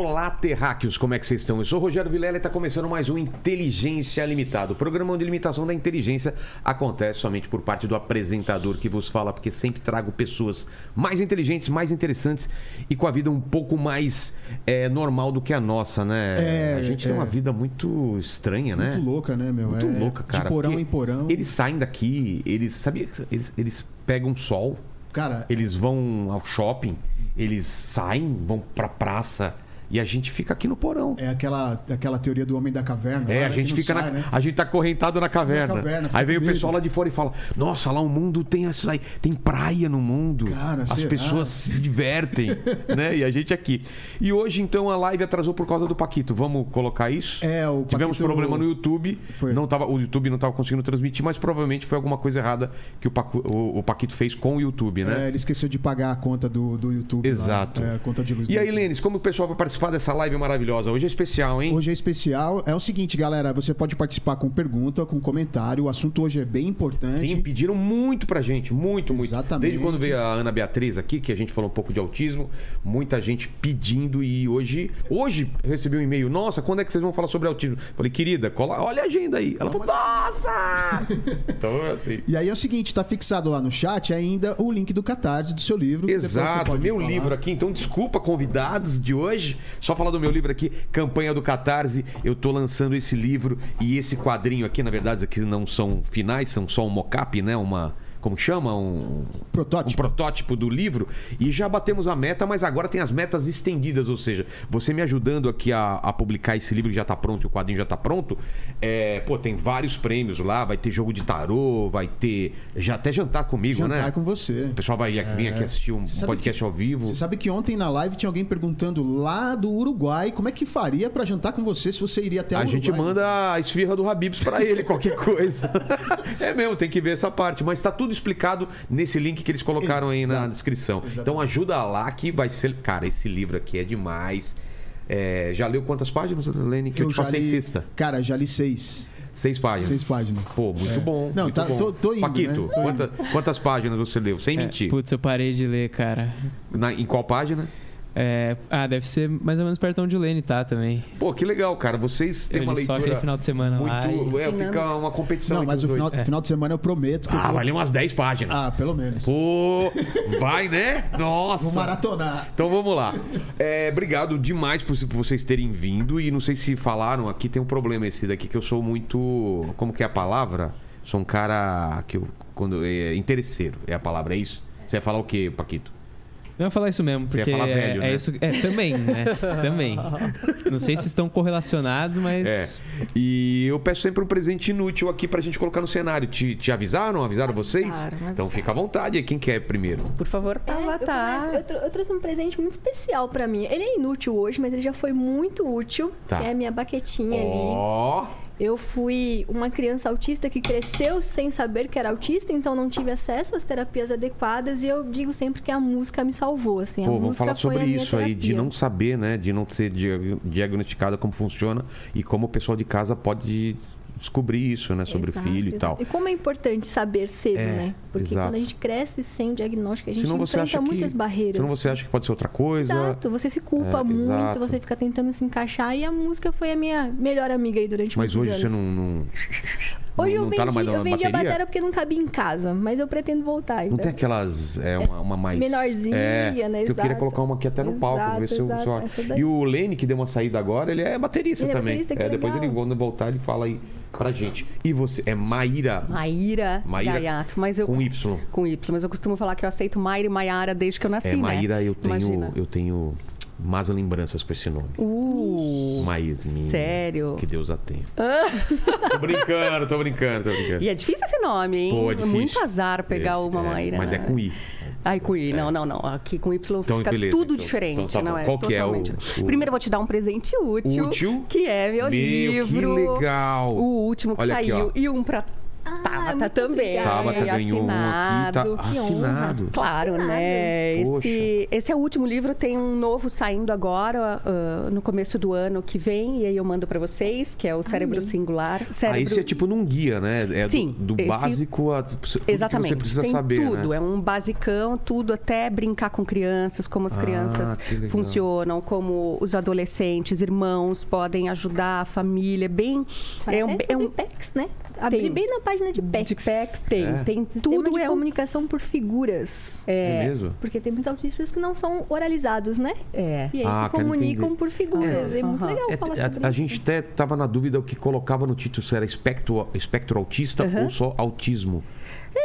Olá, terráqueos, como é que vocês estão? Eu sou o Rogério Vilela e está começando mais um Inteligência Limitada. O programa a limitação da inteligência acontece somente por parte do apresentador que vos fala, porque sempre trago pessoas mais inteligentes, mais interessantes e com a vida um pouco mais é, normal do que a nossa, né? É, a gente é. tem uma vida muito estranha, né? Muito louca, né, meu? Muito É, louca, cara. De porão em porão. Eles saem daqui, eles. Sabia eles, eles pegam sol, Cara, eles vão ao shopping, eles saem, vão pra praça e a gente fica aqui no porão. é aquela, aquela teoria do homem da caverna. É, lá, a né, gente fica sai, na, né? a gente tá correntado na caverna. Na caverna, Aí vem o pessoal lá de fora e fala: "Nossa, lá o mundo tem essas aí, tem praia no mundo. Cara, As será? pessoas se divertem, né? E a gente aqui. E hoje então a live atrasou por causa do Paquito. Vamos colocar isso? É, o Tivemos Paquito- problema no YouTube. Foi. Não tava, o YouTube não estava conseguindo transmitir, mas provavelmente foi alguma coisa errada que o, Pacu- o- o Paquito fez com o YouTube, né? É, ele esqueceu de pagar a conta do, do YouTube. lá. Exato. É, a conta de luz E aí. Lênis, como o pessoal vai participar dessa live maravilhosa? Hoje é especial, hein? Hoje é especial. É o seguinte, galera. Você pode participar com pergunta, com comentário. O assunto hoje é bem importante. Sim, pediram muito pra gente, muito, muito. Exatamente. Desde quando veio a Ana Beatriz aqui, que a gente falou um pouco de autismo, muita gente pedindo e hoje, hoje eu recebi um e-mail, nossa, quando é que vocês vão falar sobre autismo? Falei, querida, cola, olha a agenda aí. Ela falou, nossa! então, assim... E aí é o seguinte, tá fixado lá no chat ainda o link do Catarse do seu livro. Exato, meu falar. livro aqui. Então, desculpa, convidados de hoje. Só falar do meu livro aqui, Campanha do Catarse. Eu tô lançando esse livro e esse quadrinho aqui, na verdade, aqui não são finais, são só um mock-up, né? Uma. Como chama? Um, Protótipo. um protótipo do livro e já batemos a meta, mas agora tem as metas estendidas, ou seja, você me ajudando aqui a, a publicar esse livro que já tá pronto, o quadrinho já tá pronto. É, pô, tem vários prêmios lá, vai ter jogo de tarô, vai ter já até jantar comigo, Jantar né? com você. O pessoal vai vir aqui assistir um Você podcast que- ao vivo. Você sabe que ontem na live tinha alguém perguntando lá do Uruguai como é que faria pra jantar com você se você iria até o A Uruguai. gente manda a esfirra do Habibs pra ele, qualquer coisa. é mesmo, tem que ver essa parte. Mas tá tudo explicado nesse link que eles colocaram aí na Exato. descrição. Exatamente. Então ajuda lá que vai ser. Cara, esse livro aqui é demais. É, já leu quantas páginas, Lene? Que eu, te já passei li- sexta. Cara, já li seis. Seis páginas. Seis páginas. Pô, muito bom. Não, muito tá- bom. tô- tô indo, Paquito, né? Tô quanta- quantas páginas você leu? Sem É, mentir. putz, eu parei de ler, cara. Na- em qual página? É, ah, deve ser mais ou menos perto onde o Lene tá também. Pô, que legal, cara. Vocês têm Eu uma li só leitura. aquele final de semana lá. muito. e- É, fica uma competição. Não, entre mas os o final, dois. final de semana eu prometo que eu Ah, vou... vai ler umas 10 páginas. Ah, pelo menos. Pô, vai, né? Nossa. Vou maratonar. Então vamos lá. É, obrigado demais por por vocês terem vindo. E não sei se falaram aqui, tem um problema esse daqui que eu sou muito. Como que é a palavra? Sou um cara que eu. Quando, é, interesseiro é a palavra, é isso? Você ia falar o quê, Paquito? Eu ia falar isso mesmo, Você ia porque falar velho, é, é né? isso. É, também, né? também. Não sei se estão correlacionados, mas. É. E eu peço sempre um presente inútil aqui pra gente colocar no cenário. Te, te avisaram? Avisaram vocês? Avisaram, Então fica à vontade aí. Quem quer primeiro? Por favor, É, tá, eu, tá. começo. Eu, trou- eu trouxe um presente muito especial pra mim. Ele é inútil hoje, mas ele já foi muito útil. Tá. Que é a minha baquetinha ali. Eu fui uma criança autista que cresceu sem saber que era autista, então não tive acesso às terapias adequadas. E eu digo sempre que a música me salvou. Assim, a Pô, vamos música falar a sobre isso aí, de não saber, né? De não ser dia- diagnosticada como funciona e como o pessoal de casa pode descobrir isso, né? Sobre Exato, o filho e exato. tal. E como é importante saber cedo, É, né? Porque exato. quando a gente cresce sem diagnóstico, a gente Senão enfrenta acha que. muitas barreiras. Senão você acha que pode ser outra coisa. Exato, você se culpa É, muito, você fica tentando se encaixar e a música foi a minha melhor amiga aí durante Mas hoje anos. você não. não Hoje não, eu tá vendi, na, na eu vendi a bateria? bateria porque não cabia em casa, mas eu pretendo voltar ainda. Não tem aquelas. É uma, uma mais. Menorzinha, é, né? Que eu queria colocar uma aqui até no palco. Exato, ver se eu, se eu-. E o Lene, que deu uma saída agora, ele é baterista Ele é também. baterista, é, depois ele, quando voltar, ele fala aí pra gente. E você? É Maíra Maíra, Maíra Gaiato. Mas eu, com Y. com Y. Mas eu costumo falar que eu aceito Maíra e Maiara desde que eu nasci, É, né? Maíra, eu tenho, Imagina. eu tenho más lembranças com esse nome. Uh, Maísminha. sério? Que Deus a tenha. tô brincando, tô brincando, tô brincando. E é difícil esse nome, hein? Pô, é difícil. Muito azar pegar É, uma é, Maíra. Mas é com I. Ai, com I. Não, não, não. Aqui com Y Então, fica beleza, tudo então. diferente, Então tá não é? Qual que é o- o- Primeiro eu vou te dar um presente útil. Útil? Que é meu, Meu, livro. que legal. O último que Olha aqui, saiu. ó. e um pra Tabata muito também. obrigada. Tabata ganhou um aqui. Tá assinado. Que honra. assinado. Claro, Assinado. né? Esse, esse é o último livro, tem um novo saindo agora, ah, no começo do ano que vem, e aí eu mando pra vocês, que é o Cérebro Singular. Cérebro... Aí esse é tipo num guia, né? É do- Sim, do, esse- básico a tudo Exatamente. que você precisa Tem saber, tudo, né? é um basicão, tudo até brincar com crianças, como as Ah, crianças funcionam, como os adolescentes, irmãos podem ajudar a família, bem Fala é um, é um PECs, né? Abri Tem. bem na página de PECs. de PECs tem, É. tem Sistema tudo de é um, comunicação por figuras. É é, mesmo? Porque tem muitos autistas que não são oralizados, né? é. E aí Ah, se comunicam por figuras. É, muito Aham. legal É, falar a, sobre a isso. gente até tava na dúvida o que colocava no título se era espectro, espectro autista ou só autismo.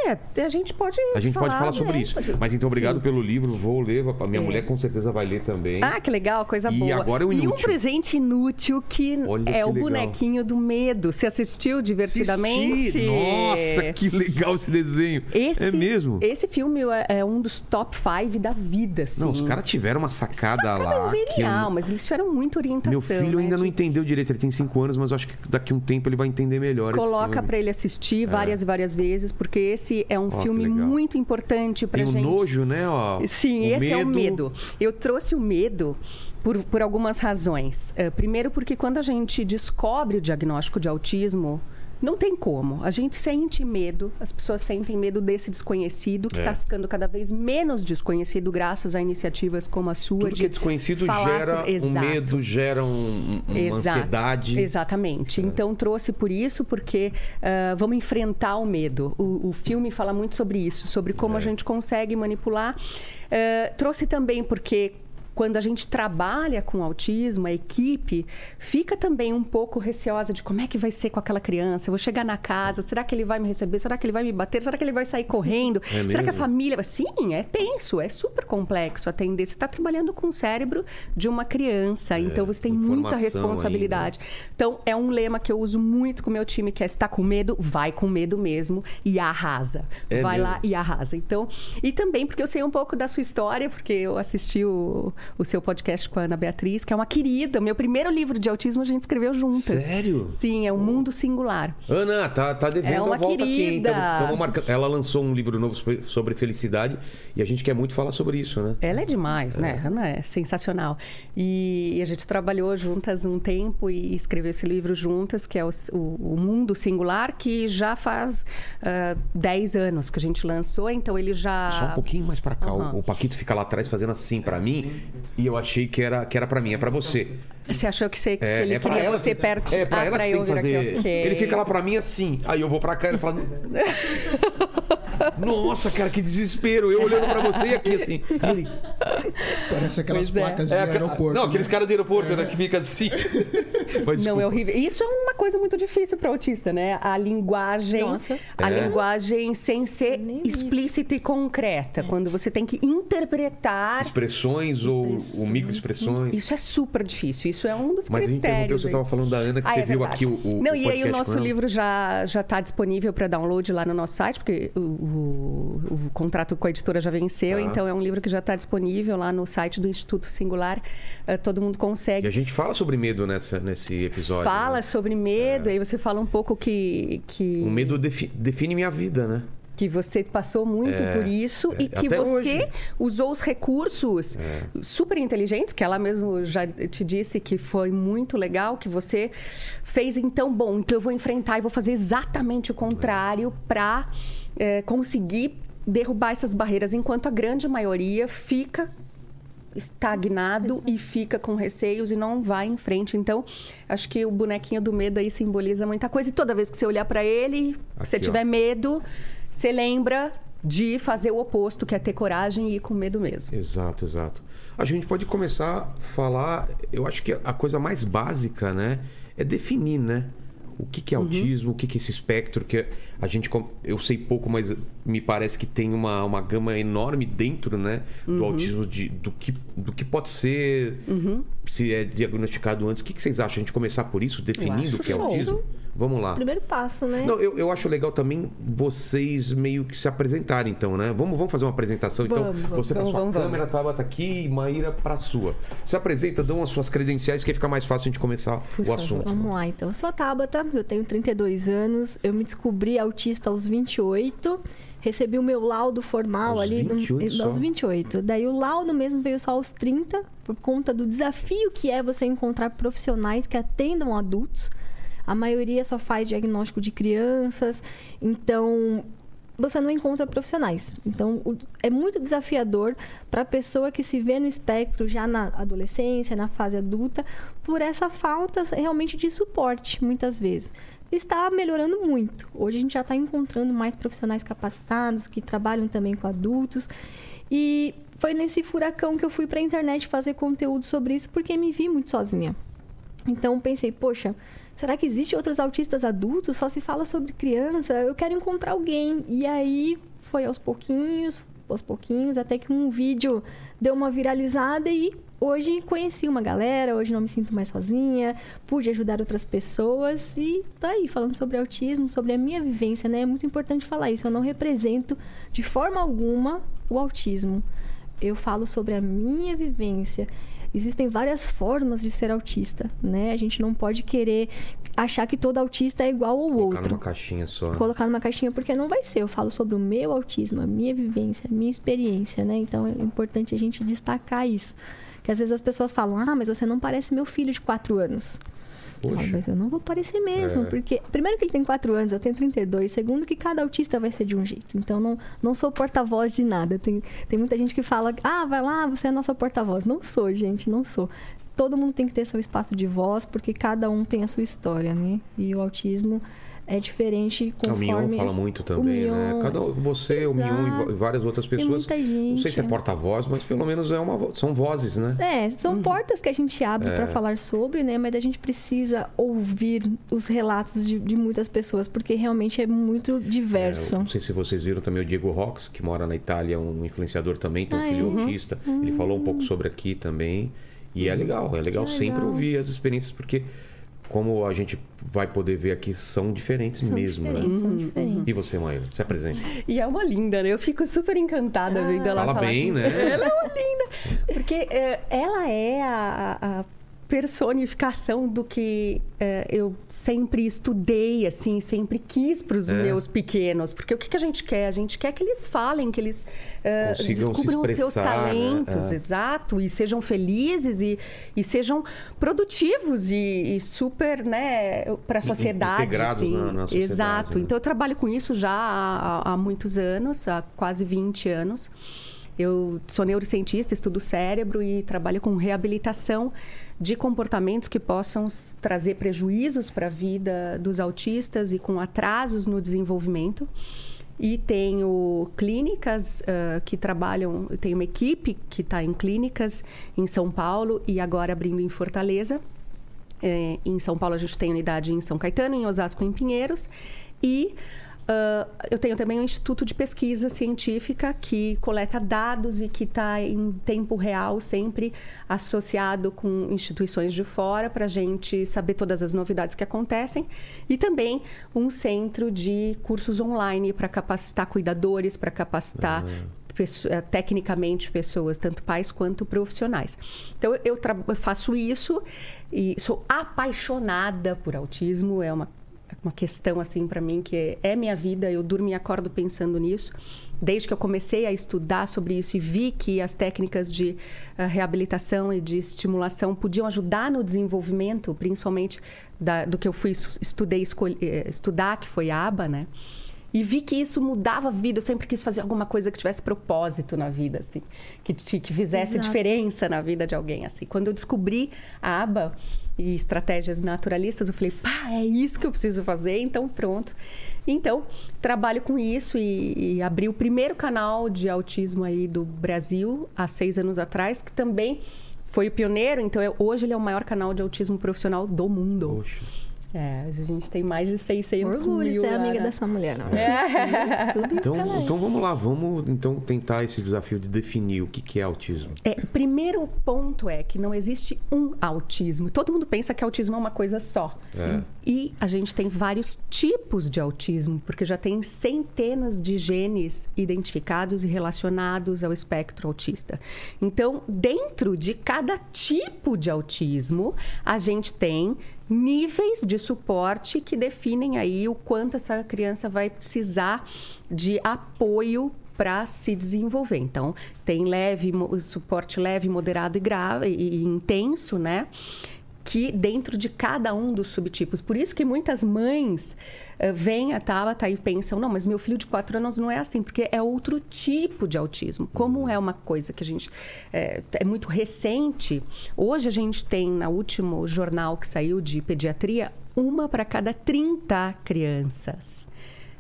É, a gente pode A gente pode falar sobre né? isso. Mas então, obrigado Sim. pelo livro, vou ler. Minha É. mulher com certeza vai ler também. Ah, que legal, coisa E boa. agora é o E um presente inútil que Olha é que o legal. bonequinho do medo. Você assistiu divertidamente? Assisti. Nossa, que legal esse desenho. Esse, é mesmo? Esse filme é, é um dos top 5 da vida, assim. Não, os caras tiveram uma sacada, Sacada lá. que eu- genial, mas eles tiveram muita orientação. Meu filho né, ainda não de- entendeu direito, ele tem 5 anos, mas eu acho que daqui a um tempo ele vai entender melhor. Coloca pra ele assistir várias e várias vezes, porque esse é um que filme muito importante pra Tem gente. nojo, né? Ó, Sim, esse é o medo. Eu trouxe o medo por, por algumas razões. Eh, primeiro, porque quando a gente descobre o diagnóstico de autismo, não tem como. A gente sente medo, as pessoas sentem medo desse desconhecido, que É. está ficando cada vez menos desconhecido graças a iniciativas como a sua. Tudo de que é desconhecido gera sobre- um medo, gera um- uma Exato. ansiedade. Exatamente. Então trouxe por isso, porque ah, vamos enfrentar o medo. O, o filme fala muito sobre isso, sobre como É. a gente consegue manipular. Ah, trouxe também porque quando a gente trabalha com autismo, a equipe fica também um pouco receosa de como é que vai ser com aquela criança. Eu vou chegar na casa, será que ele vai me receber? Será que ele vai me bater? Será que ele vai sair correndo? É será que a família vai. Sim, é tenso, é super complexo atender. Você está trabalhando com o cérebro de uma criança, então você tem muita responsabilidade. Então, é um lema que eu uso muito com o meu time, que é se tá com medo, vai com medo mesmo e arrasa. É vai mesmo? lá e arrasa. Então, e também porque eu sei um pouco da sua história, porque eu assisti o, o seu podcast com a Ana Beatriz, que é uma querida. Meu primeiro livro de autismo a gente escreveu juntas. Sério? Sim, é o Mundo Singular. Ana, tá, tá devendo É uma a volta aqui, querida. Tamo marcando- Ela lançou um livro novo sobre- felicidade e a gente quer muito falar sobre isso, né? Ela é demais, né? Ana é sensacional. E, a gente trabalhou juntas um tempo e escreveu esse livro juntas, que é o, o- o Mundo Singular, que já faz ah, 10 anos que a gente lançou, então ele já. Só um pouquinho mais pra cá. O- Aham. O, Paquito fica lá atrás fazendo assim pra mim e eu achei que era, que era pra mim, é pra você. Você achou que, você, que É, ele é queria ela você que- perto? É, pra ah, ela pra que eu tem que vir fazer. aqui, ok. Ele fica lá pra mim assim, aí eu vou pra cá e ele fala... Nossa, cara, que desespero. Eu olhando pra você e aqui assim. E ele... Parece aquelas Pois é. placas de É, aquela- aeroporto. não, né? aqueles caras do aeroporto, né, que fica assim. Mas, Não, é horrível. Isso é uma coisa muito difícil para autista, né? A linguagem, Nossa. a É. linguagem sem ser explícita e concreta, quando você tem que interpretar. Expressões ou, ou microexpressões. Isso é super difícil. Isso é um dos Mas a gente interrompeu, critérios. você aí. tava falando da Ana, que Ah, você é viu aqui o, o Não, o e aí o nosso livro já já está disponível para download lá no nosso site, porque o, o- contrato com a editora já venceu, Tá. então é um livro que já está disponível lá no site do Instituto Singular. Eh, todo mundo E consegue a gente fala sobre medo nessa, nesse episódio. Fala né? sobre medo, aí você fala um pouco que, que, O medo defi- define minha vida, né? Que você passou muito É, por isso é. e que você hoje. É. usou os recursos super inteligentes, que ela mesmo já te disse que foi muito legal, que você fez então, bom, então eu vou enfrentar e vou fazer exatamente o contrário para conseguir derrubar essas barreiras, enquanto a grande maioria fica estagnado e fica com receios e não vai em frente. Então, acho que o bonequinho do medo aí simboliza muita coisa. E toda vez que você olhar para ele, Aqui, se você ó. tiver medo, você lembra de fazer o oposto, que é ter coragem e ir com medo mesmo. Exato, exato. A gente pode começar a falar. Eu acho que a coisa mais básica, né? É definir, né? O que, Uhum. que é autismo, o que, que é esse espectro, que a gente. Eu sei pouco, mas me parece que tem uma, uma gama enorme dentro, né? Do Uhum. autismo, de, do, que, do que pode ser. Se é diagnosticado antes. O que, que vocês acham? A gente começar por isso, definindo o que é show. autismo? Vamos lá. Primeiro passo, né? Não, eu, eu acho legal também vocês meio que se apresentarem, então, né? Vamos, vamos fazer uma apresentação, então. Vamos, vamos, você com a sua vamos, câmera, Tabata aqui e Maíra pra sua. Se apresenta, dão as suas credenciais, que fica mais fácil a gente começar o assunto. Vamos lá, então. Eu sou a Tabata, eu tenho 32 anos, eu me descobri autista aos 28. Recebi o meu laudo formal Aos ali 28 só? aos 28. Daí o laudo mesmo veio só aos 30, por conta do desafio que é você encontrar profissionais que atendam adultos. A maioria só faz diagnóstico de crianças, então você não encontra profissionais. Então, é muito desafiador para a pessoa que se vê no espectro já na adolescência, na fase adulta, por essa falta realmente de suporte, muitas vezes. Está melhorando muito. Hoje a gente já está encontrando mais profissionais capacitados que trabalham também com adultos. E foi nesse furacão que eu fui para a internet fazer conteúdo sobre isso, porque me vi muito sozinha. Então pensei, poxa, será que existe outros autistas adultos? Só se fala sobre criança. Eu quero encontrar alguém. E aí foi aos pouquinhos, aos pouquinhos, até que um vídeo deu uma viralizada e hoje conheci uma galera, hoje não me sinto mais sozinha, pude ajudar outras pessoas e tá aí falando sobre autismo, sobre a minha vivência, né? É muito importante falar isso. Eu não represento de forma alguma o autismo. Eu falo sobre a minha vivência. Existem várias formas de ser autista, né? A gente não pode querer achar que todo autista é igual ao Colocar outro numa caixinha só. né? colocar numa caixinha, porque não vai ser. Eu falo sobre o meu autismo, a minha vivência, a minha experiência, né? Então é importante a gente destacar isso. Que às vezes as pessoas falam, ah, mas você não parece meu filho de 4 anos. Poxa. mas eu não vou parecer mesmo, É. porque primeiro que ele tem 4 anos, eu tenho 32, segundo que cada autista vai ser de um jeito. Então não, não sou porta-voz de nada. Tem, tem muita gente que fala, ah, vai lá, você é a nossa porta-voz. Não sou, gente, não sou. Todo mundo tem que ter seu espaço de voz, porque cada um tem a sua história, né? E o autismo é diferente O conforme... Mion fala as- muito também, o né? Mion- Cada, um- você, o Mion e Exato. várias outras Tem pessoas. muita gente. Não sei se é porta-voz, mas pelo menos é uma, são vozes, né? É, são portas que a gente abre É. para falar sobre, né? Mas a gente precisa ouvir os relatos de, de muitas pessoas, porque realmente é muito diverso. É, não sei se vocês viram também o Diego Rox, que mora na Itália, um influenciador também, tem um Ah, filho uhum. autista. Ele falou um pouco sobre aqui também. E é legal, é legal Que sempre legal. ouvir as experiências, porque como a gente vai poder ver aqui, são diferentes São mesmo, né? diferentes, são diferentes. E você, Maíra? Se apresente. E é uma linda, né? Eu fico super encantada vendo ela Fala falar bem, assim. né? Ela é uma linda. Porque é, ela é a, a personificação do que é, eu sempre estudei, assim, sempre quis para os É. meus pequenos. Porque o que, que a gente quer? A gente quer que eles falem, que eles é, Consigam se descubram os seus né? talentos, É. exato, e sejam felizes e, e sejam produtivos e, e super, né, para a sociedade. integrados assim. na- na sociedade, Exato. né? Então, eu trabalho com isso já há, há muitos anos, há quase 20 anos. Eu sou neurocientista, estudo cérebro e trabalho com reabilitação de comportamentos que possam trazer prejuízos para a vida dos autistas e com atrasos no desenvolvimento. E tenho clínicas ah, que trabalham, tenho uma equipe que está em clínicas em São Paulo e agora abrindo em Fortaleza. É, em São Paulo a gente tem unidade em São Caetano, em Osasco, em Pinheiros. E ah, eu tenho também um instituto de pesquisa científica que coleta dados e que está em tempo real, sempre associado com instituições de fora, para a gente saber todas as novidades que acontecem. E também um centro de cursos online para capacitar cuidadores, para capacitar eh, tecnicamente pessoas, tanto pais quanto profissionais. Então eu eu faço isso e sou apaixonada por autismo, é uma uma questão assim para mim que é minha vida, eu durmo e acordo pensando nisso. Desde que eu comecei a estudar sobre isso e vi que as técnicas de ah, reabilitação e de estimulação podiam ajudar no desenvolvimento, principalmente da- do que eu fui es- estudei escolhi- eh, estudar, que foi a aba, né? E vi que isso mudava a vida. Eu sempre quis fazer alguma coisa que tivesse propósito na vida, assim. Que, que fizesse Exato. diferença na vida de alguém, assim. Quando eu descobri a aba e estratégias naturalistas, eu falei, pá, é isso que eu preciso fazer, então pronto. Então, trabalho com isso e, e abri o primeiro canal de autismo aí do Brasil, há seis anos atrás, que também foi o pioneiro. Então, eu- hoje ele é o maior canal de autismo profissional do mundo. Poxa. É, a gente tem mais de 600 Orgulho mil ser lá, amiga né? dessa mulher, não. É. Tudo isso Então, ela é. então vamos lá, vamos então tentar esse desafio de definir o que, que é autismo. É, primeiro ponto é que não existe um autismo. Todo mundo pensa que autismo é uma coisa só. É. E a gente tem vários tipos de autismo, porque já tem centenas de genes identificados e relacionados ao espectro autista. Então, dentro de cada tipo de autismo, a gente tem níveis de suporte que definem aí o quanto essa criança vai precisar de apoio para se desenvolver. Então, tem leve, suporte leve, moderado e grave e intenso, né? Que dentro de cada um dos subtipos. Por isso que muitas mães eh, vêm a Tabata e pensam, não, mas meu filho de 4 anos não é assim, porque é outro tipo de autismo. Como é uma coisa que a gente é, é muito recente, hoje a gente tem, na último jornal que saiu de pediatria, uma para cada 30 crianças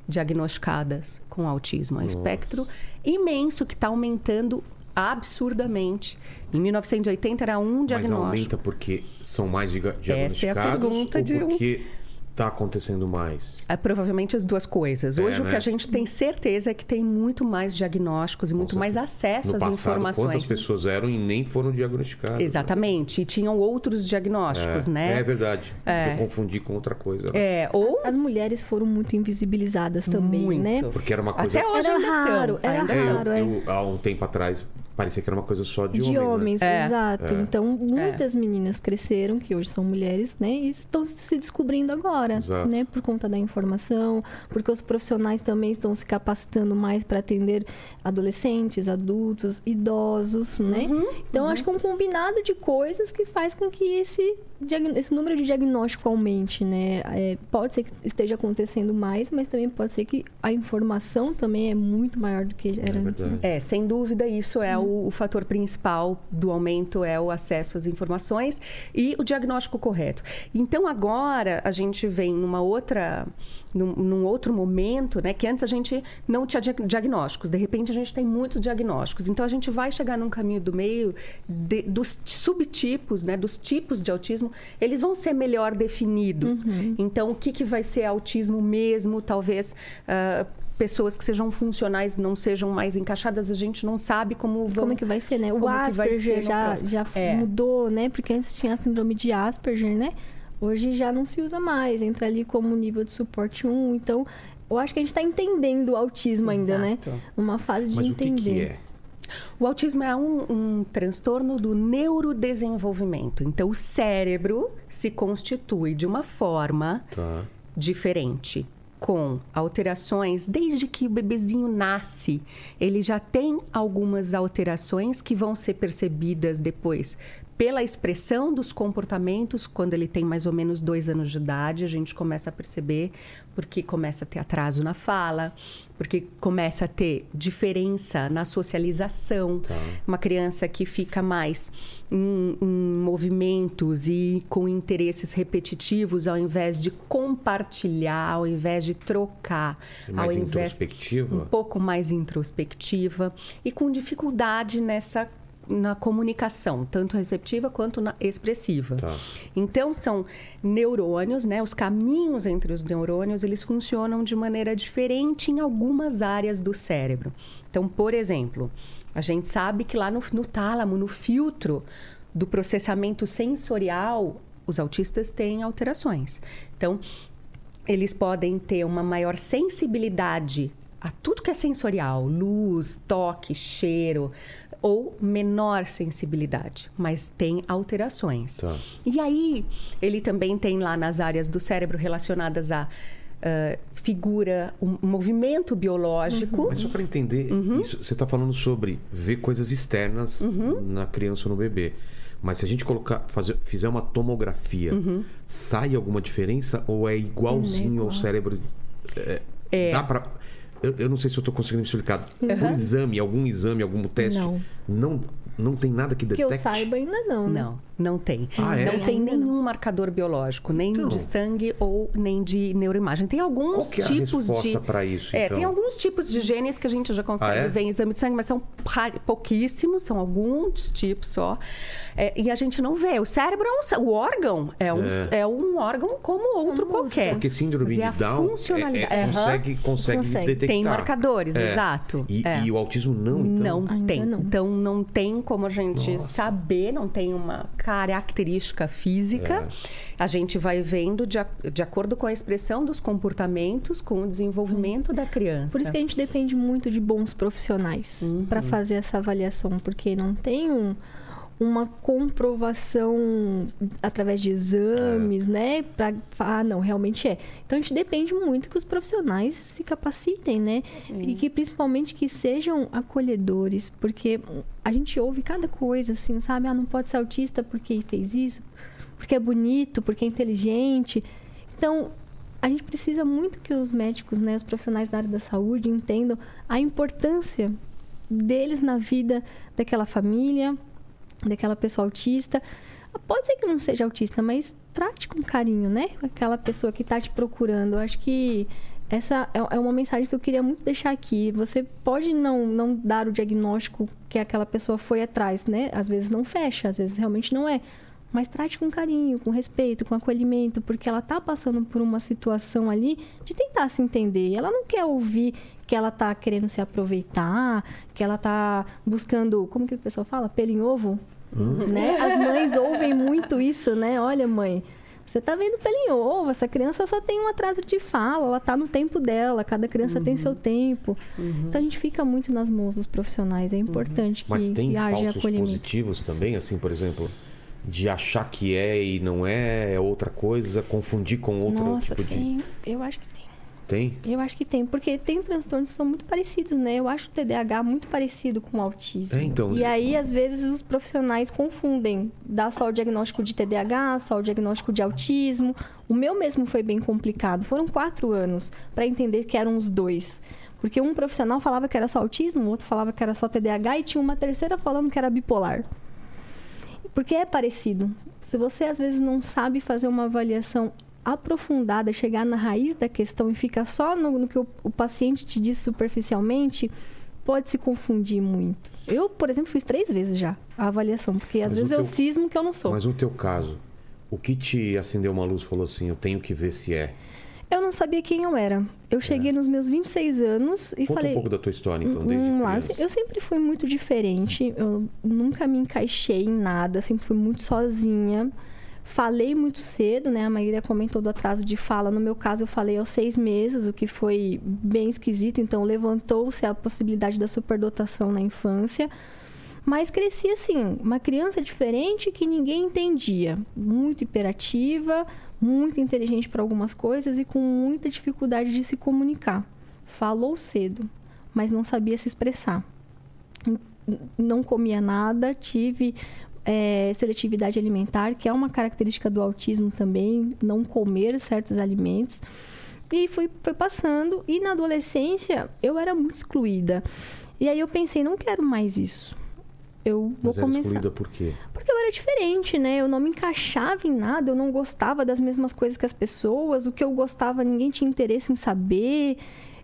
diagnosticadas com autismo. É um espectro imenso que está aumentando absurdamente. Em 1980 era um Mas diagnóstico. aumenta porque são mais diagnosticados Essa é a pergunta de um- está acontecendo mais? É, provavelmente as duas coisas. É, Hoje o né? que a gente tem certeza é que tem muito mais diagnósticos e muito mais acesso No às passado, informações. quantas pessoas eram e nem foram diagnosticadas? Exatamente. E tinham outros diagnósticos, é, né? É verdade. Eu confundi com outra coisa. né? É, ou As mulheres foram muito invisibilizadas também, Muito. né? Porque era uma coisa. até hoje Era são. raro, era É, eu- raro, é. eu, há um tempo atrás parecia que era uma coisa só de, De homens. né? homens, É. exato. Então, muitas meninas cresceram, que hoje são mulheres, né? E estão se descobrindo agora, Exato. né? Por conta da informação, porque os profissionais também estão se capacitando mais para atender adolescentes, adultos, idosos, né? Uhum, Então, acho que é um combinado de coisas que faz com que esse, esse número de diagnóstico aumente, né? É, pode ser que esteja acontecendo mais, mas também pode ser que a informação também é muito maior do que era antes. né? É, sem dúvida, isso é o, o fator principal do aumento, é o acesso às informações e o diagnóstico correto. Então, agora, a gente vem numa outra... Num, num outro momento, né? Que antes a gente não tinha dia- diagnósticos. De repente, a gente tem muitos diagnósticos. Então, a gente vai chegar num caminho do meio de- dos subtipos, né? Dos tipos de autismo. Eles vão ser melhor definidos. Então, o que, que vai ser autismo mesmo? Talvez... ah, pessoas que sejam funcionais não sejam mais encaixadas, a gente não sabe como vão... Como é que vai ser, né? O Asperger já, já É. mudou, né? Porque antes tinha a síndrome de Asperger, né? Hoje já não se usa mais, entra ali como nível de suporte 1. Então, eu acho que a gente está entendendo o autismo ainda, né? Exato. Uma fase de Mas o que, entender. que é? O autismo é um, um transtorno do neurodesenvolvimento. Então, o cérebro se constitui de uma forma Tá. diferente, com alterações desde que o bebezinho nasce. Ele já tem algumas alterações que vão ser percebidas depois pela expressão dos comportamentos, quando ele tem mais ou menos dois anos de idade, a gente começa a perceber, porque começa a ter atraso na fala, porque começa a ter diferença na socialização. Uma criança que fica mais em, em movimentos e com interesses repetitivos, ao invés de compartilhar, ao invés de trocar, mais ao invés introspectiva? um pouco mais introspectiva e com dificuldade nessa na comunicação, tanto receptiva quanto na expressiva. Tá. Então são neurônios, né? Os caminhos entre os neurônios, eles funcionam de maneira diferente em algumas áreas do cérebro. Então, por exemplo, a gente sabe que lá no, no tálamo, no filtro do processamento sensorial, os autistas têm alterações. Então, eles podem ter uma maior sensibilidade a tudo que é sensorial, luz, toque, cheiro, ou menor sensibilidade, mas tem alterações. Tá. E aí, ele também tem lá nas áreas do cérebro relacionadas a ah, figura, um movimento biológico. Mas só para entender, Uhum. isso, você está falando sobre ver coisas externas na criança ou no bebê. Mas se a gente colocar, fazer, fizer uma tomografia, Uhum. sai alguma diferença ou é igualzinho ao cérebro? É, Dá para eu, eu não sei se eu estou conseguindo me explicar. Por exame, algum exame, algum teste. Não. Não, não tem nada que Que detecte. eu saiba ainda não, né? Não, não tem. Ah, é? Não tem nenhum marcador biológico, nem Então. de sangue ou nem de neuroimagem. Tem alguns Qual que é a tipos resposta de. pra isso, É, então? tem alguns tipos de genes que a gente já consegue Ah, é? ver em exame de sangue, mas são pouquíssimos, são alguns tipos só. É, e a gente não vê. O cérebro é um, o órgão é um, é. um órgão como outro qualquer. Porque síndrome é de a Down é- funcionalidade. é- consegue, consegue, Consegue. detectar. Tem marcadores, É. exato. E, É. e o autismo não, então? Não Ainda tem. não. Então não tem como a gente Nossa. saber, não tem uma característica física. É. A gente vai vendo de, a- de acordo com a expressão dos comportamentos, com o desenvolvimento da criança. Por isso que a gente depende muito de bons profissionais Uhum. para fazer essa avaliação, porque não tem um- uma comprovação através de exames, né? Para falar, ah, não, realmente é. Então a gente depende muito que os profissionais se capacitem, né? E que principalmente que sejam acolhedores, porque a gente ouve cada coisa assim, sabe? Ah, não pode ser autista porque fez isso, porque é bonito, porque é inteligente. Então, a gente precisa muito que os médicos, né, os profissionais da área da saúde entendam a importância deles na vida daquela família, daquela pessoa autista. Pode ser que não seja autista, mas trate com carinho, né? Aquela pessoa que está te procurando. Eu acho que essa é é uma mensagem que eu queria muito deixar aqui. Você pode não, não dar o diagnóstico que aquela pessoa foi atrás, né? Às vezes não fecha, às vezes realmente não é. Mas trate com carinho, com respeito, com acolhimento, porque ela tá passando por uma situação ali de tentar se entender. Ela não quer ouvir que ela tá querendo se aproveitar, que ela tá buscando, como que o pessoal fala? Pelo em ovo? Né? As mães ouvem muito isso, né? Olha, mãe, você tá vendo pelo em ovo, essa criança só tem um atraso de fala, ela tá no tempo dela, cada criança tem seu tempo. Então a gente fica muito nas mãos dos profissionais, é importante que, Mas tem que haja falsos acolhimento. positivos também, assim, por exemplo, de achar que é e não é, é outra coisa, confundir com outro Nossa, tipo de. tem, eu acho que tem. Eu acho que tem, porque tem transtornos que são muito parecidos, né? Eu acho o TDAH muito parecido com o autismo. É, então. E aí, às vezes, os profissionais confundem. Dá só o diagnóstico de TDAH, só o diagnóstico de autismo. O meu mesmo foi bem complicado. Foram quatro anos para entender que eram os dois. Porque um profissional falava que era só autismo, o outro falava que era só TDAH e tinha uma terceira falando que era bipolar. Porque é parecido. Se você às vezes não sabe fazer uma avaliação aprofundada, chegar na raiz da questão e fica só no, no que o, o paciente te diz superficialmente, pode se confundir muito. Eu, por exemplo, fiz três vezes já a avaliação, porque às Mas vezes o eu teu- cismo que eu não sou. Mas no teu caso, o que te acendeu uma luz falou assim, eu tenho que ver se é? Eu não sabia quem eu era. Eu cheguei nos meus 26 anos e Conta falei. um pouco da tua história, então, desde Hum, lá, criança. eu sempre fui muito diferente. Eu nunca me encaixei em nada. Sempre fui muito sozinha. Falei muito cedo, né? A Maíra comentou do atraso de fala. No meu caso, eu falei aos seis meses, o que foi bem esquisito. Então, levantou-se a possibilidade da superdotação na infância. Mas cresci assim, uma criança diferente que ninguém entendia. Muito hiperativa, muito inteligente para algumas coisas e com muita dificuldade de se comunicar. Falou cedo, mas não sabia se expressar. Não comia nada, tive eh, seletividade alimentar, que é uma característica do autismo também, não comer certos alimentos. E foi, foi passando. E na adolescência, eu era muito excluída. E aí eu pensei, não quero mais isso. Eu vou Mas era começar. excluída por quê? Porque eu era diferente, né? Eu não me encaixava em nada, eu não gostava das mesmas coisas que as pessoas, o que eu gostava ninguém tinha interesse em saber.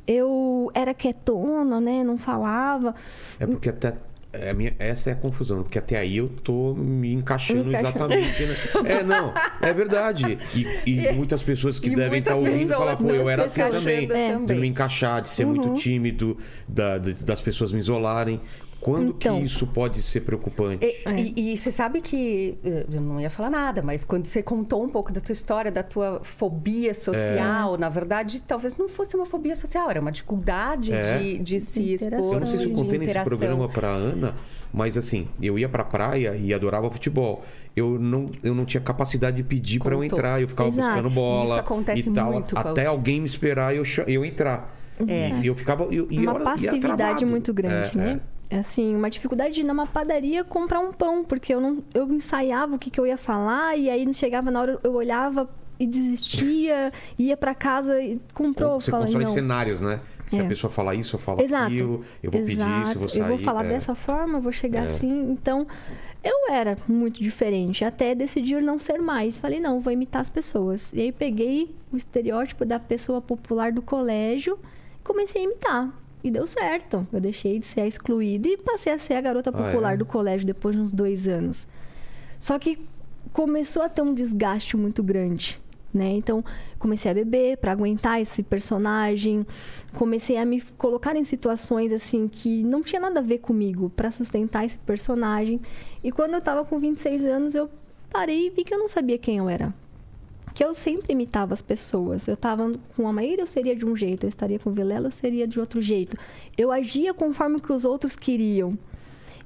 Eu era quietona, né? Não falava. É porque até. É minha- essa é a confusão, porque até aí eu tô me encaixando Me encaixando. exatamente. Né? É, não, é verdade. E, e muitas pessoas que E devem estar ouvindo pessoas falar, pô, eu era assim também. De me encaixar, de ser Uhum. muito tímido, da- das pessoas me isolarem. Quando Então. que isso pode ser preocupante? E, e- e você sabe que eh, eu não ia falar nada, mas quando você contou um pouco da tua história, da tua fobia social, na verdade, talvez não fosse uma fobia social, era uma dificuldade É. de, de se expor. Eu não sei se eu contei nesse programa pra Ana, mas assim, eu ia pra praia e adorava futebol. Eu não, eu não tinha capacidade de pedir pra eu entrar. Eu ficava Exato. buscando bola Isso acontece e tal, muito até alguém me esperar e eu, eu entrar. É. E eu ficava. Eu, e uma ia passividade muito grande, É, né? É Assim, uma dificuldade de ir numa padaria comprar um pão, porque eu não eu ensaiava o que, que eu ia falar e aí chegava na hora eu olhava e desistia, ia pra casa e comprou. Você Falei, constrói não. cenários, né? Se É. a pessoa falar isso, eu falo Exato. aquilo, eu vou pedir isso, eu vou sair. eu vou falar é. dessa forma, eu vou chegar assim. Então, eu era muito diferente, até decidir não ser mais. Falei, não, vou imitar as pessoas. E aí peguei o estereótipo da pessoa popular do colégio e comecei a imitar. E deu certo. Eu deixei de ser a excluída e passei a ser a garota Ah, popular é? do colégio depois de uns dois anos. Só que começou a ter um desgaste muito grande. Né? Então, comecei a beber para aguentar esse personagem. Comecei a me colocar em situações assim que não tinha nada a ver comigo para sustentar esse personagem. E quando eu tava com 26 anos, eu parei e vi que eu não sabia quem eu era. Que eu sempre imitava as pessoas. Eu tava com a Maíra, eu seria de um jeito. Eu estaria com o Vilela, eu seria de outro jeito. Eu agia conforme o que os outros queriam.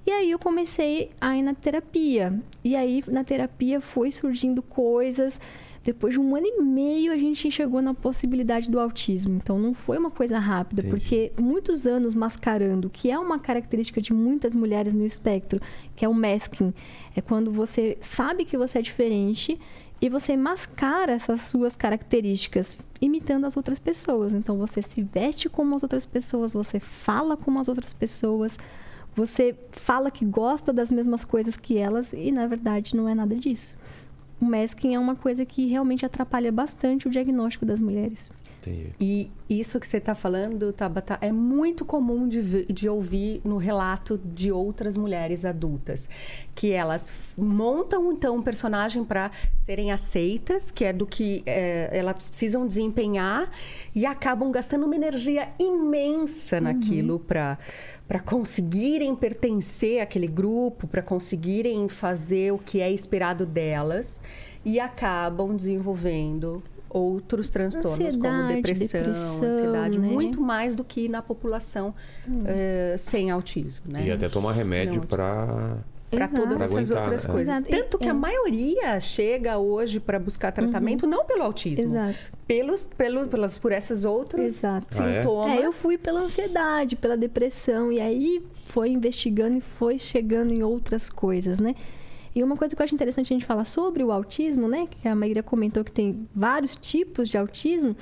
E aí eu comecei a ir na terapia. E aí na terapia foi surgindo coisas. Depois de um ano e meio a gente chegou na possibilidade do autismo. Então não foi uma coisa rápida, Entendi. porque muitos anos mascarando, que é uma característica de muitas mulheres no espectro, que é o masking. É quando você sabe que você é diferente e você mascara essas suas características imitando as outras pessoas. Então você se veste como as outras pessoas, você fala como as outras pessoas, você fala que gosta das mesmas coisas que elas e na verdade não é nada disso. O masking é uma coisa que realmente atrapalha bastante o diagnóstico das mulheres. Entendi. E isso que você está falando, Tabata, é muito comum de, de ouvir no relato de outras mulheres adultas. Que elas montam, então, um personagem para serem aceitas, que é do que é, elas precisam desempenhar, e acabam gastando uma energia imensa naquilo para para conseguirem pertencer àquele grupo, para conseguirem fazer o que é esperado delas, e acabam desenvolvendo outros transtornos como Ansiedade, depressão, depressão, ansiedade, né? muito mais do que na população eh, sem autismo, né? E até tomar remédio pra. Para todas Pra essas aguentar, outras né? coisas. Exato. Tanto que É. a maioria chega hoje para buscar tratamento não pelo autismo, Exato. pelos, pelo, pelas, por essas outras Exato. Ah, é? sintomas. É, eu fui pela ansiedade, pela depressão, e aí foi investigando e foi chegando em outras coisas, né? E uma coisa que eu acho interessante a gente falar sobre o autismo, né? Que a Maíra comentou que tem vários tipos de autismo,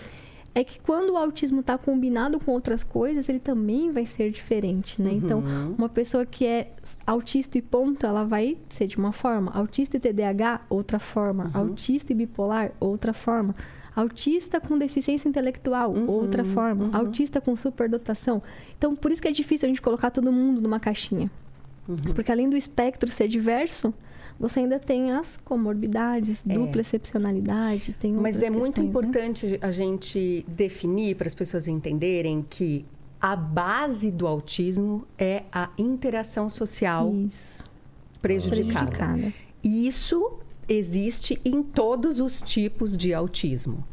é que quando o autismo está combinado com outras coisas, ele também vai ser diferente, né? Então, uma pessoa que é autista e ponto, ela vai ser de uma forma. Autista e TDAH, outra forma. Autista e bipolar, outra forma. Autista com deficiência intelectual, outra forma. Autista com superdotação. Então, por isso que é difícil a gente colocar todo mundo numa caixinha. Porque além do espectro ser diverso, você ainda tem as comorbidades, dupla excepcionalidade, tem Mas é muito né? importante a gente definir para as pessoas entenderem que a base do autismo é a interação social Isso. prejudicada. Prejudicada. E Isso existe em todos os tipos de autismo.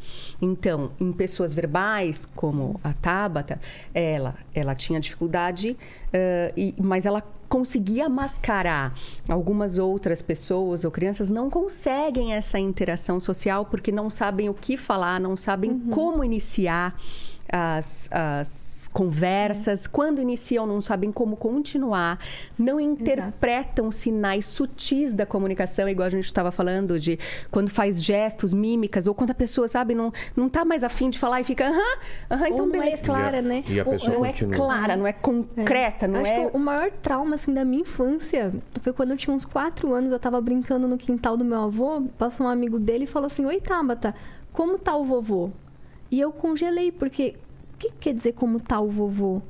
Então, em pessoas verbais, como a Tabata, ela, ela tinha dificuldade, eh, e- mas ela conseguia mascarar. Algumas outras pessoas ou crianças não conseguem essa interação social porque não sabem o que falar, não sabem Uhum. como iniciar as, as conversas. Quando iniciam, não sabem como continuar, não interpretam sinais sutis da comunicação, igual a gente estava falando, de quando faz gestos, mímicas, ou quando a pessoa, sabe, não, não tá mais afim de falar e fica, aham, aham, então Ou não é beleza. clara, E a- né? e a Ou- pessoa Não é continua. clara, não é concreta, não Acho é. que o maior trauma assim da minha infância foi quando eu tinha uns quatro anos, eu tava brincando no quintal do meu avô, passou um amigo dele e falou assim: "Oi, Tabata, como tá o vovô?" E eu congelei porque o que quer dizer como tá o vovô?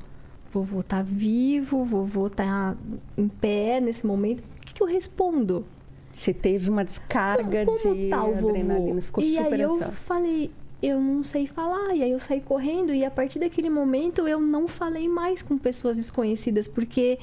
Vovô tá vivo, vovô tá em pé nesse momento. O que, que eu respondo? Você teve uma descarga como, como de tá o vovô? adrenalina, ficou e super aí eu falei, eu não sei falar. E aí eu saí correndo e a partir daquele momento eu não falei mais com pessoas desconhecidas porque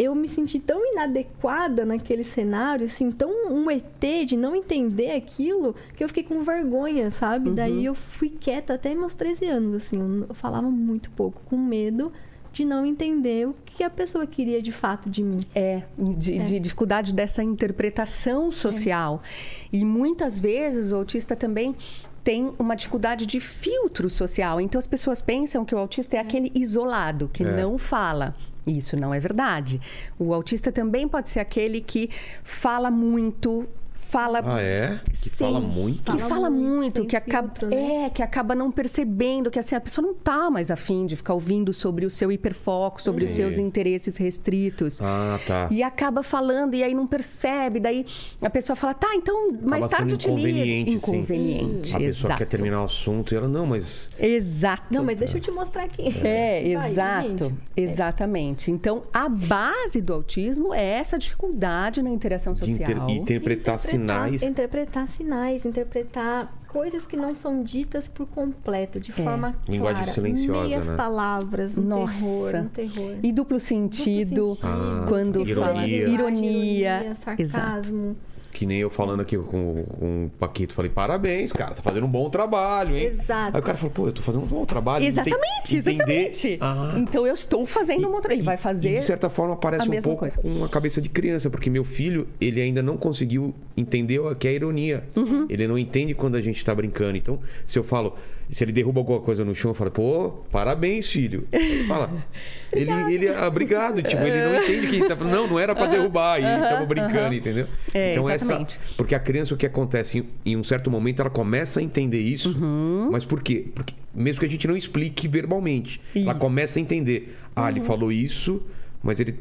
eu me senti tão inadequada naquele cenário, assim, tão um ET de não entender aquilo, que eu fiquei com vergonha, sabe? Uhum. Daí eu fui quieta até meus 13 anos, assim, eu falava muito pouco, com medo de não entender o que a pessoa queria de fato de mim. É, de, de dificuldade dessa interpretação social. E muitas vezes o autista também tem uma dificuldade de filtro social. Então as pessoas pensam que o autista é aquele isolado, que É. não fala. Isso não é verdade. O autista também pode ser aquele que fala muito, fala Ah, é? Que Sim. fala muito. que Fala fala muito, que acaba filtro, né? é que acaba não percebendo que assim a pessoa não tá mais afim de ficar ouvindo sobre o seu hiperfoco, sobre os seus interesses restritos. Ah, tá. E acaba falando e aí não percebe, daí a pessoa fala: "Tá, então mais Acaba tarde eu te ligo". inconveniente, sim. Inconveniente, A pessoa exato. quer terminar o assunto e ela, não, mas. Exato. Não, mas deixa eu te mostrar aqui. É, Vai, exato. gente. Exatamente. Então, a base do autismo é essa dificuldade na interação De social. inter- e interpretar sinais. Interpretar sinais, interpretar coisas que não são ditas por completo, de forma Linguagem clara. silenciosa, Meias né? palavras, um Nossa. terror, um terror. E duplo sentido, sentido. Ah, quando ironia. fala ironia, exato. sarcasmo. Que nem eu falando aqui com, com o Paquito. Falei, parabéns, cara, tá fazendo um bom trabalho, hein? Exato. Aí o cara falou, pô, eu tô fazendo um bom trabalho. Exatamente, exatamente. Ah. Então eu estou fazendo um outro. Ele vai E, fazer. de certa forma, parece a um pouco coisa. com a cabeça de criança, porque meu filho, ele ainda não conseguiu entender o que é ironia. Uhum. Ele não entende quando a gente tá brincando. Então, se eu falo, se ele derruba alguma coisa no chão, eu falo, pô, parabéns, filho. Ele fala, ele, ele, ah, obrigado, tipo, ele não entende que tá falando, não, não era pra derrubar, e tava brincando, entendeu? É, então, exatamente. essa. Porque a criança, o que acontece, em, em um certo momento, ela começa a entender isso, Uhum. mas por quê? Porque mesmo que a gente não explique verbalmente, ela Isso. começa a entender. Ah, Uhum. ele falou isso, mas ele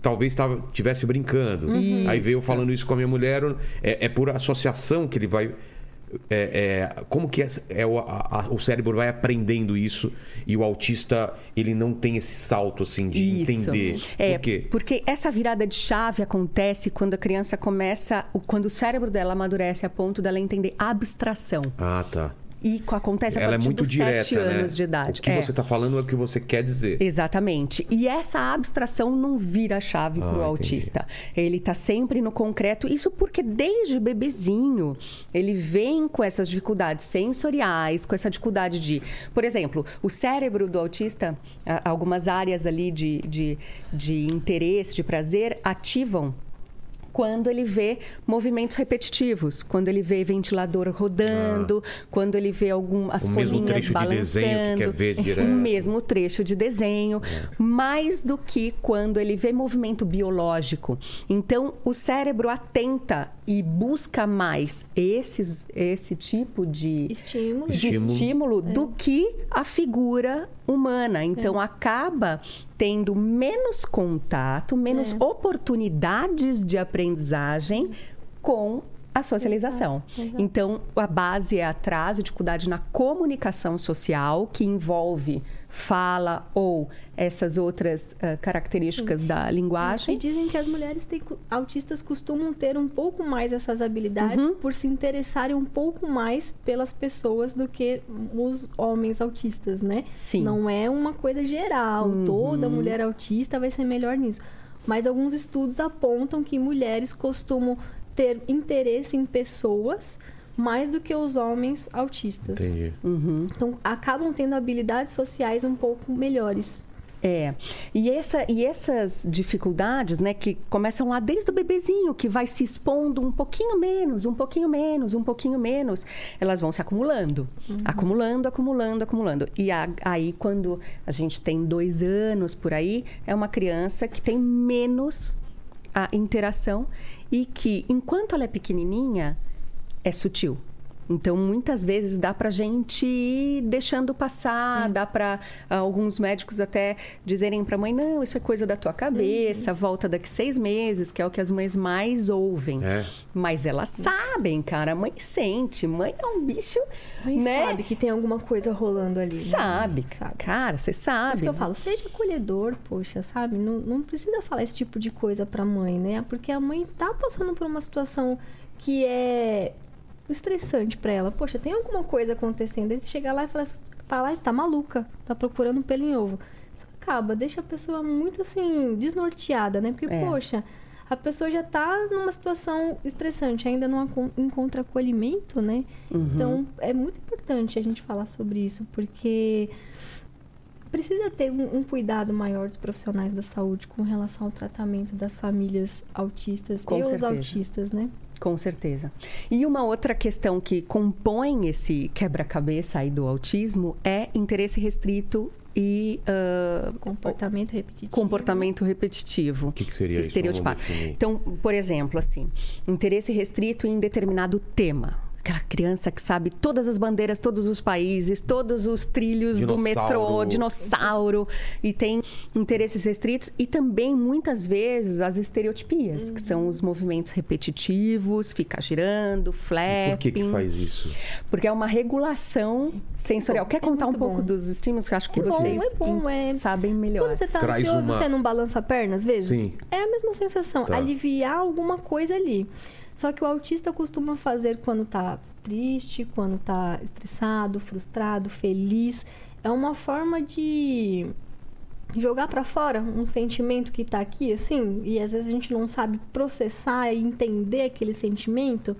talvez tava, tivesse brincando. Uhum. Aí veio falando isso com a minha mulher. É, é por associação que ele vai. É- é, como que é, é o, a- o cérebro vai aprendendo isso e o autista ele não tem esse salto assim de Isso. entender. É, Por quê? porque essa virada de chave acontece quando a criança começa, quando o cérebro dela amadurece a ponto dela entender abstração. Ah, tá. E co- acontece a Ela é partir muito dos direta, sete né? anos de idade. O que É. você está falando é o que você quer dizer. Exatamente. E essa abstração não vira chave Ah, para o autista. Ele está sempre no concreto. Isso porque desde bebezinho ele vem com essas dificuldades sensoriais, com essa dificuldade de. Por exemplo, o cérebro do autista, algumas áreas ali de, de, de interesse, de prazer, ativam quando ele vê movimentos repetitivos, quando ele vê ventilador rodando, quando ele vê algum as Ah. O folhinhas de balançando, direto. o mesmo trecho de desenho, mais do que quando ele vê movimento biológico. Então, o cérebro atenta e busca mais esses, esse tipo de Estímulo. de Estímulo. estímulo do que a figura humana. Então acaba tendo menos contato, menos oportunidades de aprendizagem com a socialização. Exato, exato. Então a base é atraso, dificuldade na comunicação social, que envolve fala ou essas outras ah, características da E linguagem. dizem que as mulheres têm autistas costumam ter um pouco mais essas habilidades Uhum. por se interessarem um pouco mais pelas pessoas do que os homens autistas, né? Sim. Não é uma coisa geral, toda mulher autista vai ser melhor nisso. Mas alguns estudos apontam que mulheres costumam ter interesse em pessoas mais do que os homens autistas. Entendi. Então acabam tendo habilidades sociais um pouco melhores. É. E, essa, e essas dificuldades, né, que começam lá desde o bebezinho, que vai se expondo um pouquinho menos, um pouquinho menos, um pouquinho menos, elas vão se acumulando. Acumulando, acumulando, acumulando. E a- aí, quando a gente tem dois anos por aí, é uma criança que tem menos a interação e que, enquanto ela é pequenininha, é sutil. Então, muitas vezes dá pra gente ir deixando passar, dá pra ah, alguns médicos até dizerem pra mãe: não, isso é coisa da tua cabeça, volta daqui seis meses, que é o que as mães mais ouvem. É. Mas elas sabem, cara, a mãe sente, mãe é um bicho, Mãe né? sabe que tem alguma coisa rolando ali. né? Sabe, Sabe. cara, você Por sabe. isso que eu falo, seja acolhedor, poxa, sabe? Não, não precisa falar esse tipo de coisa pra mãe, né? Porque a mãe tá passando por uma situação que é estressante pra ela. Poxa, tem alguma coisa acontecendo. Aí você chega lá e fala, fala "Ah, você tá maluca, tá procurando pelo em ovo. Isso acaba, deixa a pessoa muito assim, desnorteada, né? Porque, É. poxa, a pessoa já tá numa situação estressante, ainda não encontra acolhimento, né? Então, é muito importante a gente falar sobre isso, porque precisa ter um, um cuidado maior dos profissionais da saúde com relação ao tratamento das famílias autistas Com e os certeza. autistas, né? Com certeza. E uma outra questão que compõe esse quebra-cabeça aí do autismo é interesse restrito e ah, Comportamento repetitivo. comportamento repetitivo. O que, que seria isso? Estereotipado. Então, por exemplo, assim, interesse restrito em determinado tema. Aquela criança que sabe todas as bandeiras, todos os países, todos os trilhos do Dinossauro. metrô, dinossauro, e tem interesses restritos. E também, muitas vezes, as estereotipias, que são os movimentos repetitivos, fica girando, flapping. Por que que faz isso? Porque é uma regulação sensorial. Quer É contar um muito pouco bom. dos estímulos que eu acho que É bom, vocês é bom, é- sabem melhor? Quando você tá Traz ansioso, uma- você não balança a perna às vezes? Sim. É a mesma sensação, Tá. aliviar alguma coisa ali. Só que o autista costuma fazer quando tá triste, quando tá estressado, frustrado, feliz. É uma forma de jogar pra fora um sentimento que tá aqui, assim, e às vezes a gente não sabe processar e entender aquele sentimento.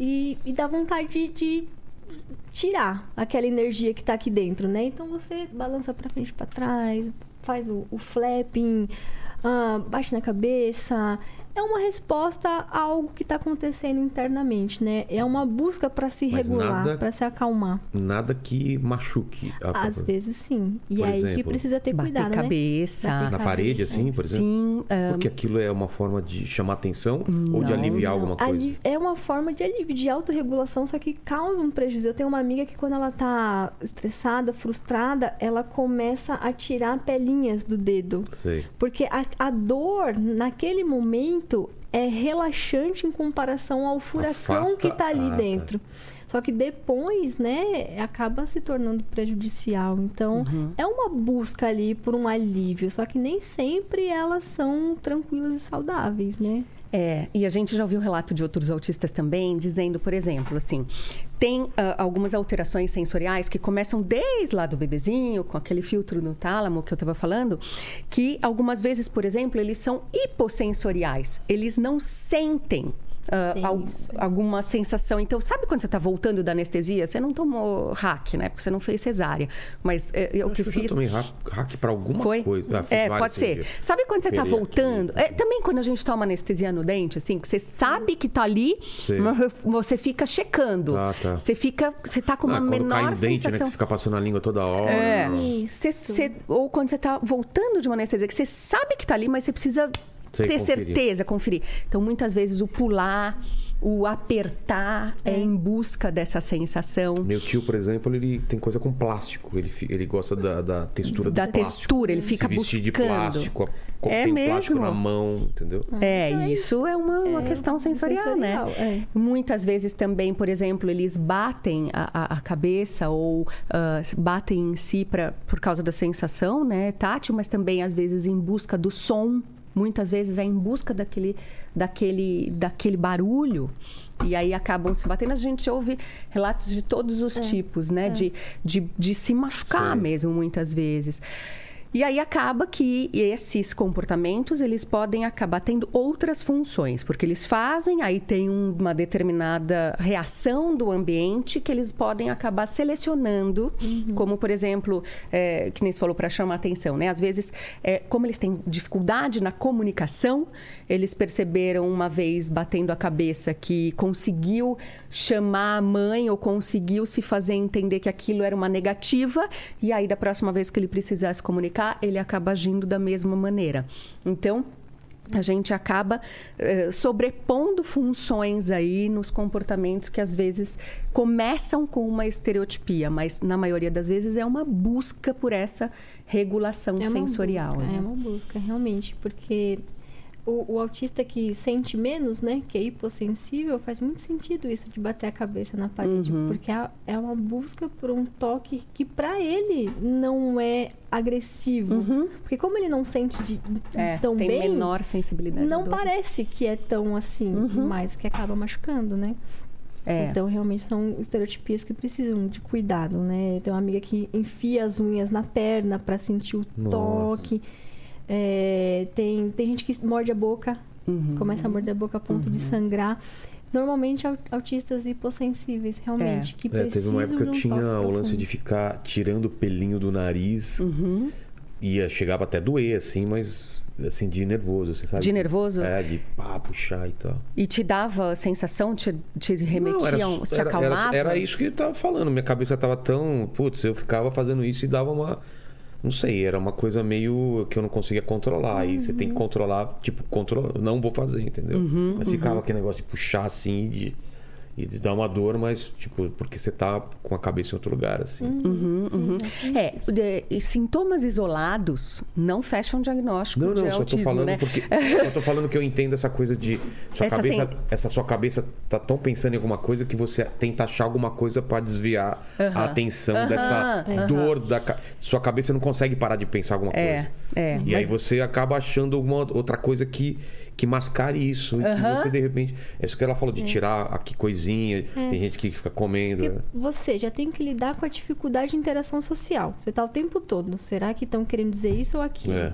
E, e dá vontade de, de tirar aquela energia que tá aqui dentro, né? Então você balança pra frente pra trás, faz o, o flapping, ah, bate na cabeça. É uma resposta a algo que tá acontecendo internamente, né? É uma busca pra se Mas regular, pra se acalmar. Nada que machuque a Às vezes sim. E Por aí que exemplo, precisa ter Bater cuidado, né? cabeça. Bater Na cabeça. parede, assim, por exemplo? Sim, ah, Porque aquilo é uma forma de chamar atenção ou de Não, aliviar Não, alguma coisa? ali- É uma forma de alívio, de autorregulação, só que causa um prejuízo. Eu tenho uma amiga que quando ela tá estressada, frustrada, ela começa a tirar pelinhas do dedo. Sei. Porque a, a dor, naquele momento, é relaxante em comparação ao furacão Afasta- que tá ali Ah, tá. dentro. Só que depois, né, acaba se tornando prejudicial. Então, Uhum. é uma busca ali por um alívio. Só que nem sempre elas são tranquilas e saudáveis, né? É, e a gente já ouviu relato de outros autistas também, dizendo, por exemplo, assim, tem ah, algumas alterações sensoriais que começam desde lá do bebezinho, com aquele filtro no tálamo que eu estava falando, que algumas vezes, por exemplo, eles são hipossensoriais. Eles não sentem. Ah, Tem al- isso. alguma sensação. Então, sabe quando você está voltando da anestesia? Você não tomou hack, né? Porque você não fez cesárea. Mas é, eu que eu fiz. tomei hack, pra alguma Foi? coisa. Ah, é, pode ser. Sabe quando você tá Operei voltando? aqui. É, também quando a gente toma anestesia no dente, assim, que você sabe que tá ali, Sei. mas você fica checando. Tá, tá. Você fica. Você tá com uma Ah, menor cai em dente, né? Que sensação. você fica passando a língua toda hora. É. Isso. Você- você- ou quando você tá voltando de uma anestesia, que você sabe que tá ali, mas você precisa Sei, ter conferir. certeza, conferir. Então, muitas vezes, o pular, o apertar é, em busca dessa sensação. Meu tio, por exemplo, ele tem coisa com plástico. Ele, ele gosta da, da textura Da do plástico. textura, ele fica Se vestir de buscando. plástico, co- É tem plástico mesmo? na mão, entendeu? É, Então é isso é uma, uma É, questão sensorial, né? sensorial, é. Muitas vezes também, por exemplo, eles batem a, a- a cabeça ou ah, batem em si pra, por causa da sensação, né, tátil, mas também às vezes em busca do som. Muitas vezes é em busca daquele, daquele, daquele barulho. E aí acabam se batendo. A gente ouve relatos de todos os tipos, né? De, de, de se machucar Sim. mesmo, muitas vezes. E aí acaba que esses comportamentos, eles podem acabar tendo outras funções, porque eles fazem, aí tem um- uma determinada reação do ambiente que eles podem acabar selecionando, como por exemplo, é, que nem você falou, para chamar atenção, né? Às vezes, é, como eles têm dificuldade na comunicação, eles perceberam uma vez batendo a cabeça que conseguiu chamar a mãe ou conseguiu se fazer entender que aquilo era uma negativa, e aí da próxima vez que ele precisasse comunicar, ele acaba agindo da mesma maneira. Então, a gente acaba eh, sobrepondo funções aí nos comportamentos que às vezes começam com uma estereotipia, mas na maioria das vezes é uma busca por essa regulação É sensorial. busca, né? É uma busca, realmente, porque o, o autista que sente menos, né, que é hipossensível, faz muito sentido isso de bater a cabeça na parede, Uhum. porque é, é uma busca por um toque que para ele não é agressivo, Uhum. porque como ele não sente de, É, tão tem bem, menor sensibilidade. não parece que é tão assim, mas que acaba machucando, né? É. Então, realmente são estereotipias que precisam de cuidado, né? Tem uma amiga que enfia as unhas na perna para sentir o Nossa. toque. É, tem, tem gente que morde a boca, Uhum. começa a morder a boca a ponto de sangrar. Normalmente, au- autistas hipossensíveis, realmente, que É, teve uma época que eu um tinha o lance de ficar tirando o pelinho do nariz. Uhum. Ia, chegava até a doer, assim, mas assim, de nervoso, você sabe? De nervoso? É, de pá, puxar e tal. E te dava a sensação, te, te remetiam, Não, te era, era, acalmava? era isso que ele tava falando. Minha cabeça tava tão. Putz, eu ficava fazendo isso e dava uma. Não sei, era uma coisa meio que eu não conseguia controlar. Aí você tem que controlar, tipo, controlar, não vou fazer, entendeu? mas ficava aquele negócio de puxar assim, de, e de dar uma dor, mas, tipo, porque você tá com a cabeça em outro lugar, assim. É, de- e sintomas isolados não fecham diagnóstico Não, de não, só tô autismo, falando né? porque. Só tô falando que eu entendo essa coisa de. Sua Essa, cabeça, assim- essa sua cabeça tá tão pensando em alguma coisa que você tenta achar alguma coisa pra desviar a atenção dessa dor da. Sua cabeça não consegue parar de pensar alguma É, coisa. é. E aí você acaba achando alguma outra coisa que, que mascare isso. E que você, de repente. É isso que ela falou, de tirar aqui coisinha. Tem gente que fica comendo. Porque você já tem que lidar com a dificuldade de interação social. Você tá o tempo todo. Será que estão querendo dizer isso ou aquilo? É.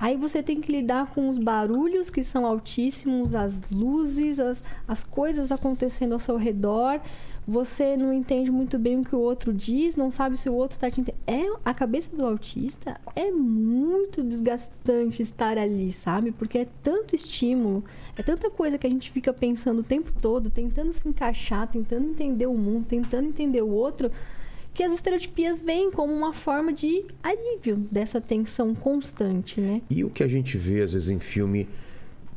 Aí você tem que lidar com os barulhos que são altíssimos, as luzes, as, as coisas acontecendo ao seu redor. Você não entende muito bem o que o outro diz, não sabe se o outro está te entendendo. É, a cabeça do autista é muito desgastante estar ali, sabe? Porque é tanto estímulo, é tanta coisa que a gente fica pensando o tempo todo, tentando se encaixar, tentando entender o mundo, tentando entender o outro, que as estereotipias vêm como uma forma de alívio dessa tensão constante, né? E o que a gente vê, às vezes, em filme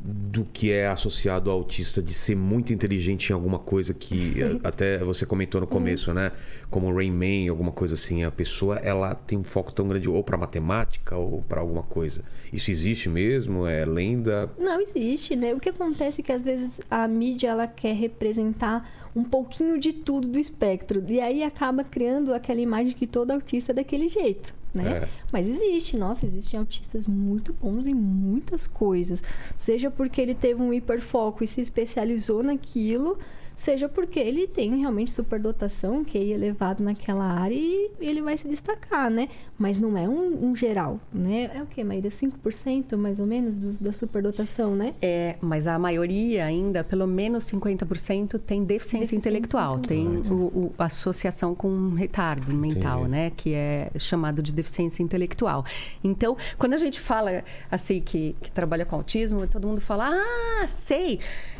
do que é associado ao autista de ser muito inteligente em alguma coisa que eh, até você comentou no começo, né? Como Rain Man, alguma coisa assim. A pessoa, ela tem um foco tão grande ou para matemática ou para alguma coisa. Isso existe mesmo? É lenda? Não existe, né? O que acontece é que às vezes a mídia ela quer representar um pouquinho de tudo do espectro e aí acaba criando aquela imagem que todo autista é daquele jeito, né? É. Mas existe, nossa, existem autistas muito bons em muitas coisas, seja porque ele teve um hiperfoco e se especializou naquilo, seja porque ele tem realmente superdotação, que é elevado naquela área e ele vai se destacar, né? Mas não é um, um geral, né? É o quê, Maíra? 5% mais ou menos do- da superdotação, né? É, mas a maioria ainda, pelo menos 50%, tem deficiência, Deficiência intelectual. Tem o, o- a associação com um retardo mental, Entendi. né? Que é chamado de deficiência intelectual. Então, quando a gente fala assim que, que trabalha com autismo, todo mundo fala, ah, sei.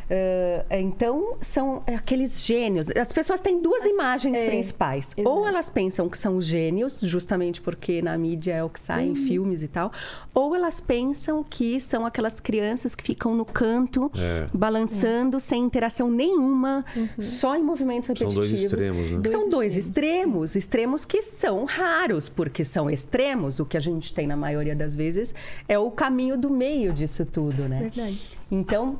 Ah, então, são aqueles gênios. As pessoas têm duas imagens é, principais. exato. Ou elas pensam que são gênios, justamente porque na mídia é o que sai Uhum. em filmes e tal. Ou elas pensam que são aquelas crianças que ficam no canto, É. balançando, sem interação nenhuma, Uhum. só em movimentos São repetitivos. dois extremos, né? São Dois dois extremos, extremos que são raros, porque são extremos. O que a gente tem na maioria das vezes é o caminho do meio disso tudo, né? Verdade. Então,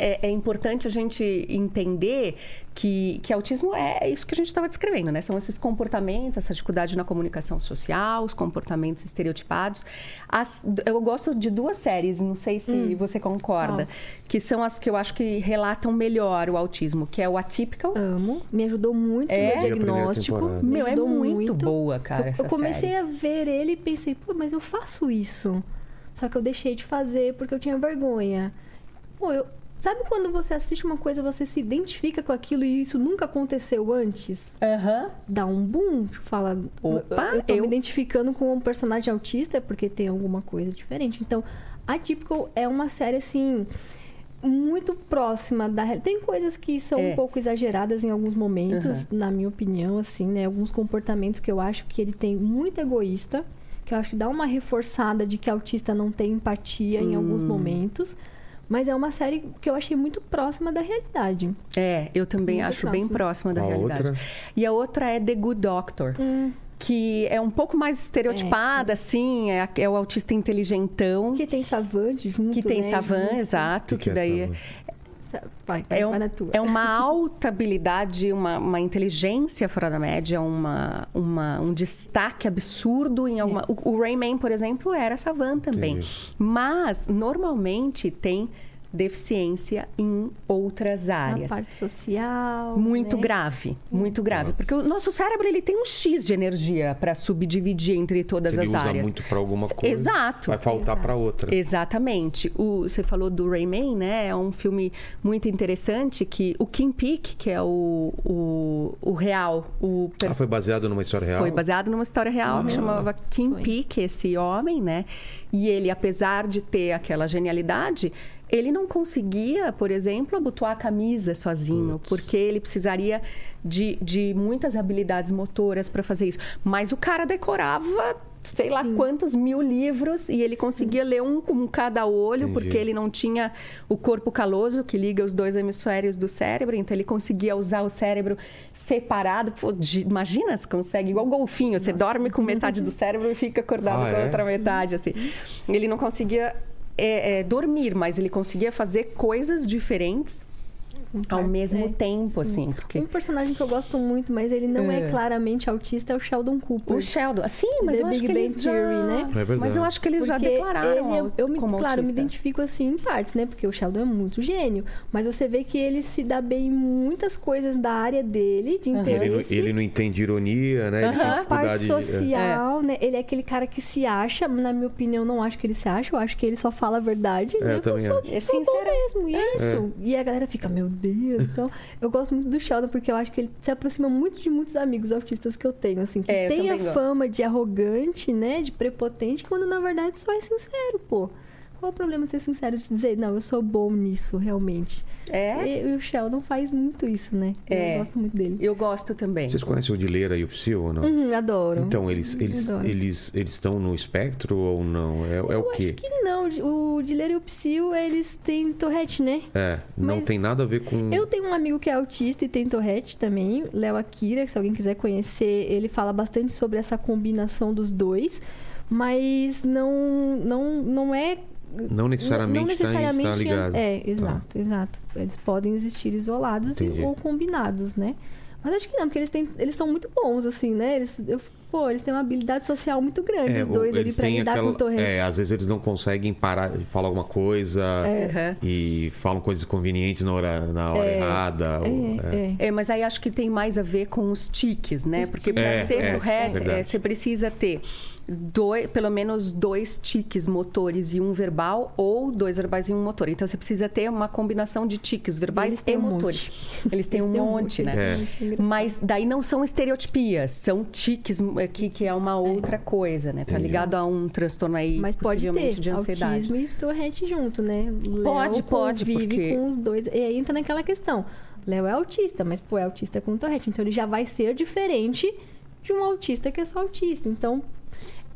é, é importante a gente entender que, que autismo é isso que a gente estava descrevendo, né? São esses comportamentos, essa dificuldade na comunicação social, os comportamentos estereotipados. As- eu gosto de duas séries, não sei se Hum. você concorda, que são as que eu acho que relatam melhor o autismo, que é o Atypical. Amo. Me ajudou muito É? no diagnóstico. Meu, é ajudou muito boa, cara, Eu, essa eu comecei série. a ver ele e pensei, pô, mas eu faço isso. Só que eu deixei de fazer porque eu tinha vergonha. Pô, eu. Sabe quando você assiste uma coisa, você se identifica com aquilo e isso nunca aconteceu antes? Aham. Dá um boom, fala, Opa, eu, tô eu- me identificando com um personagem autista porque tem alguma coisa diferente. Então, a Typical é uma série assim muito próxima da realidade. Tem coisas que são É. um pouco exageradas em alguns momentos, na minha opinião, assim, né? Alguns comportamentos que eu acho que ele tem muito egoísta, que eu acho que dá uma reforçada de que autista não tem empatia em Hum. alguns momentos. Mas é uma série que eu achei muito próxima da realidade. É, eu também Muito acho bem próxima da a realidade. outra? E a outra é The Good Doctor. Que é um pouco mais estereotipada, assim, é, é o autista inteligentão. Que tem Savante junto, Que tem né? Savan, Junto. exato, O que, que que é daí Savan? Vai, vai, é, um- vai na tua. é uma alta habilidade, uma, uma inteligência fora da média, uma, uma- um destaque absurdo em alguma. O, o Rayman, por exemplo, era Savan também. Mas normalmente tem deficiência em outras Na áreas. parte social. Muito né? grave, muito grave. Porque o nosso cérebro ele tem um X de energia para subdividir entre todas ele as usa áreas. muito para alguma coisa. Exato. Vai faltar para outra. Exatamente. O, você falou do Rayman, né? É um filme muito interessante que o Kim Peek, que é o, o, o real, o Ah, pers- foi baseado numa história real? foi baseado numa história real que chamava Kim Foi. Peek, esse homem, né? E ele, apesar de ter aquela genialidade, ele não conseguia, por exemplo, abotoar a camisa sozinho, porque ele precisaria de, de muitas habilidades motoras para fazer isso. Mas o cara decorava sei lá quantos mil livros e ele conseguia ler um com cada olho, Entendi. porque ele não tinha o corpo caloso que liga os dois hemisférios do cérebro, então ele conseguia usar o cérebro separado. Pô, de- imagina se consegue, igual golfinho, você dorme com metade do cérebro e fica acordado Ah, com a é? outra metade, assim. Ele não conseguia é, é, dormir, mas ele conseguia fazer coisas diferentes ao Parte- mesmo é, tempo, sim. assim, porque... Um personagem que eu gosto muito, mas ele não é, É. claramente autista, é o Sheldon Cooper. O Sheldon, sim, mas eu acho Big que Bang eles já... Theory, né? É verdade. Mas eu acho que eles já Porque declararam ele é- eu me, como claro, me identifico assim em partes, né? Porque o Sheldon é muito gênio. Mas você vê que ele se dá bem em muitas coisas da área dele, de Ele não, interesse. ele não entende ironia, né? Ele tem parte de- é. social, né? Ele é aquele cara que se acha, na minha opinião, não acho que ele se acha, eu acho que ele só fala a verdade. É, né? eu também sou, acho. É sou bom sincero. mesmo, e é isso. E a galera fica, meu Deus. Então, eu gosto muito do Sheldon, porque eu acho que ele se aproxima muito de muitos amigos autistas que eu tenho, assim, que É, tem a gosto. fama de arrogante, né? De prepotente, quando na verdade só é sincero, pô. Qual o problema de ser sincero de dizer, não, eu sou bom nisso, realmente? É, E, e o Sheldon faz muito isso, né? É. Eu gosto muito dele. eu gosto também. Vocês conhecem o Dileira e o Psyu ou não? Uhum, adoro. Então, eles eles Adoro. eles eles estão no espectro ou não? É, é o Eu quê? acho que não. O Dileira e o Psyu, eles têm Tourette, né? É, não Mas tem nada a ver com Eu tenho um amigo que é autista e tem Tourette também, Léo Akira, que se alguém quiser conhecer, ele fala bastante sobre essa combinação dos dois, mas não não não é não necessariamente, não tá- necessariamente tá, ligado. é, exato, exato. Eles podem existir isolados e- ou combinados, né? Mas acho que não, porque eles têm, eles são muito bons assim, né? Eles eu, pô, eles têm uma habilidade social muito grande É, os o- dois ali pra lidar aquela, com Tourette. é, às vezes eles não conseguem parar de falar alguma coisa Aham. e falam coisas convenientes na hora, na hora errada. ou- é. É, é. É, mas aí acho que tem mais a ver com os tiques, né? Os Porque tiques. para É, ser é, é, você precisa ter dois, pelo menos dois tiques motores e um verbal, ou dois verbais e um motor. Então você precisa ter uma combinação de tiques verbais Eles e têm um motores. Eles têm Eles um têm um monte, monte, né? É. Mas daí não são estereotipias, são tiques eh, que, que é uma outra coisa, né? Tá Entendi. ligado a um transtorno aí, Mas pode ter de ansiedade. autismo e Tourette junto, né? Léo Pode, pode, convive porque- com os dois. E aí entra naquela questão. Léo é autista, mas pô, é autista com Tourette. Então ele já vai ser diferente de um autista que é só autista. Então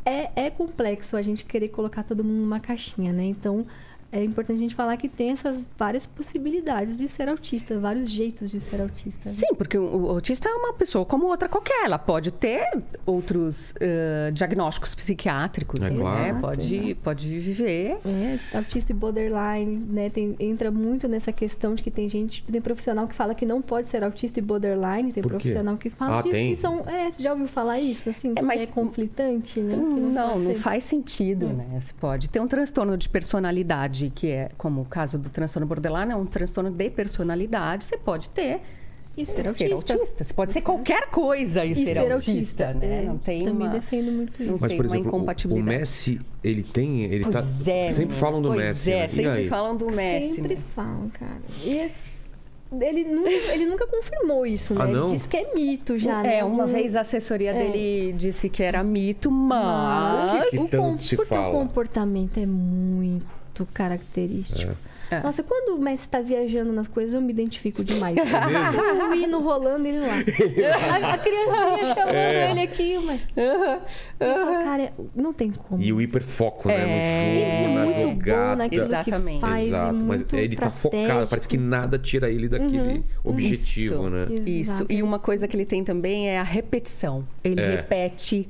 é, é complexo a gente querer colocar todo mundo numa caixinha, né? Então é importante a gente falar que tem essas várias possibilidades de ser autista, vários jeitos de ser autista. né? Sim, porque o autista é uma pessoa como outra qualquer. Ela pode ter outros eh, diagnósticos psiquiátricos, É né? claro. Pode, Exato. pode viver. É, autista e borderline, né? Tem, entra muito nessa questão de que tem gente, tem profissional que fala que não pode ser autista e borderline, tem profissional que fala Ah, tem? que são. É, já ouviu falar isso? Assim, É, mas- é conflitante, né? Não, não ser. faz sentido, né? Você pode ter um transtorno de personalidade, que é, como o caso do transtorno borderline, é um transtorno de personalidade. Você pode ter E ser ser autista. autista. Você pode ser qualquer coisa e, E ser, autista, né? é, não tem Também uma... defendo muito não isso. Mas, tem por uma exemplo, o- o incompatibilidade. Messi, ele tem. Ele Pois tá. é, sempre falam do pois Messi. é, né? Sempre aí? falam do Messi, Sempre né? falam, cara. E ele nunca, ele nunca confirmou isso, né? Ah, não? Ele disse que é mito já, né? É, uma Algum- vez a assessoria É. dele disse que era mito, mas... que o tanto com- se porque fala? o comportamento é muito característico. É. Nossa, quando o Messi tá viajando nas coisas, eu me identifico demais. É o hino rolando ele lá. A, a criancinha chamando É. ele aqui, mas. Falo, aham. cara, não tem como. E o hiperfoco, É. né? Ele No é jogo, na muito bom jogada. naquilo Exatamente. que faz. Exato, e mas muito ele tá focado, parece que nada tira ele daquele objetivo, Isso. né? Isso. Exato. E uma coisa que ele tem também é a repetição. Ele É. repete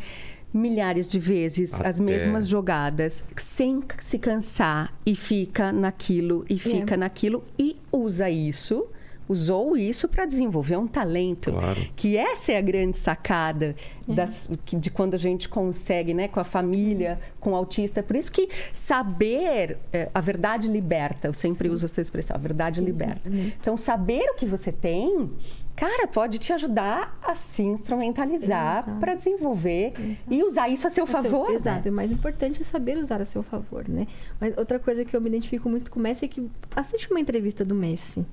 milhares de vezes as Até. mesmas jogadas sem se cansar e fica naquilo e fica naquilo e usa isso. Usou isso para desenvolver um talento. Claro. Que essa é a grande sacada das- que- de quando a gente consegue, né, com a família, com o autista. Por isso que saber eh, a verdade liberta. Eu sempre uso essa expressão, a verdade liberta. Então, saber o que você tem, cara, pode te ajudar a se instrumentalizar Exato. para desenvolver e usar isso a seu A seu- favor. né? Exato. O mais importante é saber usar a seu favor, né? Mas outra coisa que eu me identifico muito com o Messi é que assiste uma entrevista do Messi.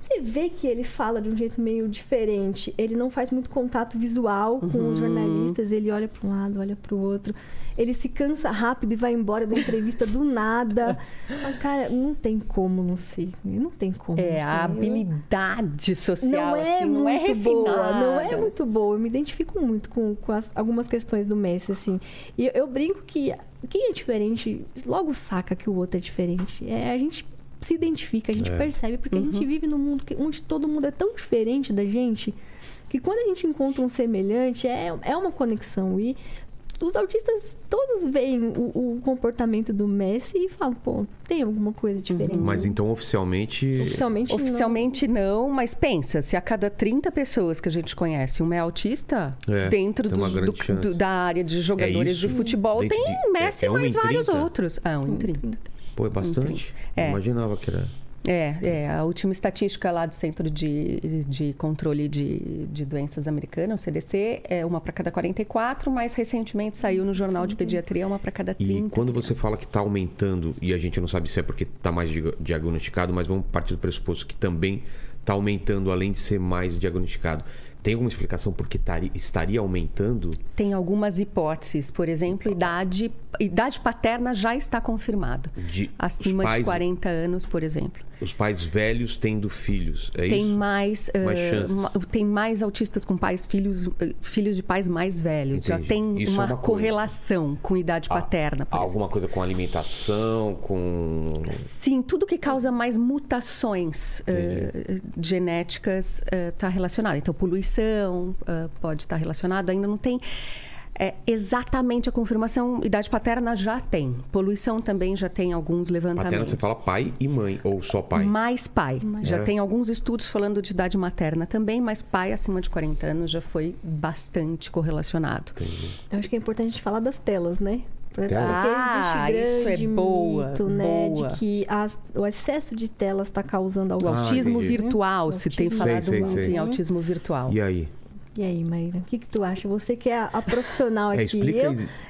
Você vê que ele fala de um jeito meio diferente. Ele não faz muito contato visual com os jornalistas, ele olha para um lado, olha para o outro. Ele se cansa rápido e vai embora da entrevista do nada. Mas, cara, não tem como não ser. Não tem como. É, não a habilidade social, não é assim, muito não é refinada. boa, não é muito boa. Eu me identifico muito com, com as- algumas questões do Messi, assim. E eu, eu brinco que quem é diferente logo saca que o outro é diferente. É, a gente se identifica, a gente percebe, porque a gente vive num mundo que, onde todo mundo é tão diferente da gente que quando a gente encontra um semelhante, é, é uma conexão. E os autistas todos veem o, o comportamento do Messi e falam, pô, tem alguma coisa diferente. Mas então, oficialmente. Oficialmente, não. Oficialmente não. mas pensa, se a cada 30 pessoas que a gente conhece, uma é autista, É, dentro dos- do- do- da área de jogadores isso? de futebol, Dentro tem de- Messi é- é um mais vários 30? outros. Ah, um em 30. Pô, é bastante. É. Imaginava que era. É, é, a última estatística lá do Centro de, de Controle de, de Doenças Americano, o CDC, é uma para cada 44, mas recentemente saiu no Jornal de Pediatria uma para cada 30. E quando você crianças. fala que está aumentando, e a gente não sabe se é porque está mais diag- diagnosticado, mas vamos partir do pressuposto que também está aumentando, além de ser mais diagnosticado. Tem alguma explicação por que tari- estaria aumentando? Tem algumas hipóteses, por exemplo, idade, idade paterna já está confirmada. De, Acima de 40 anos, por exemplo. Os pais velhos tendo filhos, é tem isso? mais, Mais eh, chances. ma- tem mais autistas com pais filhos eh, filhos de pais mais velhos já Entendi. tem Isso é uma, uma coisa. correlação com idade paterna por exemplo. Alguma coisa com alimentação, com. Sim, tudo que causa mais mutações eh, genéticas está relacionado. Então, poluição pode estar relacionado. Ainda não tem eh, exatamente a confirmação. Idade paterna já tem. Poluição também já tem alguns levantamentos. Paterna, você fala pai e mãe, ou só pai? Mais pai. Já É. tem alguns estudos falando de idade materna também, mas pai acima de 40 anos já foi bastante correlacionado. Eu acho que é importante a gente falar das telas, né? Porque? Ah, existe isso é grande boa, mito, né? boa. De que as- o excesso de telas está causando O algum autismo entendi. virtual, se tem falado Sei, sei, muito sei. em autismo virtual. E aí? E aí, Maíra, o que, que tu acha? Você que é a, a profissional É, aqui. explica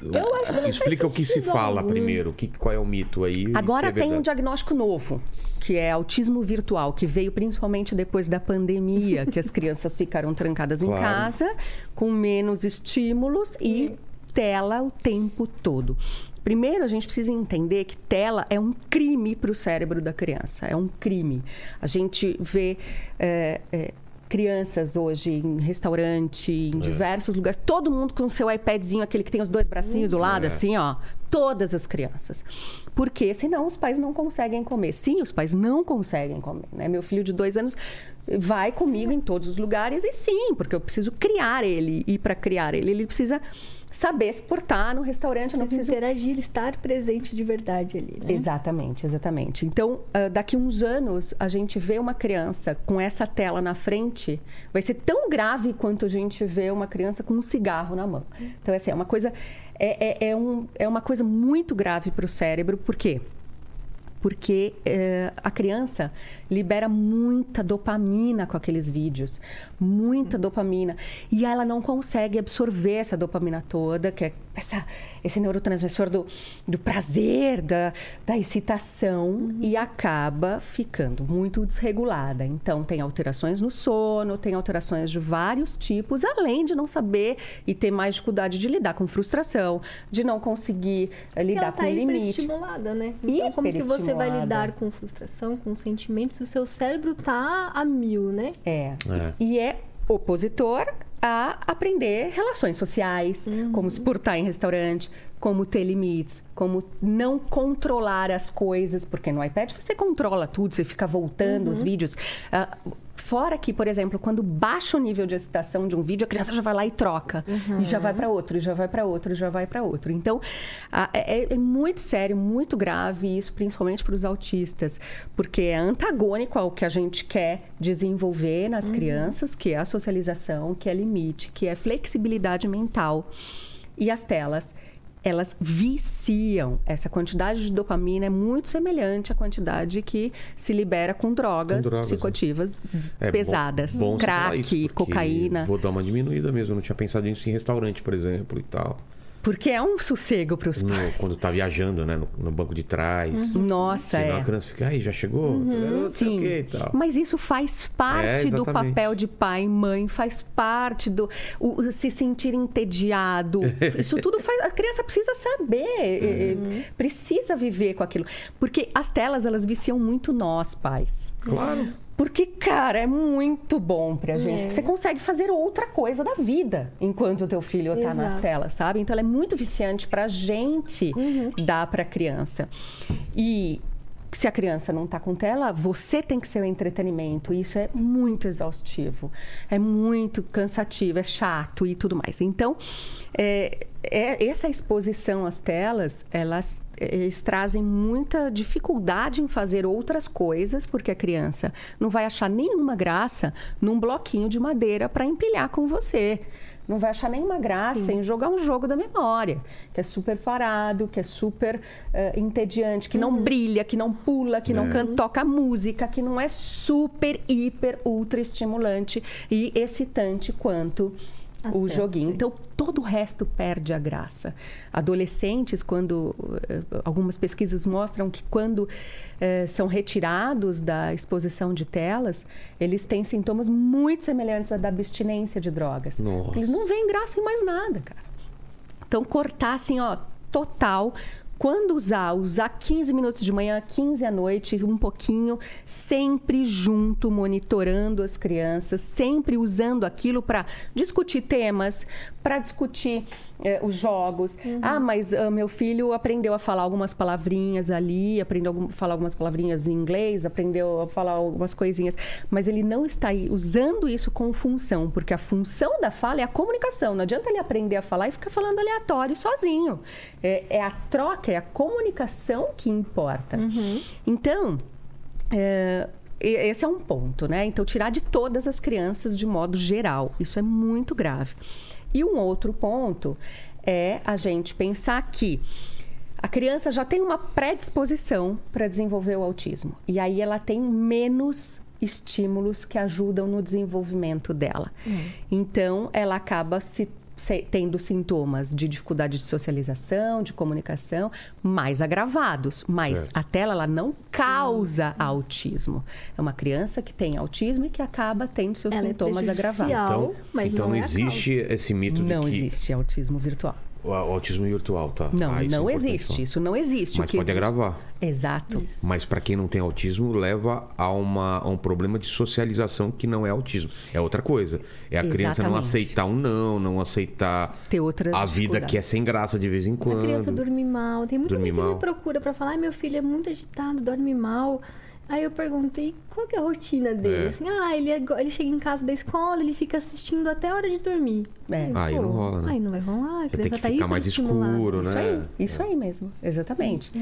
eu, eu acho que não faz explica o que se fala algum. primeiro. O que, qual é o mito aí? e Agora é tem um diagnóstico novo, que é autismo virtual, que veio principalmente depois da pandemia, que as crianças ficaram trancadas em Claro. casa, com menos estímulos e tela o tempo todo. Primeiro, a gente precisa entender que tela é um crime para o cérebro da criança. É um crime. A gente vê é, é, crianças hoje em restaurante, em diversos lugares, todo mundo com seu iPadzinho, aquele que tem os dois bracinhos do lado, É. assim, ó. Todas as crianças. Porque senão os pais não conseguem comer. Sim, os pais não conseguem comer. Né? Meu filho de dois anos vai comigo em todos os lugares e sim, porque eu preciso criar ele. E para criar ele, ele precisa saber se portar no restaurante. Eu não preciso interagir, estar presente de verdade ali, né? Exatamente, exatamente. Então, ah, daqui uns anos, a gente vê uma criança com essa tela na frente, vai ser tão grave quanto a gente vê uma criança com um cigarro na mão. Então, assim, é uma coisa, é, é, é um, é uma coisa muito grave para o cérebro, por quê? Porque eh, a criança libera muita dopamina com aqueles vídeos, muita dopamina. E ela não consegue absorver essa dopamina toda, que é essa, esse neurotransmissor do, do prazer, da, da excitação, e acaba ficando muito desregulada. Então, tem alterações no sono, tem alterações de vários tipos, além de não saber e ter mais dificuldade de lidar com frustração, de não conseguir eh, lidar ela tá com limite. hiperestimulada, né? Então, como que você vai lidar com frustração, com sentimentos, se o seu cérebro tá a mil, né? É. É. E é opositor a aprender relações sociais, como se portar em restaurante, como ter limites, como não controlar as coisas, porque no iPad você controla tudo, você fica voltando os vídeos. Ah, fora que, por exemplo, quando baixa o nível de excitação de um vídeo, a criança já vai lá e troca, e já vai para outro, e já vai para outro, e já vai para outro. Então, ah, é, é muito sério, muito grave isso, principalmente para os autistas, porque é antagônico ao que a gente quer desenvolver nas crianças, que é a socialização, que é limite, que é flexibilidade mental. E as telas, elas viciam. Essa quantidade de dopamina é muito semelhante à quantidade que se libera com drogas, Com drogas, né? psicoativas É pesadas, bom- bom crack, isso, cocaína. Vou dar uma diminuída mesmo. Eu não tinha pensado nisso em restaurante, por exemplo, e tal. Porque é um sossego para os pais. quando tá viajando, né? No, no banco de trás. Nossa, Senão é. a criança fica, aí, já chegou? Não sei o que e tal. Mas isso faz parte É, do papel de pai e mãe, faz parte do o, se sentir entediado. Isso tudo faz. A criança precisa saber, eh, precisa viver com aquilo. Porque as telas, elas viciam muito nós, pais. Claro. Porque, cara, é muito bom pra gente. Porque você consegue fazer outra coisa da vida enquanto o teu filho tá nas Exato. telas, sabe? Então ela é muito viciante pra gente dar pra criança. E se a criança não tá com tela, você tem que ser o entretenimento. Isso é muito exaustivo. É muito cansativo, é chato e tudo mais. Então, é, é- essa exposição às telas, elas, é, eles trazem muita dificuldade em fazer outras coisas, porque a criança não vai achar nenhuma graça num bloquinho de madeira para empilhar com você. Não vai achar nenhuma graça em jogar um jogo da memória, que é super parado, que é super eh, entediante, que não brilha, que não pula, que não É. can- toca música, que não é super, hiper, ultra estimulante e excitante quanto O joguinho. sim. Então, todo o resto perde a graça. Adolescentes, quando. eh, Algumas pesquisas mostram que quando eh, são retirados da exposição de telas, eles têm sintomas muito semelhantes à da abstinência de drogas. Nossa. Eles não veem graça em mais nada, cara. Então, cortar assim, ó, total. Quando usar, usar 15 minutos de manhã, 15 à noite, um pouquinho, sempre junto, monitorando as crianças, sempre usando aquilo para discutir temas, para discutir eh, os jogos. Ah, mas ah, meu filho aprendeu a falar algumas palavrinhas ali, aprendeu a falar algumas palavrinhas em inglês, aprendeu a falar algumas coisinhas, mas ele não está aí usando isso com função, porque a função da fala é a comunicação. Não adianta ele aprender a falar e ficar falando aleatório sozinho. É, é a troca, é a comunicação que importa. Então, é, esse é um ponto, né? Então, tirar de todas as crianças de modo geral. Isso é muito grave. E um outro ponto é a gente pensar que a criança já tem uma predisposição para desenvolver o autismo. E aí ela tem menos estímulos que ajudam no desenvolvimento dela. Então, ela acaba se- tendo sintomas de dificuldade de socialização, de comunicação, mais agravados. Mas Certo. a tela ela não causa autismo. É uma criança que tem autismo e que acaba tendo seus Ela é sintomas agravados. prejudicial. Então, mas então não não, é existe esse mito Não de que existe autismo virtual. O autismo virtual, tá? Não, Ah, isso é não importante existe. Isso não existe. O Mas que pode existe- agravar. Exato. Mas para quem não tem autismo, leva a, uma, a um problema de socialização que não é autismo. É outra coisa. É a criança não Exatamente. aceitar um não, não aceitar Ter outras a vida que é sem graça de vez em quando. A criança dorme mal. Tem muita gente que me procura pra falar, "Ai, meu filho é muito agitado, dorme mal. Aí eu perguntei qual que é a rotina dele. É. Assim, ah, ele, é ele chega em casa da escola, ele fica assistindo até a hora de dormir. É. Aí não rola, né? Aí não vai rolar, a tem criança que tá ficar mais escuro, Isso né? aí, isso aí mesmo, exatamente.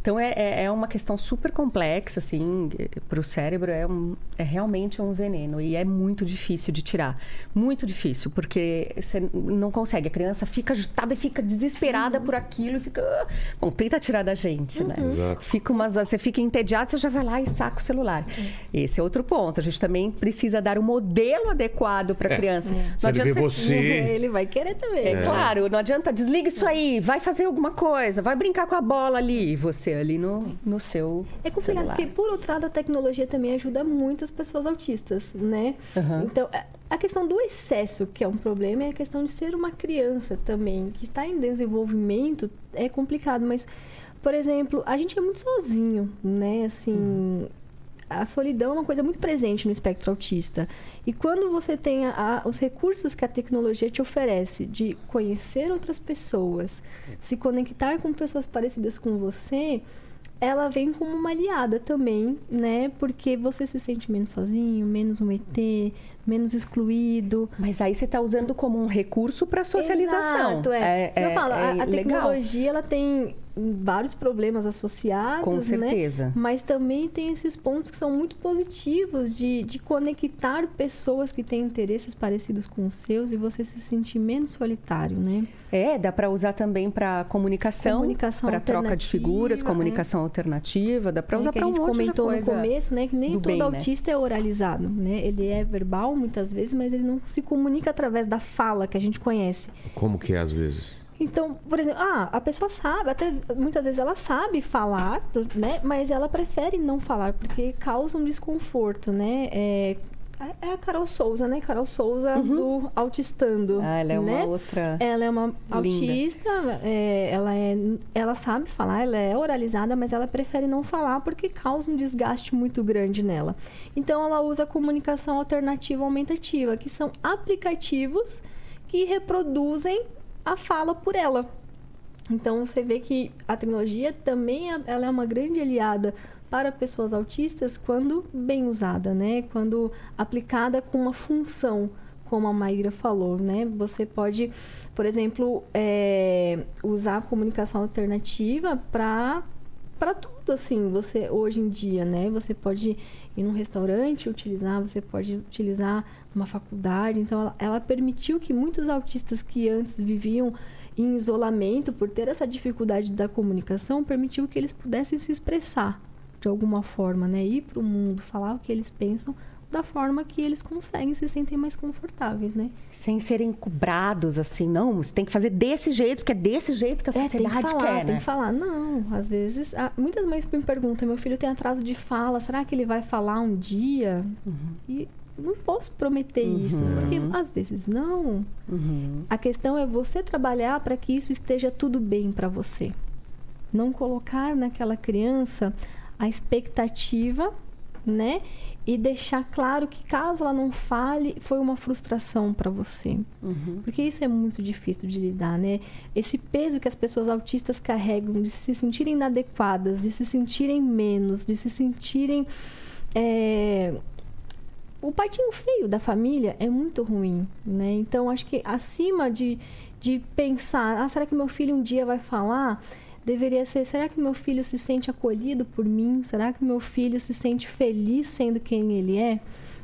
Então é, é, é uma questão super complexa, assim, para o cérebro é, um, é realmente um veneno e é muito difícil de tirar. Muito difícil, porque você não consegue. A criança fica agitada e fica desesperada por aquilo e fica. "Ah". Bom, tenta tirar da gente, né? Exato. Fica umas, você fica entediado, você já vai lá e saca o celular. Esse é outro ponto. A gente também precisa dar o modelo adequado para a É. criança. Se ele vê você. Ele vai querer também. É, claro, não adianta, desliga isso aí, vai fazer alguma coisa, vai brincar com a bola ali, e você ali no, no seu É complicado, celular. porque, por outro lado, a tecnologia também ajuda muitas pessoas autistas, né? Aham. Então, a- a questão do excesso, que é um problema, é a questão de ser uma criança também, que está em desenvolvimento, é complicado. Mas, por exemplo, a gente é muito sozinho, né? Assim, a solidão é uma coisa muito presente no espectro autista. E quando você tem a- os recursos que a tecnologia te oferece de conhecer outras pessoas, se conectar com pessoas parecidas com você, ela vem como uma aliada também, né? Porque você se sente menos sozinho, menos um ET, menos excluído. Mas aí você está usando como um recurso para socialização. Exato, é. Que eu falo, a, a legal. tecnologia ela tem vários problemas associados, Com né? certeza. Mas também tem esses pontos que são muito positivos de, de conectar pessoas que têm interesses parecidos com os seus e você se sentir menos solitário, né? É, dá para usar também para comunicação, Comunicação para troca de figuras, alternativa, comunicação alternativa, dá para É usar a para um gente monte de comentou coisa. no começo, né, que nem do todo bem, né? autista é oralizado, né? Ele é verbal muitas vezes, mas ele não se comunica através da fala que a gente conhece. Como que é às vezes? Então, por exemplo, ah, a pessoa sabe, até muitas vezes ela sabe falar, né? Mas ela prefere não falar, porque causa um desconforto, né? É, é a Carol Souza, né? Carol Souza do Autistando. Ah, ela é né? uma outra. Ela é uma autista, é, ela, é, ela sabe falar, ela é oralizada, mas ela prefere não falar porque causa um desgaste muito grande nela. Então, ela usa a comunicação alternativa aumentativa, que são aplicativos que reproduzem a fala por ela. Então, você vê que a tecnologia também é- ela é uma grande aliada para pessoas autistas quando bem usada, né? Quando aplicada com uma função, como a Maíra falou, né? Você pode, por exemplo, é, usar a comunicação alternativa para para tudo assim você hoje em dia né você pode ir num restaurante utilizar você pode utilizar numa faculdade então ela, ela permitiu que muitos autistas que antes viviam em isolamento por ter essa dificuldade da comunicação permitiu que eles pudessem se expressar de alguma forma né ir para o mundo falar o que eles pensam da forma que eles conseguem se sentem mais confortáveis né Sem serem cobrados, assim, não, você tem que fazer desse jeito, porque é desse jeito que a É, tem sociedade que falar, quer, tem né? que falar. Não, às vezes... muitas mães me perguntam, meu filho tem atraso de fala, será que ele vai falar um dia? E não posso prometer isso, porque às vezes não. Uhum. A questão é você trabalhar para que isso esteja tudo bem para você. Não colocar naquela criança a expectativa, né? E deixar claro que caso ela não fale, foi uma frustração para você. Uhum. Porque isso é muito difícil de lidar, né? Esse peso que as pessoas autistas carregam de se sentirem inadequadas, de se sentirem menos, de se sentirem. é, O patinho feio da família é muito ruim, né? Então, acho que acima de, de pensar, ah, será que meu filho um dia vai falar? Deveria ser, será que meu filho se sente acolhido por mim? Será que meu filho se sente feliz sendo quem ele é?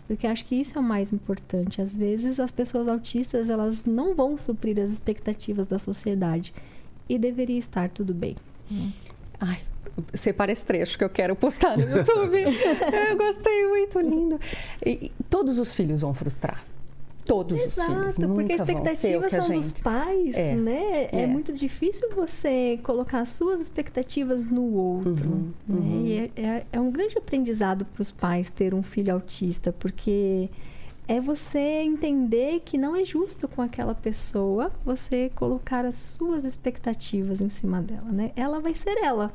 Porque acho que isso é o mais importante. Às vezes as pessoas autistas, elas não vão suprir as expectativas da sociedade. E deveria estar tudo bem. Ai, separa esse trecho que eu quero postar no YouTube. eu gostei, muito lindo. E todos os filhos vão frustrar. Todos os filhos. Exato, porque as expectativas são dos gente... pais, É, né? É. é. muito difícil você colocar as suas expectativas no outro. Uhum, né? uhum. E é, é- é um grande aprendizado para os pais ter um filho autista, porque é você entender que não é justo com aquela pessoa você colocar as suas expectativas em cima dela, né? Ela vai ser ela.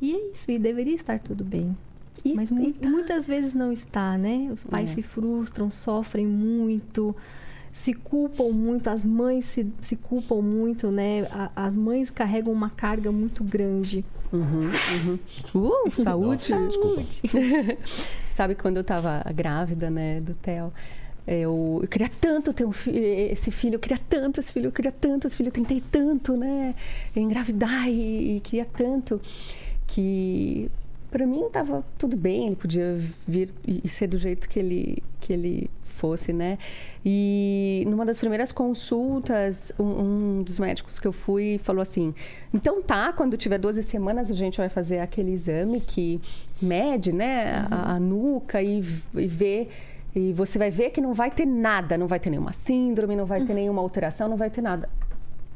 E é isso, e deveria estar tudo bem. E- Mas e mu- tá. muitas vezes não está, né? Os pais É. se frustram, sofrem muito, se culpam muito, as mães se, se culpam muito, né? A- as mães carregam uma carga muito grande. Uhum, uhum. Uh, saúde. Saúde. Sabe quando eu tava grávida, né, do Theo? Eu, eu queria tanto ter um fi- esse filho, eu queria tanto esse filho, eu queria tanto esse filho, eu tentei tanto, né, engravidar e, e queria tanto que para mim tava tudo bem, ele podia vir e ser do jeito que ele que ele fosse, né? E numa das primeiras consultas, um, um dos médicos que eu fui falou assim: então tá, quando tiver 12 semanas a gente vai fazer aquele exame que mede, né, a, a nuca e, e vê. E você vai ver que não vai ter nada, não vai ter nenhuma síndrome, não vai ter nenhuma alteração, não vai ter nada.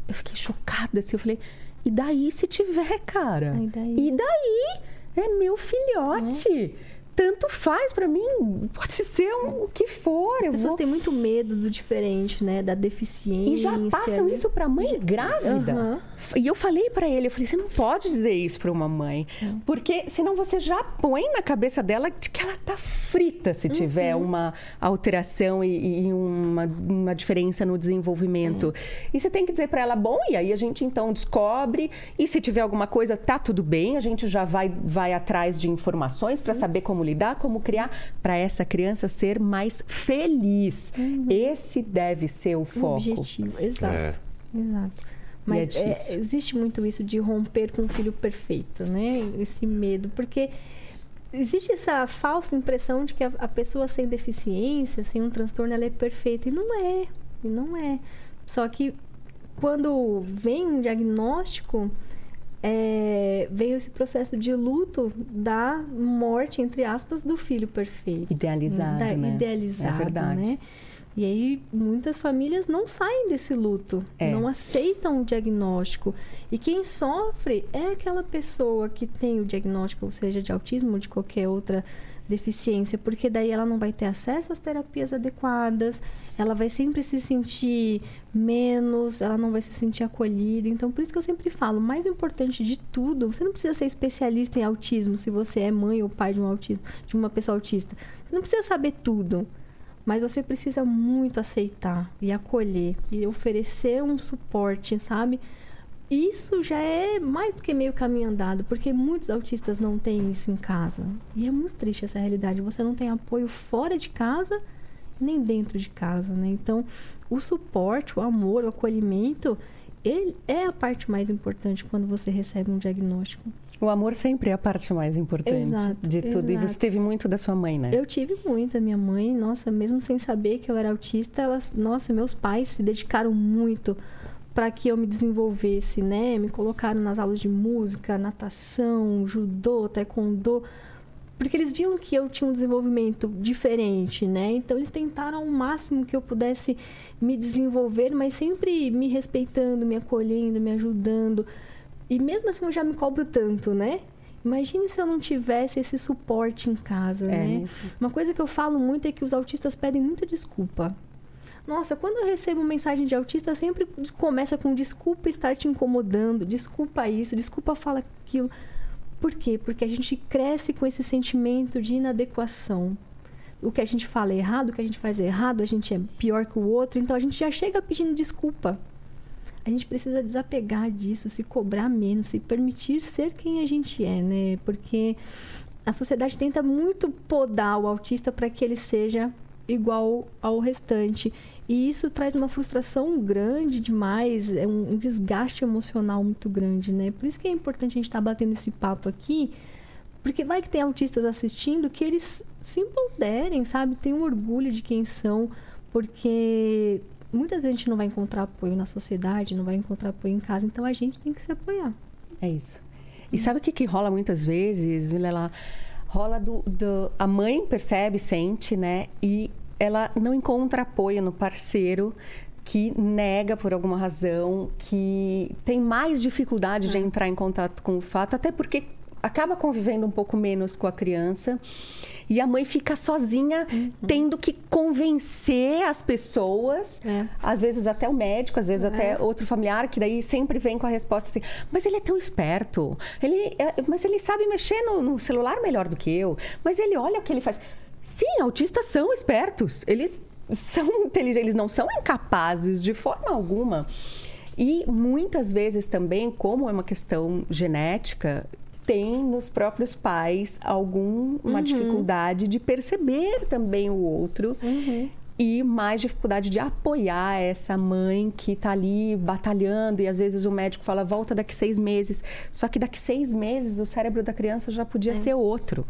Eu fiquei chocada assim, eu falei, e daí se tiver, cara? E daí? E daí? É meu filhote. Tanto faz pra mim, pode ser um- o que for. As pessoas vou- têm muito medo do diferente, né? Da deficiência. E já passam né? isso pra mãe grávida. Aham. E eu falei pra ele, eu falei, você não pode dizer isso pra uma mãe, porque senão você já põe na cabeça dela de que ela tá frita se tiver uma alteração e, e uma, uma diferença no desenvolvimento. E você tem que dizer pra ela, bom, e aí a gente então descobre, e se tiver alguma coisa, tá tudo bem, a gente já vai, vai atrás de informações pra saber como lidar, como criar, pra essa criança ser mais feliz. Esse deve ser o O foco. objetivo, exato. É. Exato. É Mas é, difícil. existe muito isso de romper com o filho perfeito, né? Esse medo, porque existe essa falsa impressão de que a, a pessoa sem deficiência, sem um transtorno, ela é perfeita e não é, e não é. Só que quando vem um diagnóstico, é, veio esse processo de luto da morte, entre aspas, do filho perfeito. Idealizado, Da- né? Idealizado, É verdade. né? E aí muitas famílias não saem desse luto, É. não aceitam o diagnóstico. E quem sofre é aquela pessoa que tem o diagnóstico, ou seja, de autismo ou de qualquer outra deficiência, porque daí ela não vai ter acesso às terapias adequadas, ela vai sempre se sentir menos, ela não vai se sentir acolhida. Então, por isso que eu sempre falo, mais importante de tudo, você não precisa ser especialista em autismo se você é mãe ou pai de um autismo, de uma pessoa autista. Você não precisa saber tudo. Mas você precisa muito aceitar e acolher e oferecer um suporte, sabe? Isso já é mais do que meio caminho andado, porque muitos autistas não têm isso em casa. E é muito triste essa realidade. Você não tem apoio fora de casa, nem dentro de casa, né? Então, o suporte, o amor, o acolhimento, ele é a parte mais importante quando você recebe um diagnóstico. O amor sempre é a parte mais importante Exato, de tudo. E exato. você teve muito da sua mãe, né? Eu tive muita. Minha mãe, nossa, mesmo sem saber que eu era autista, elas, nossa, meus pais se dedicaram muito para que eu me desenvolvesse, né? Me colocaram nas aulas de música, natação, judô, taekwondo, porque eles viam que eu tinha um desenvolvimento diferente, né? Então eles tentaram ao máximo que eu pudesse me desenvolver, mas sempre me respeitando, me acolhendo, me ajudando. E mesmo assim eu já me cobro tanto, né? Imagine se eu não tivesse esse suporte em casa, É, né? né? Uma coisa que eu falo muito é que os autistas pedem muita desculpa. Nossa, quando eu recebo mensagem de autista, sempre começa com desculpa estar te incomodando, desculpa isso, desculpa falar aquilo. Por quê? Porque a gente cresce com esse sentimento de inadequação. O que a gente fala é errado, o que a gente faz é errado, a gente é pior que o outro, então a gente já chega pedindo desculpa. A gente precisa desapegar disso, se cobrar menos, se permitir ser quem a gente é, né? Porque a sociedade tenta muito podar o autista para que ele seja igual ao restante. E isso traz uma frustração grande demais, é um um desgaste emocional muito grande, né? Por isso que é importante a gente estar batendo esse papo aqui, porque vai que tem autistas assistindo que eles se empoderem, sabe? Tenham orgulho de quem são, porque muitas vezes a gente não vai encontrar apoio na sociedade, não vai encontrar apoio em casa, então a gente tem que se apoiar. É isso. E sabe o que, que rola muitas vezes, Vilela? Rola do, do. A mãe percebe, sente, né? E ela não encontra apoio no parceiro que nega por alguma razão, que tem mais dificuldade de entrar em contato com o fato, até porque acaba convivendo um pouco menos com a criança. E a mãe fica sozinha, tendo que convencer as pessoas, É. às vezes até o médico, às vezes É. até outro familiar, que daí sempre vem com a resposta assim: mas ele é tão esperto, ele, é- mas ele sabe mexer no, no celular melhor do que eu, mas ele olha o que ele faz. Sim, autistas são espertos, eles são inteligentes, eles não são incapazes de forma alguma. E muitas vezes também, como é uma questão genética, tem nos próprios pais alguma dificuldade de perceber também o outro e mais dificuldade de apoiar essa mãe que está ali batalhando e às vezes o médico fala volta daqui seis meses. Só que daqui seis meses o cérebro da criança já podia ser outro.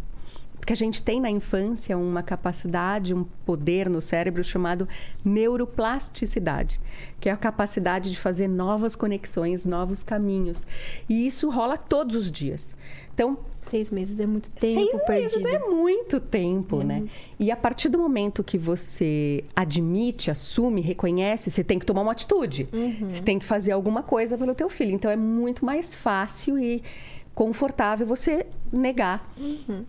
Porque a gente tem na infância uma capacidade, um poder no cérebro chamado neuroplasticidade, que é a capacidade de fazer novas conexões, novos caminhos. E isso rola todos os dias. Então, Seis meses é muito tempo Seis perdido. meses é muito tempo, né? E a partir do momento que você admite, assume, reconhece, você tem que tomar uma atitude. Você tem que fazer alguma coisa pelo teu filho. Então é muito mais fácil e confortável você negar,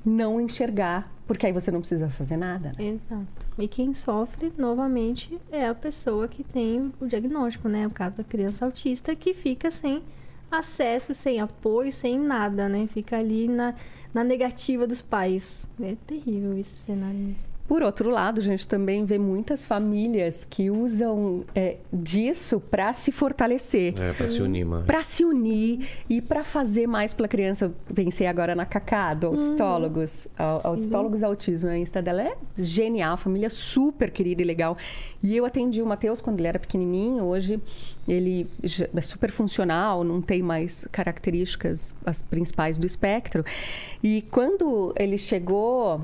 não enxergar, porque aí você não precisa fazer nada. Né? Exato. E quem sofre, novamente, é a pessoa que tem o diagnóstico, né? O caso da criança autista que fica sem acesso, sem apoio, sem nada, né? Fica ali na, na negativa dos pais. É terrível esse cenário mesmo. Por outro lado, a gente também vê muitas famílias que usam é, disso para se fortalecer. É, pra se unir, mano. Para se unir e para fazer mais pela criança. Eu pensei agora na Cacá, do Autistólogos. Au- Autistólogos Autismo. A Insta dela é genial, família super querida e legal. E eu atendi o Matheus quando ele era pequenininho. Hoje ele é super funcional, não tem mais características as principais do espectro. E quando ele chegou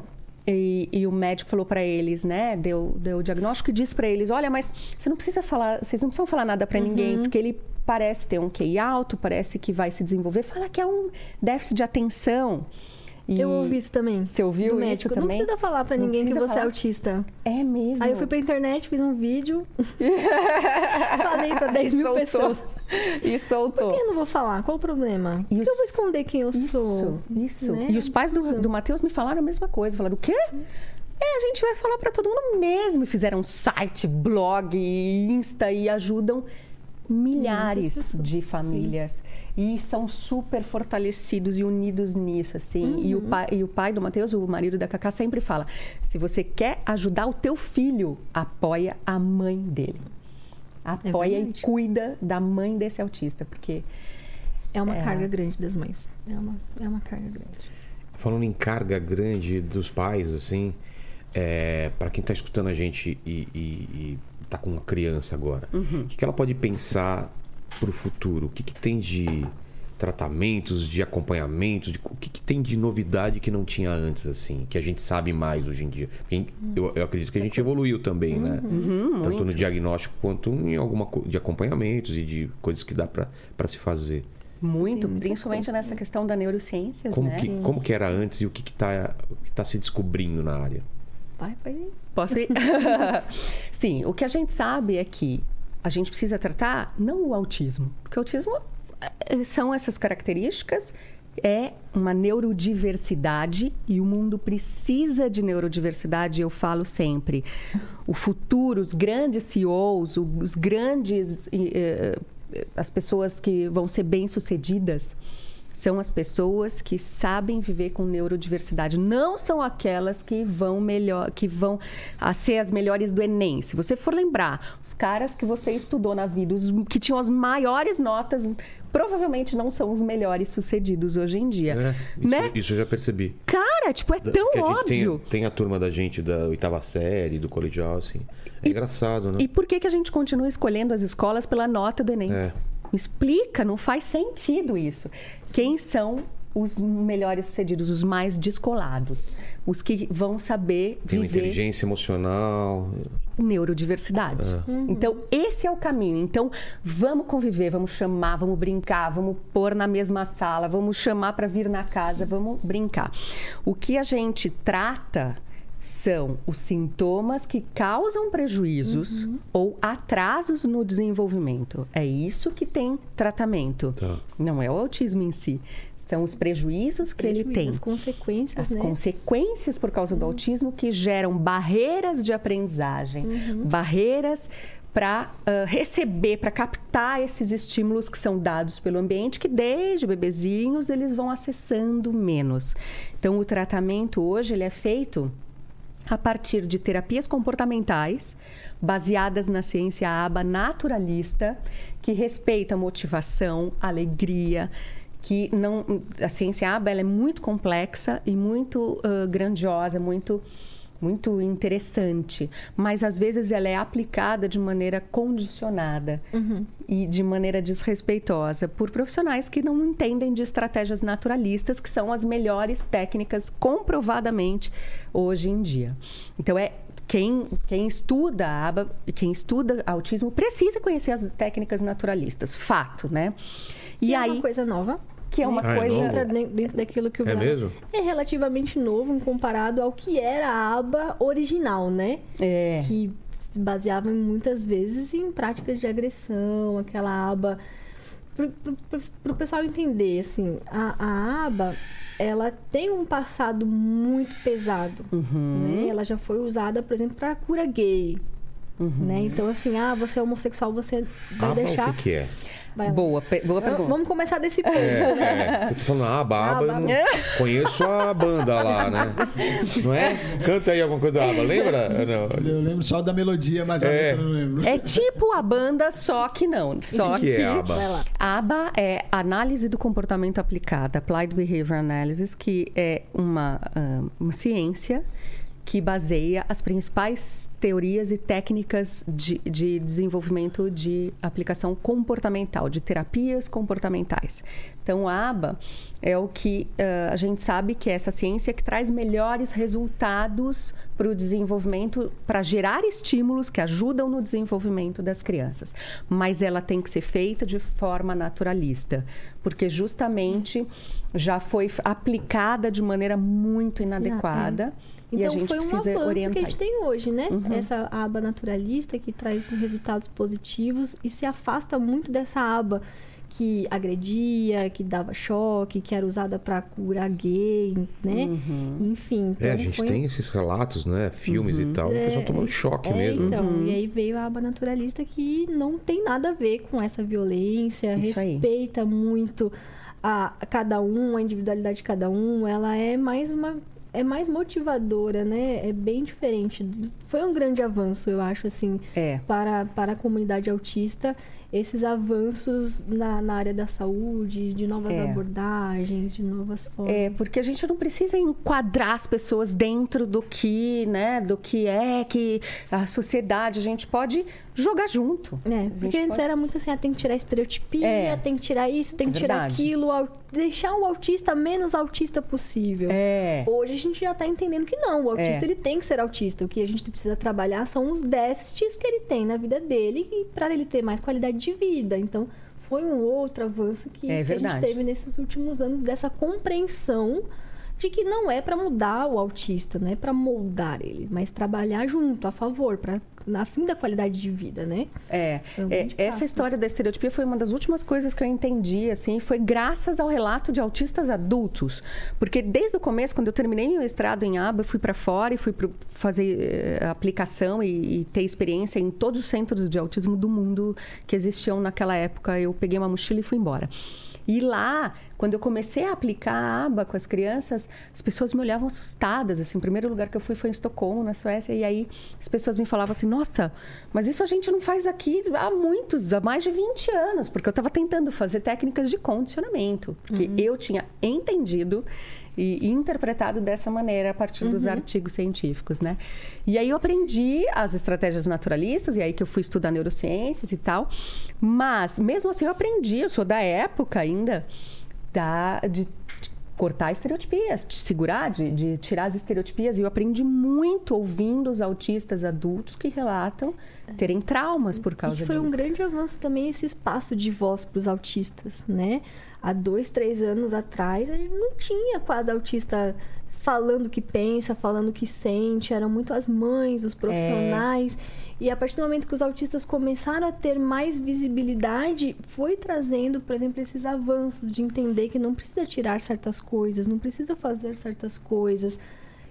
e, e o médico falou para eles, né? Deu, deu o diagnóstico e disse para eles: olha, mas você não precisa falar, vocês não precisam falar nada para ninguém, porque ele parece ter um QI alto, parece que vai se desenvolver. Fala que é um déficit de atenção. E Eu ouvi isso também. Você ouviu do isso médico. também? Não precisa falar pra ninguém que você é falar? autista. É mesmo. Aí eu fui pra internet, fiz um vídeo. falei pra 10 E mil pessoas. E Por soltou. que eu não vou falar? Qual o problema? E Por os- eu vou esconder quem eu Isso, sou? isso. né? E os pais do, Absurdo. do Matheus me falaram a mesma coisa. Falaram, o quê? É, a gente vai falar pra todo mundo mesmo. E Fizeram site, blog, Insta e ajudam milhares de sim. E são super fortalecidos e unidos nisso, assim. E, o pai, e o pai do Matheus, o marido da Cacá, sempre fala: se você quer ajudar o teu filho, apoia a mãe dele. Apoia e verdade. cuida da mãe desse autista, porque É uma É. carga grande das mães. É uma, é uma carga grande. Falando em carga grande dos pais, assim, é, para quem tá escutando a gente e, e, e tá com uma criança agora, o que, que ela pode pensar pro futuro? O que, que tem de tratamentos, de acompanhamento, de- o que, que tem de novidade que não tinha antes, assim, que a gente sabe mais hoje em dia? Eu, eu acredito que a gente evoluiu também, né? Tanto no diagnóstico quanto em alguma de acompanhamentos e de coisas que dá para se fazer. Muito, muita principalmente nessa questão da neurociências, Como, né? que, como que era antes e o que está que tá se descobrindo na área? Vai, vai. Posso ir? Sim, o que a gente sabe é que a gente precisa tratar não o autismo, porque o autismo eh, são essas características, é uma neurodiversidade e o mundo precisa de neurodiversidade, eu falo sempre. O futuro, os grandes CEOs, os grandes. eh, eh, as pessoas que vão ser bem-sucedidas são as pessoas que sabem viver com neurodiversidade. Não são aquelas que vão melhor, que vão a ser as melhores do Enem. Se você for lembrar, os caras que você estudou na vida, os que tinham as maiores notas, provavelmente não são os melhores sucedidos hoje em dia. É, isso, né? isso eu já percebi. Cara, tipo, é tão gente tem- óbvio. Tem, a turma da gente da oitava série, do colegial, assim. É engraçado, né? E por que, que a gente continua escolhendo as escolas pela nota do Enem? É. Explica, não faz sentido isso. Quem são os melhores sucedidos, os mais descolados? Os que vão saber Tem viver inteligência emocional. neurodiversidade. Então, esse é o caminho. Então, vamos conviver, vamos chamar, vamos brincar, vamos pôr na mesma sala, vamos chamar para vir na casa, vamos brincar. O que a gente trata são os sintomas que causam prejuízos ou atrasos no desenvolvimento. É isso que tem tratamento. Tá. Não é o autismo em si. São os prejuízos que ele tem As consequências, as né? consequências por causa do autismo que geram barreiras de aprendizagem, barreiras para receber, para captar esses estímulos que são dados pelo ambiente, que desde bebezinhos eles vão acessando menos. Então, o tratamento hoje ele é feito a partir de terapias comportamentais baseadas na ciência aba naturalista, que respeita a motivação, alegria, que não a ciência aba ela é muito complexa e muito ah, grandiosa, muito muito interessante, mas às vezes ela é aplicada de maneira condicionada e de maneira desrespeitosa por profissionais que não entendem de estratégias naturalistas, que são as melhores técnicas comprovadamente hoje em dia. Então é quem, quem estuda a aba, quem estuda autismo precisa conhecer as técnicas naturalistas, fato, né? E, E é aí uma coisa nova. Que é uma Ah, é coisa den- dentro daquilo que o É mesmo? É relativamente novo comparado ao que era a aba original, né? é, que se baseava muitas vezes em práticas de agressão, aquela aba. Para o pessoal entender, assim, a, a aba ela tem um passado muito pesado. Né? Ela já foi usada, por exemplo, para cura gay. Né? Então, assim, ah, você é homossexual, você vai Aba, deixar. o que, que é? Boa, pe- boa pergunta. Vamos começar desse ponto, né? É, eu tô falando aba, aba, eu Aba. não conheço a banda lá, né? Não é? Canta aí alguma coisa da aba, lembra? Não. Eu lembro só da melodia, mas a É. letra eu não lembro. É tipo a banda, só que não. Só O que, que é aba? ABA é Análise do Comportamento Aplicada, Applied Behavior Analysis, que é uma, ah, uma ciência que baseia as principais teorias e técnicas de, de desenvolvimento de aplicação comportamental, de terapias comportamentais. Então, a ABA é o que uh, a gente sabe que é essa ciência que traz melhores resultados para o desenvolvimento, para gerar estímulos que ajudam no desenvolvimento das crianças. Mas ela tem que ser feita de forma naturalista, porque justamente já foi aplicada de maneira muito inadequada. É. Então, e a gente foi um precisa avanço orientar que a gente isso. tem hoje, né? Uhum. Essa aba naturalista que traz resultados positivos e se afasta muito dessa aba que agredia, que dava choque, que era usada para curar gay, né? Uhum. Enfim, então É, a gente foi... tem esses relatos, né? Filmes e tal, o pessoal tomando choque É, mesmo. então, Uhum. e aí veio a aba naturalista que não tem nada a ver com essa violência, Isso aí. respeita muito a, a cada um, a individualidade de cada um, ela é mais uma é mais motivadora, né? É bem diferente. Foi um grande avanço, eu acho, assim, É. para, para a comunidade autista, esses avanços na, na área da saúde, de novas É. abordagens, de novas formas. É, porque a gente não precisa enquadrar as pessoas dentro do que, né, do que é que a sociedade, a gente pode jogar junto. É, A gente porque antes pode- era muito assim, ah, tem que tirar estereotipia, É. tem que tirar isso, tem É que tirar aquilo, deixar o autista menos autista possível. É. Hoje a gente já tá entendendo que não, o autista É. ele tem que ser autista. O que a gente precisa trabalhar são os déficits que ele tem na vida dele e para ele ter mais qualidade de vida. Então, foi um outro avanço que, É que a gente teve nesses últimos anos dessa compreensão de que não é para mudar o autista, não é para moldar ele, mas trabalhar junto, a favor, para na fim da qualidade de vida, né? É, é, essa história da estereotipia foi uma das últimas coisas que eu entendi, assim, foi graças ao relato de autistas adultos. Porque desde o começo, quando eu terminei meu mestrado em ABA, eu fui para fora e fui fazer eh, aplicação e, e ter experiência em todos os centros de autismo do mundo que existiam naquela época. Eu peguei uma mochila e fui embora. E lá, quando eu comecei a aplicar a aba com as crianças, as pessoas me olhavam assustadas. Assim, o primeiro lugar que eu fui foi em Estocolmo, na Suécia. E aí as pessoas me falavam assim: Nossa, mas isso a gente não faz aqui há muitos, há mais de 20 anos. Porque eu estava tentando fazer técnicas de condicionamento. Porque eu tinha entendido e interpretado dessa maneira a partir dos artigos científicos, né? E aí eu aprendi as estratégias naturalistas, e aí que eu fui estudar neurociências e tal. Mas, mesmo assim, eu aprendi, eu sou da época ainda da, de cortar estereotipias, segurar, de, de tirar as estereotipias. E eu aprendi muito ouvindo os autistas adultos que relatam terem traumas por causa E foi disso. um grande avanço também esse espaço de voz para os autistas, né? Há dois, três anos atrás, a gente não tinha quase autista falando o que pensa, falando o que sente. Eram muito as mães, os profissionais. E a partir do momento que os autistas começaram a ter mais visibilidade, foi trazendo, por exemplo, esses avanços de entender que não precisa tirar certas coisas, não precisa fazer certas coisas.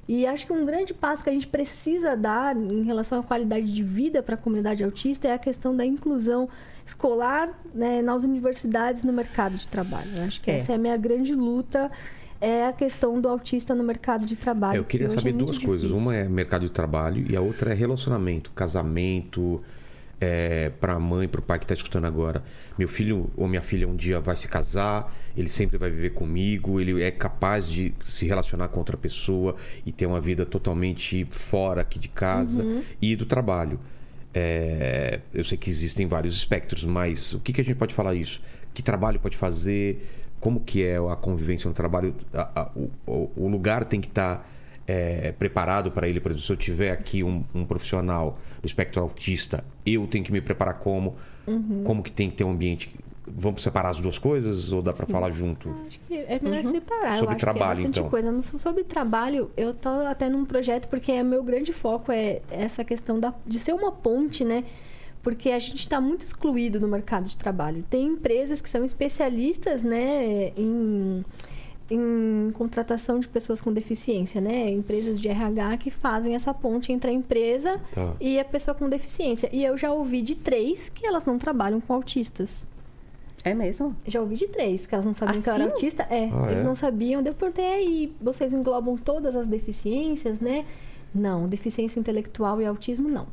E acho que um grande passo que a gente precisa dar em relação à qualidade de vida para a comunidade autista é a questão da inclusão escolar né, nas universidades no mercado de trabalho. Eu acho que É. essa é a minha grande luta, é a questão do autista no mercado de trabalho. É, eu queria que hoje saber é duas coisas. difícil. Uma é mercado de trabalho e a outra é relacionamento, casamento. É, para a mãe, para o pai que está escutando agora, meu filho ou minha filha um dia vai se casar, ele sempre vai viver comigo, ele é capaz de se relacionar com outra pessoa e ter uma vida totalmente fora aqui de casa Uhum. e do trabalho. É, eu sei que existem vários espectros, mas o que, que a gente pode falar isso? Que trabalho pode fazer? Como que é a convivência no trabalho? A- a- o, o- lugar tem que estar é, preparado para ele. Por exemplo, se eu tiver aqui um, um profissional do espectro autista, eu tenho que me preparar como? Uhum. Como que tem que ter um ambiente? Vamos separar as duas coisas ou dá para falar junto? Acho que é melhor separar. Sobre eu acho trabalho, que é então. coisa. Mas sobre trabalho, eu tô até num projeto porque é meu grande foco é essa questão da, de ser uma ponte, né? Porque a gente está muito excluído no mercado de trabalho. Tem empresas que são especialistas, né, em, em contratação de pessoas com deficiência, né? Empresas de RH que fazem essa ponte entre a empresa Tá. e a pessoa com deficiência. E eu já ouvi de três que elas não trabalham com autistas. É mesmo? Já ouvi de três, que elas não sabiam que eu era Assim? autista. É, Ah, eles é? não sabiam. Daí Eu perguntei, aí, vocês englobam todas as deficiências, né? Não, deficiência intelectual e autismo não.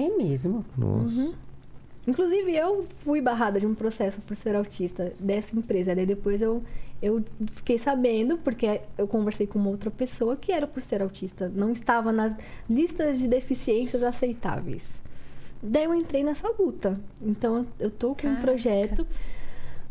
É mesmo. Nossa. Inclusive, eu fui barrada de um processo por ser autista dessa empresa. Daí depois eu, eu fiquei sabendo, porque eu conversei com uma outra pessoa que era por ser autista. Não estava nas listas de deficiências aceitáveis. Daí eu entrei nessa luta. Então, eu tô com um Caraca. projeto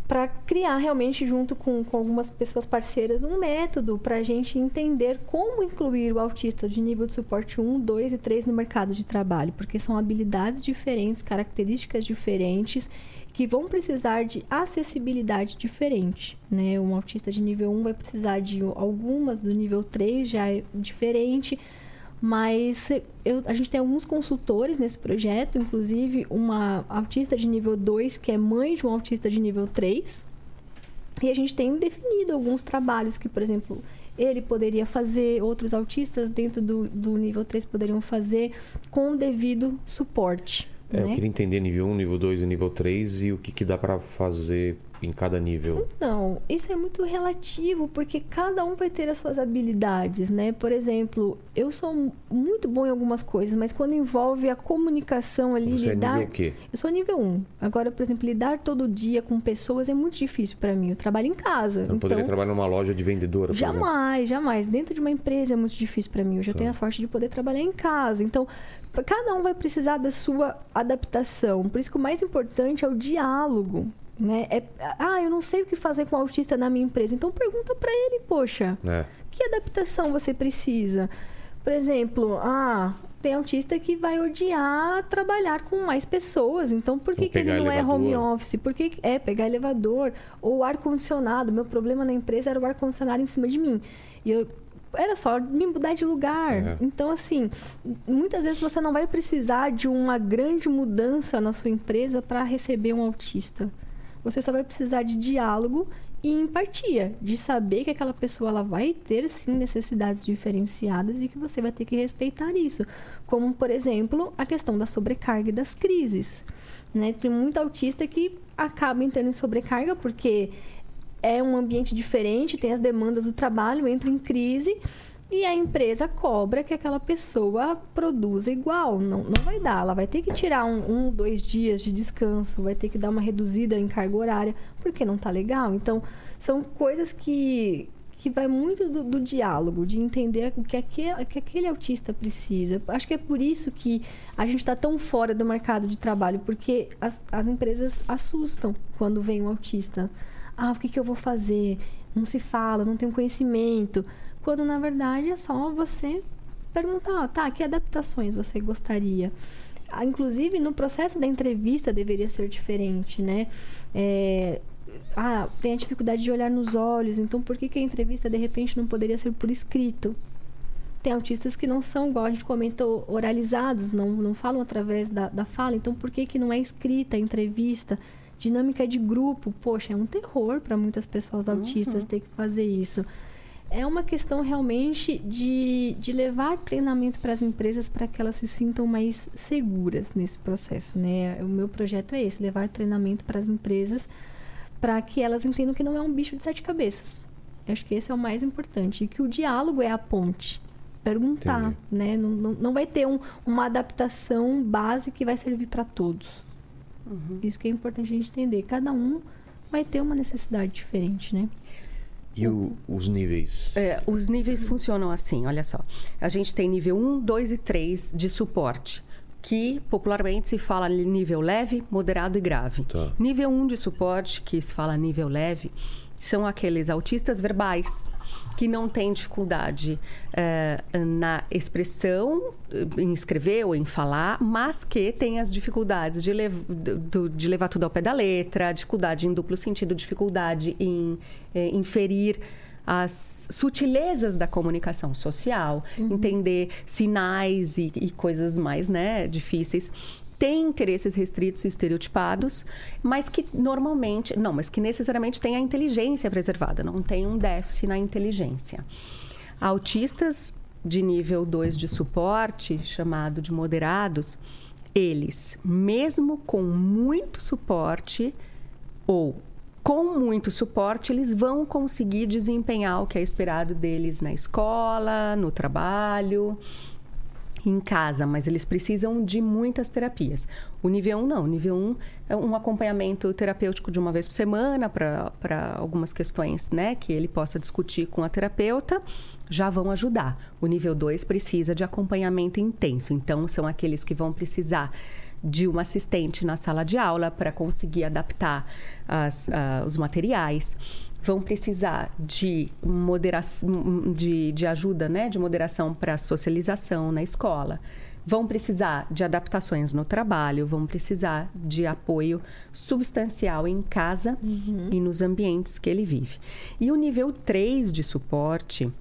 para criar realmente, junto com, com algumas pessoas parceiras, um método para a gente entender como incluir o autista de nível de suporte 1, 2 e 3 no mercado de trabalho, porque são habilidades diferentes, características diferentes que vão precisar de acessibilidade diferente, né? Um autista de nível 1 vai precisar de algumas do nível 3, já é diferente, mas eu- a gente tem alguns consultores nesse projeto, inclusive uma autista de nível 2, que é mãe de um autista de nível 3. E a gente tem definido alguns trabalhos que, por exemplo, ele poderia fazer, outros autistas dentro do, do nível 3 poderiam fazer com o devido suporte. É, eu né? queria entender nível 1, nível 2 e nível 3 e o que, que dá pra fazer em cada nível. Não, isso é muito relativo, porque cada um vai ter as suas habilidades, né? Por exemplo, eu sou muito bom em algumas coisas, mas quando envolve a comunicação ali, Você é lidar. nível o quê? Eu sou nível 1. Agora, por exemplo, lidar todo dia com pessoas é muito difícil pra mim. Eu trabalho em casa. Eu então, poderia trabalhar numa loja de vendedora. Jamais, jamais. Dentro de uma empresa é muito difícil para mim. Eu já tenho a sorte de poder trabalhar em casa. Então, cada um vai precisar da sua adaptação. Por isso que o mais importante é o diálogo. Né? É, ah, eu não sei o que fazer com o autista na minha empresa. Então pergunta para ele, poxa, É. que adaptação você precisa? Por exemplo, ah, tem autista que vai odiar trabalhar com mais pessoas. Então, por que, que ele não é home elevador. office? Por que é pegar elevador ou ar-condicionado? Meu problema na empresa era o ar-condicionado em cima de mim. E eu era só me mudar de lugar. É. Então, assim, muitas vezes você não vai precisar de uma grande mudança na sua empresa para receber um autista. Você só vai precisar de diálogo e empatia, de saber que aquela pessoa ela vai ter sim necessidades diferenciadas e que você vai ter que respeitar isso. Como, por exemplo, a questão da sobrecarga e das crises. Né? Tem muito autista que acaba entrando em sobrecarga porque é um ambiente diferente, tem as demandas do trabalho, entra em crise e a empresa cobra que aquela pessoa produza igual. Não, não vai dar. Ela vai ter que tirar um, um, dois dias de descanso, vai ter que dar uma reduzida em carga horária, porque não tá legal. Então, são coisas que, que vai muito do, do diálogo, de entender o que aquele, que aquele autista precisa. Acho que é por isso que a gente está tão fora do mercado de trabalho, porque as, as empresas assustam quando vem um autista. Ah, o que, que eu vou fazer? Não se fala, não tenho conhecimento. Quando na verdade é só você perguntar, tá, que adaptações você gostaria? Ah, Inclusive, no processo da entrevista deveria ser diferente, né? É, ah, tem a dificuldade de olhar nos olhos, então por que, que a entrevista de repente não poderia ser por escrito? Tem autistas que não são, igual a gente comentou, oralizados, não, não falam através da, da fala, então por que, que não é escrita a entrevista? Dinâmica de grupo, poxa, é um terror para muitas pessoas autistas ter que fazer isso. É uma questão realmente de, de levar treinamento para as empresas para que elas se sintam mais seguras nesse processo, né? O meu projeto é esse, levar treinamento para as empresas para que elas entendam que não é um bicho de sete cabeças. Eu acho que esse é o mais importante e que o diálogo é a ponte. Perguntar, Entendi. né? Não, não, não vai ter um, uma adaptação base que vai servir para todos. Isso que é importante a gente entender. Cada um vai ter uma necessidade diferente, né? E o- os níveis? É, os níveis funcionam assim, olha só. A gente tem nível 1, 2 e 3 de suporte, que popularmente se fala nível leve, moderado e grave. Tá. Nível 1 de suporte, que se fala nível leve, são aqueles autistas verbais que não têm dificuldade eh, na expressão, eh, em escrever ou em falar, mas que têm as dificuldades de, lev- do- de levar tudo ao pé da letra, dificuldade em duplo sentido, dificuldade em eh, inferir as sutilezas da comunicação social, entender sinais e, e coisas mais né, difíceis. Tem interesses restritos e estereotipados, mas que normalmente, não, mas que necessariamente tem a inteligência preservada, não tem um déficit na inteligência. Autistas de nível 2 de suporte, chamado de moderados, eles, mesmo com muito suporte, ou com muito suporte, eles vão conseguir desempenhar o que é esperado deles na escola, no trabalho. Em casa, mas eles precisam de muitas terapias. O nível 1 não. O nível 1 é um acompanhamento terapêutico de uma vez por semana para algumas questões né, que ele possa discutir com a terapeuta, já vão ajudar. O nível 2 precisa de acompanhamento intenso. Então, são aqueles que vão precisar de uma assistente na sala de aula para conseguir adaptar as, uh, os materiais vão precisar de moderação, de, de ajuda, né, de moderação para socialização na escola. Vão precisar de adaptações no trabalho, vão precisar de apoio substancial em casa uhum. e nos ambientes que ele vive. E o nível 3 de suporte,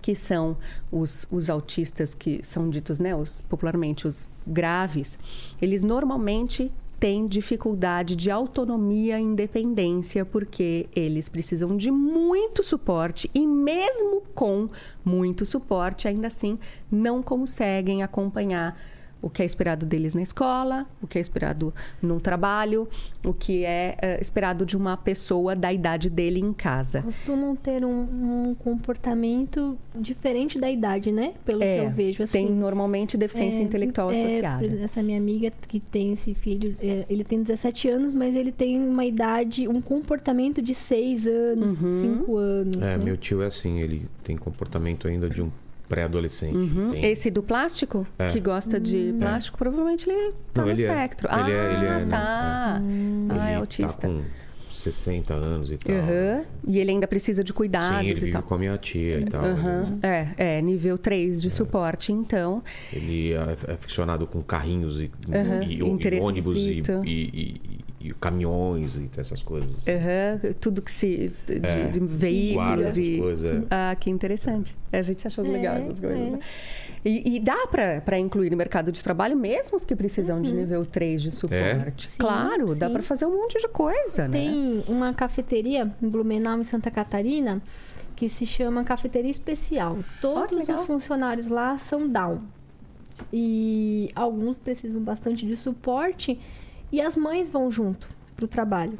que são os, os autistas que são ditos, né, os, popularmente os graves, eles normalmente têm dificuldade de autonomia e independência porque eles precisam de muito suporte e mesmo com muito suporte, ainda assim não conseguem acompanhar o que é esperado deles na escola, o que é esperado no trabalho, o que é uh, esperado de uma pessoa da idade dele em casa. Costumam ter um, um comportamento diferente da idade, né? Pelo é, que eu vejo. Assim, tem normalmente deficiência é, intelectual é, associada. Essa minha amiga que tem esse filho, é, ele tem 17 anos, mas ele tem uma idade, um comportamento de 6 anos, uhum. 5 anos. É, né? meu tio é assim, ele tem comportamento ainda de um pré-adolescente. Uhum. Esse do plástico? É. Que gosta de hum. plástico, é. provavelmente ele tá não, no ele é. espectro. É. Ah, ele é, ele é, tá. Hum. Ah, é tá autista. Tá com 60 anos e tal. Uhum. E ele ainda precisa de cuidados Sim, ele e vive tal. com a minha tia e tal. Uhum. É, é, nível 3 de é. suporte, então. Ele é aficionado com carrinhos e, e, e ônibus e, e, e caminhões e essas coisas. Uhum, tudo que se. de, é, de veículos e. Coisas, é. Ah, que interessante. A gente achou é, legal essas coisas. É. E, e, dá para incluir no mercado de trabalho mesmo os que precisam uhum. de nível 3 de suporte. Sim, claro, sim. dá para fazer um monte de coisa, Tem né? Tem uma cafeteria em Blumenau, em Santa Catarina, que se chama Cafeteria Especial. Todos oh, os funcionários lá são Down. E alguns precisam bastante de suporte e as mães vão junto para o trabalho.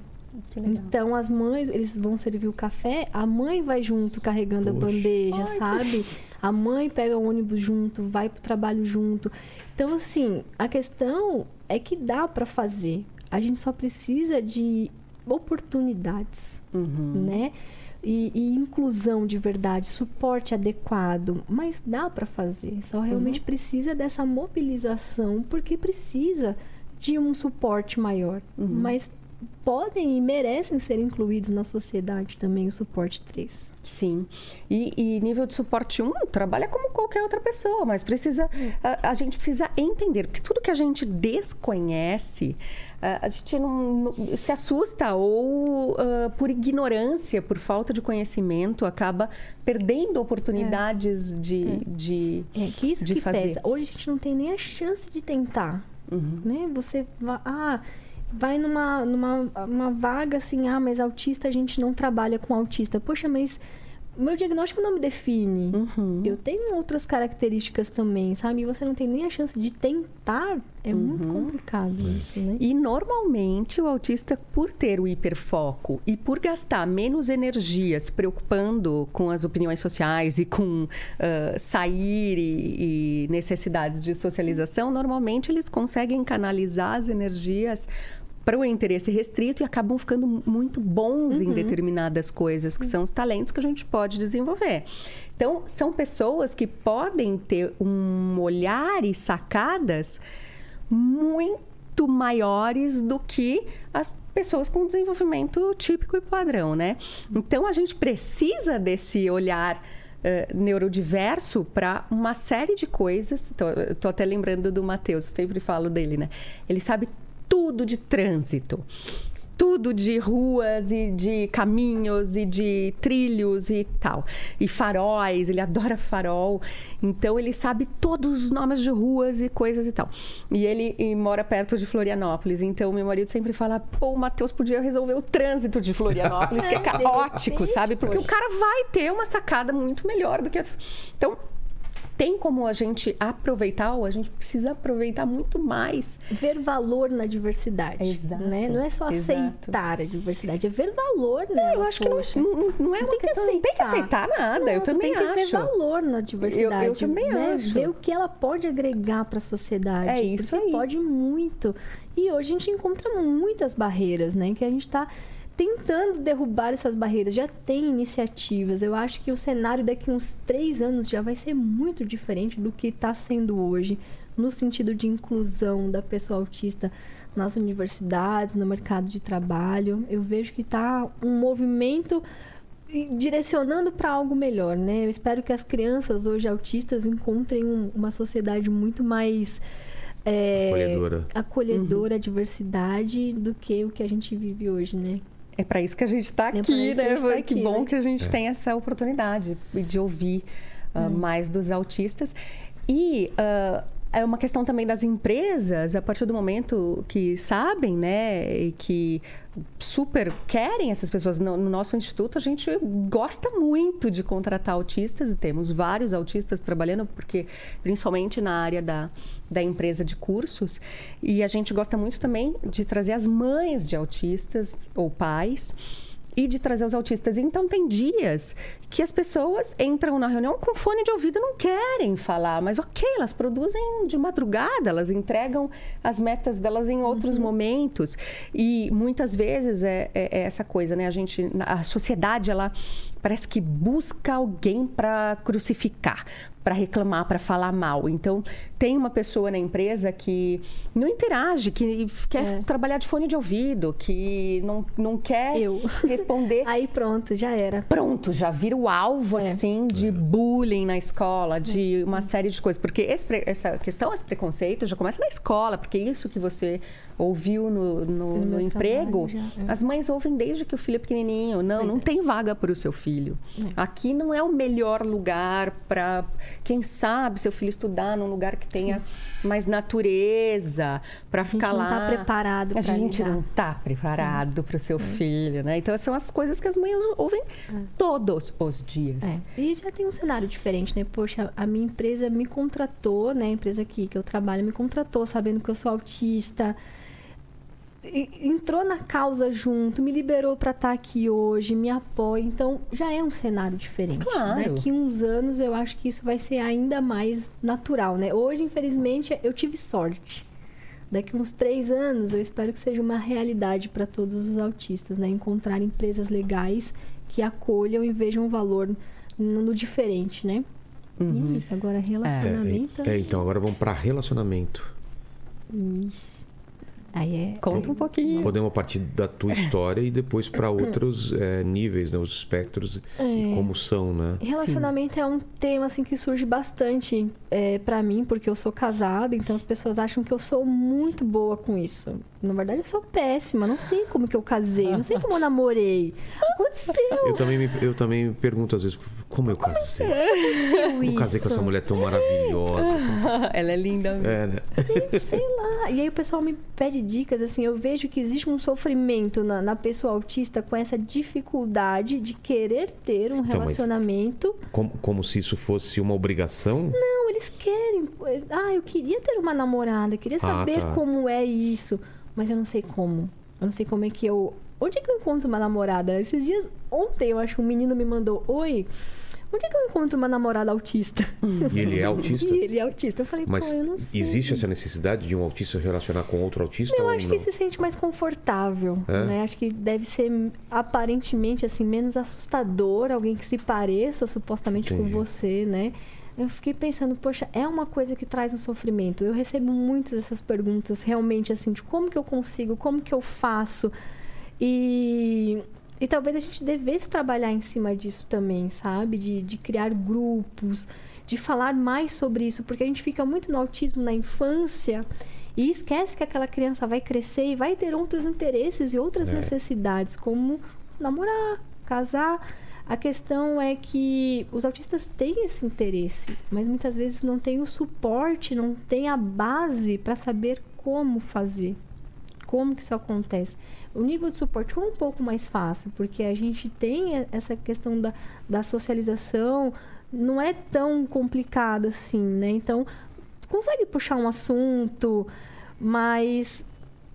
Então as mães, eles vão servir o café, a mãe vai junto carregando Poxa. a bandeja, Ai, sabe? A mãe pega o ônibus junto, vai pro trabalho junto. Então assim, a questão é que dá para fazer. A gente só precisa de oportunidades, uhum. né? E, e, inclusão de verdade, suporte adequado, mas dá para fazer. Só realmente uhum. precisa dessa mobilização, porque precisa de um suporte maior. Uhum. Mas podem e merecem ser incluídos na sociedade também o suporte 3. Sim. E, e nível de suporte 1 trabalha como qualquer outra pessoa, mas precisa a, a, gente precisa entender, porque tudo que a gente desconhece, a, a gente não, não, se assusta ou uh, por ignorância, por falta de conhecimento, acaba perdendo oportunidades é. de, é. de É que isso de que fazer. pesa. Hoje a gente não tem nem a chance de tentar. Uhum. Né? Você vai, ah, vai numa, numa uma vaga assim, ah, mas autista a gente não trabalha com autista. Poxa, mas meu diagnóstico não me define. Uhum. Eu tenho outras características também, sabe? E você não tem nem a chance de tentar. É uhum. muito complicado isso, né? E normalmente o autista, por ter o hiperfoco e por gastar menos energia se preocupando com as opiniões sociais e com uh, sair e, e necessidades de socialização, normalmente eles conseguem canalizar as energias para o interesse restrito e acabam ficando muito bons uhum. em determinadas coisas, que são os talentos que a gente pode desenvolver. Então, são pessoas que podem ter um olhar e sacadas muito maiores do que as pessoas com desenvolvimento típico e padrão, né? Então, a gente precisa desse olhar Uh, neurodiverso para uma série de coisas. Estou até lembrando do Matheus, sempre falo dele, né? Ele sabe tudo de trânsito. Tudo de ruas e de caminhos e de trilhos e tal. E faróis, ele adora farol. Então ele sabe todos os nomes de ruas e coisas e tal. E ele e mora perto de Florianópolis. Então meu marido sempre fala: pô, o Matheus podia resolver o trânsito de Florianópolis, que é caótico, sabe? Porque o cara vai ter uma sacada muito melhor do que. Então tem como a gente aproveitar, ou a gente precisa aproveitar muito mais. Ver valor na diversidade. Exato, Né? Não é só exato. aceitar a diversidade, é ver valor nela. eu acho que não, poxa. não, não é uma tem que questão, não tem que aceitar nada, Não, eu também tem que acho. ver valor na diversidade. Eu- eu também né? acho. Ver o que ela pode agregar para a sociedade. É isso porque aí. pode muito. E hoje a gente encontra muitas barreiras, né? Que a gente está tentando derrubar essas barreiras. Já tem iniciativas. Eu acho que o cenário daqui uns três anos já vai ser muito diferente do que está sendo hoje, no sentido de inclusão da pessoa autista nas universidades, no mercado de trabalho. Eu vejo que está um movimento direcionando para algo melhor, né? Eu espero que as crianças hoje autistas encontrem um- uma sociedade muito mais é, Acolhedora. acolhedora à diversidade do que o que a gente vive hoje, né? É para isso que a gente está É aqui, que a né? gente tá que aqui, bom né? que a gente tem essa oportunidade de ouvir ah, mais dos autistas. E ah, é uma questão também das empresas, a partir do momento que sabem, né, e que super querem essas pessoas. No, no nosso instituto, a gente gosta muito de contratar autistas, e temos vários autistas trabalhando, porque principalmente na área da, da empresa de cursos, e a gente gosta muito também de trazer as mães de autistas ou pais e de trazer os autistas. Então, tem dias que as pessoas entram na reunião com fone de ouvido e não querem falar, mas ok, elas produzem de madrugada, elas entregam as metas delas em outros momentos. E muitas vezes é, é- é essa coisa, né? A gente, a sociedade, ela parece que busca alguém para crucificar, para reclamar, para falar mal. Então, tem uma pessoa na empresa que não interage, que quer É. trabalhar de fone de ouvido, que não, não quer Eu. responder. Aí pronto, já era. Pronto, já vira o alvo, É. assim, de bullying na escola, de uma série de coisas. Porque esse essa questão, esse preconceito, já começa na escola, porque isso que você ouviu no, no, No no emprego, já, é. as mães ouvem desde que o filho é pequenininho. Não, Pois não é. tem vaga para o seu filho. Aqui não é o melhor lugar para, quem sabe, seu filho estudar num lugar que tenha mais natureza, para gente ficar não lá. tá preparado A gente não tá preparado para o seu filho, né? Então, são as coisas que as mães ouvem todos os dias. É. E já tem um cenário diferente, né? Poxa, a minha empresa me contratou, né? A empresa aqui que eu trabalho me contratou sabendo que eu sou autista. Entrou na causa junto, me liberou para estar aqui hoje, me apoia. Então, já é um cenário diferente. Claro. Daqui uns anos, eu acho que isso vai ser ainda mais natural, né? Hoje, infelizmente, eu tive sorte. Daqui uns três anos, eu espero que seja uma realidade para todos os autistas, né? Encontrar empresas legais que acolham e vejam o valor no, no diferente, né? E é isso, agora É, relacionamento. é, então, agora vamos para relacionamento. Isso. Aí é. Conta um pouquinho. Podemos partir da tua história e depois para outros é, níveis, né, os espectros, e como são, né? Relacionamento é um tema assim que surge bastante é, para mim, porque eu sou casada, então as pessoas acham que eu sou muito boa com isso. Na verdade, eu sou péssima. Não sei como que eu casei, não sei como eu namorei. Aconteceu. Eu também, me, eu também me pergunto às vezes, como eu casei? Aconteceu Eu casei com essa mulher tão maravilhosa. Ela é linda. É, né? Gente, sei lá. E aí o pessoal me pede dicas, assim, eu vejo que existe um sofrimento na, na pessoa autista com essa dificuldade de querer ter um Então, relacionamento. Como, como se isso fosse uma obrigação? Não, eles querem. Ah, eu queria ter uma namorada, queria Ah, saber tá. como é isso. Mas eu não sei como. Eu não sei como é que eu. Onde é que eu encontro uma namorada? Esses dias, ontem, eu acho, um menino me mandou: Oi, onde é que eu encontro uma namorada autista? E ele é autista? E ele é autista. Eu falei, Mas pô, eu não sei. existe essa necessidade de um autista se relacionar com outro autista Eu ou acho não? que se sente mais confortável, É? né? Acho que deve ser aparentemente assim menos assustador alguém que se pareça supostamente Entendi. com você, né? Eu fiquei pensando, poxa, é uma coisa que traz um sofrimento. Eu recebo muitas dessas perguntas realmente assim de como que eu consigo, como que eu faço. E e talvez a gente devesse trabalhar em cima disso também, sabe? De, de criar grupos, de falar mais sobre isso, porque a gente fica muito no autismo na infância e esquece que aquela criança vai crescer e vai ter outros interesses e outras É. necessidades, como namorar, casar. A questão é que os autistas têm esse interesse, mas muitas vezes não tem o suporte, não tem a base para saber como fazer, como que isso acontece. O nível de suporte é um pouco mais fácil, porque a gente tem essa questão da, da socialização, não é tão complicado assim, né? Então, consegue puxar um assunto, mas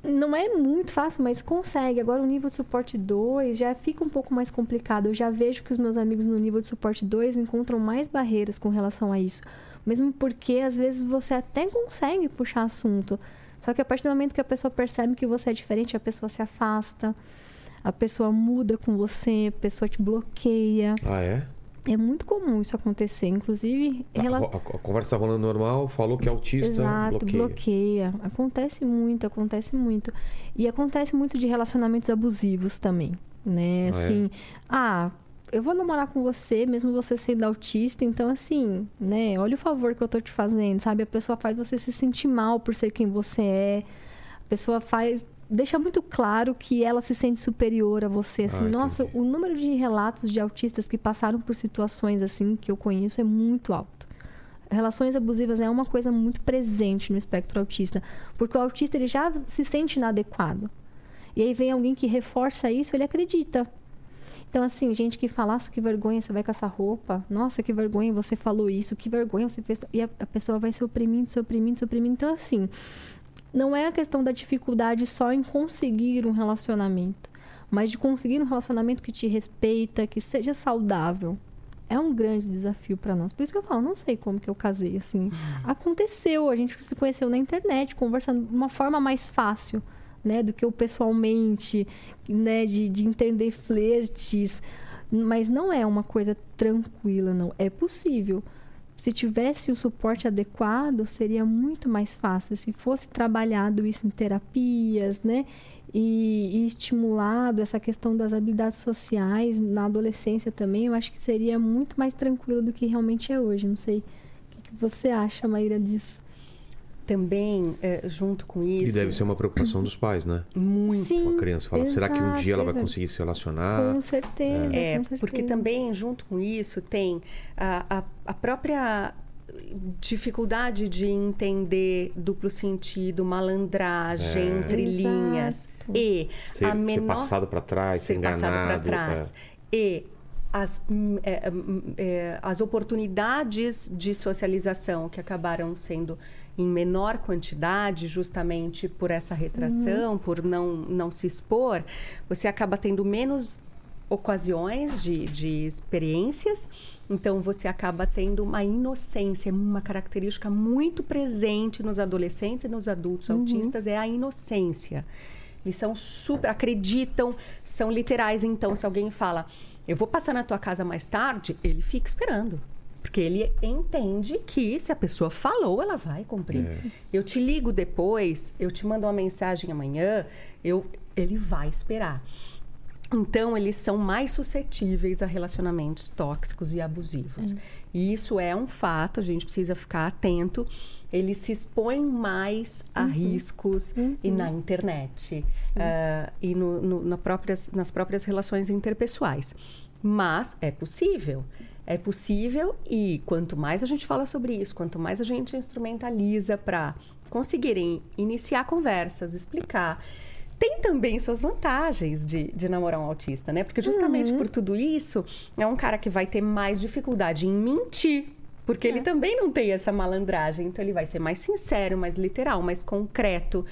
não é muito fácil, mas consegue. Agora, o nível de suporte 2 já fica um pouco mais complicado. Eu já vejo que os meus amigos no nível de suporte 2 encontram mais barreiras com relação a isso. Mesmo porque, às vezes, você até consegue puxar assunto. Só que a partir do momento que a pessoa percebe que você é diferente, a pessoa se afasta, a pessoa muda com você, a pessoa te bloqueia. Ah, é? É muito comum isso acontecer. Inclusive, Tá, rela- a, a conversa tá rolando normal, falou que é autista, Exato, bloqueia. bloqueia. Acontece muito, acontece muito. E acontece muito de relacionamentos abusivos também, né? Ah, é? Assim, ah, eu vou namorar com você, mesmo você sendo autista, então assim, né? Olha o favor que eu tô te fazendo, sabe? A pessoa faz você se sentir mal por ser quem você é. A pessoa faz deixa muito claro que ela se sente superior a você, assim. Ah, Nossa, entendi. o número de relatos de autistas que passaram por situações assim que eu conheço é muito alto. Relações abusivas é uma coisa muito presente no espectro autista, porque o autista ele já se sente inadequado. E aí vem alguém que reforça isso, ele acredita. Então, assim, gente que fala, nossa, que vergonha, você vai com essa roupa. Nossa, que vergonha, você falou isso. Que vergonha, você fez... E a, a pessoa vai se oprimindo, se oprimindo, se oprimindo. Então, assim, não é a questão da dificuldade só em conseguir um relacionamento, mas de conseguir um relacionamento que te respeita, que seja saudável. É um grande desafio para nós. Por isso que eu falo, não sei como que eu casei, assim. Aconteceu, a gente se conheceu na internet, conversando de uma forma mais fácil, né, do que eu pessoalmente, né, de, de entender flertes. Mas não é uma coisa tranquila, não. É possível. Se tivesse o suporte adequado, seria muito mais fácil. Se fosse trabalhado isso em terapias, né? E, e estimulado essa questão das habilidades sociais na adolescência também, eu acho que seria muito mais tranquilo do que realmente é hoje. Não sei o que, que você acha, Maíra, disso. Também, é, junto com isso. E deve ser uma preocupação dos pais, né? muito. Sim, A criança fala, será que um dia ela vai exato, conseguir se relacionar? Com certeza. É, com certeza. porque também, junto com isso, tem a, a, a própria dificuldade de entender duplo sentido, malandragem, É. entre Exato. linhas e Ser, a ser menor passado para trás, ser ser enganado. passado para trás é. e as, hum, é, hum, é, as oportunidades de socialização que acabaram sendo em menor quantidade, justamente por essa retração, por não, não se expor, você acaba tendo menos ocasiões de, de experiências, então você acaba tendo uma inocência, uma característica muito presente nos adolescentes e nos adultos autistas é a inocência. Eles são super, acreditam, são literais. Então, se alguém fala, eu vou passar na tua casa mais tarde, ele fica esperando. Porque ele entende que se a pessoa falou, ela vai cumprir. É. Eu te ligo depois, eu te mando uma mensagem amanhã, eu, ele vai esperar. Então, eles são mais suscetíveis a relacionamentos tóxicos e abusivos. E isso é um fato, a gente precisa ficar atento. Eles se expõem mais a riscos e na internet ah, e no, no- na próprias, nas próprias relações interpessoais. Mas é possível. É possível e quanto mais a gente fala sobre isso, quanto mais a gente instrumentaliza para conseguirem iniciar conversas, explicar. Tem também suas vantagens de, de namorar um autista, né? Porque justamente por tudo isso, é um cara que vai ter mais dificuldade em mentir. Porque ele também não tem essa malandragem. Então, ele vai ser mais sincero, mais literal, mais concreto.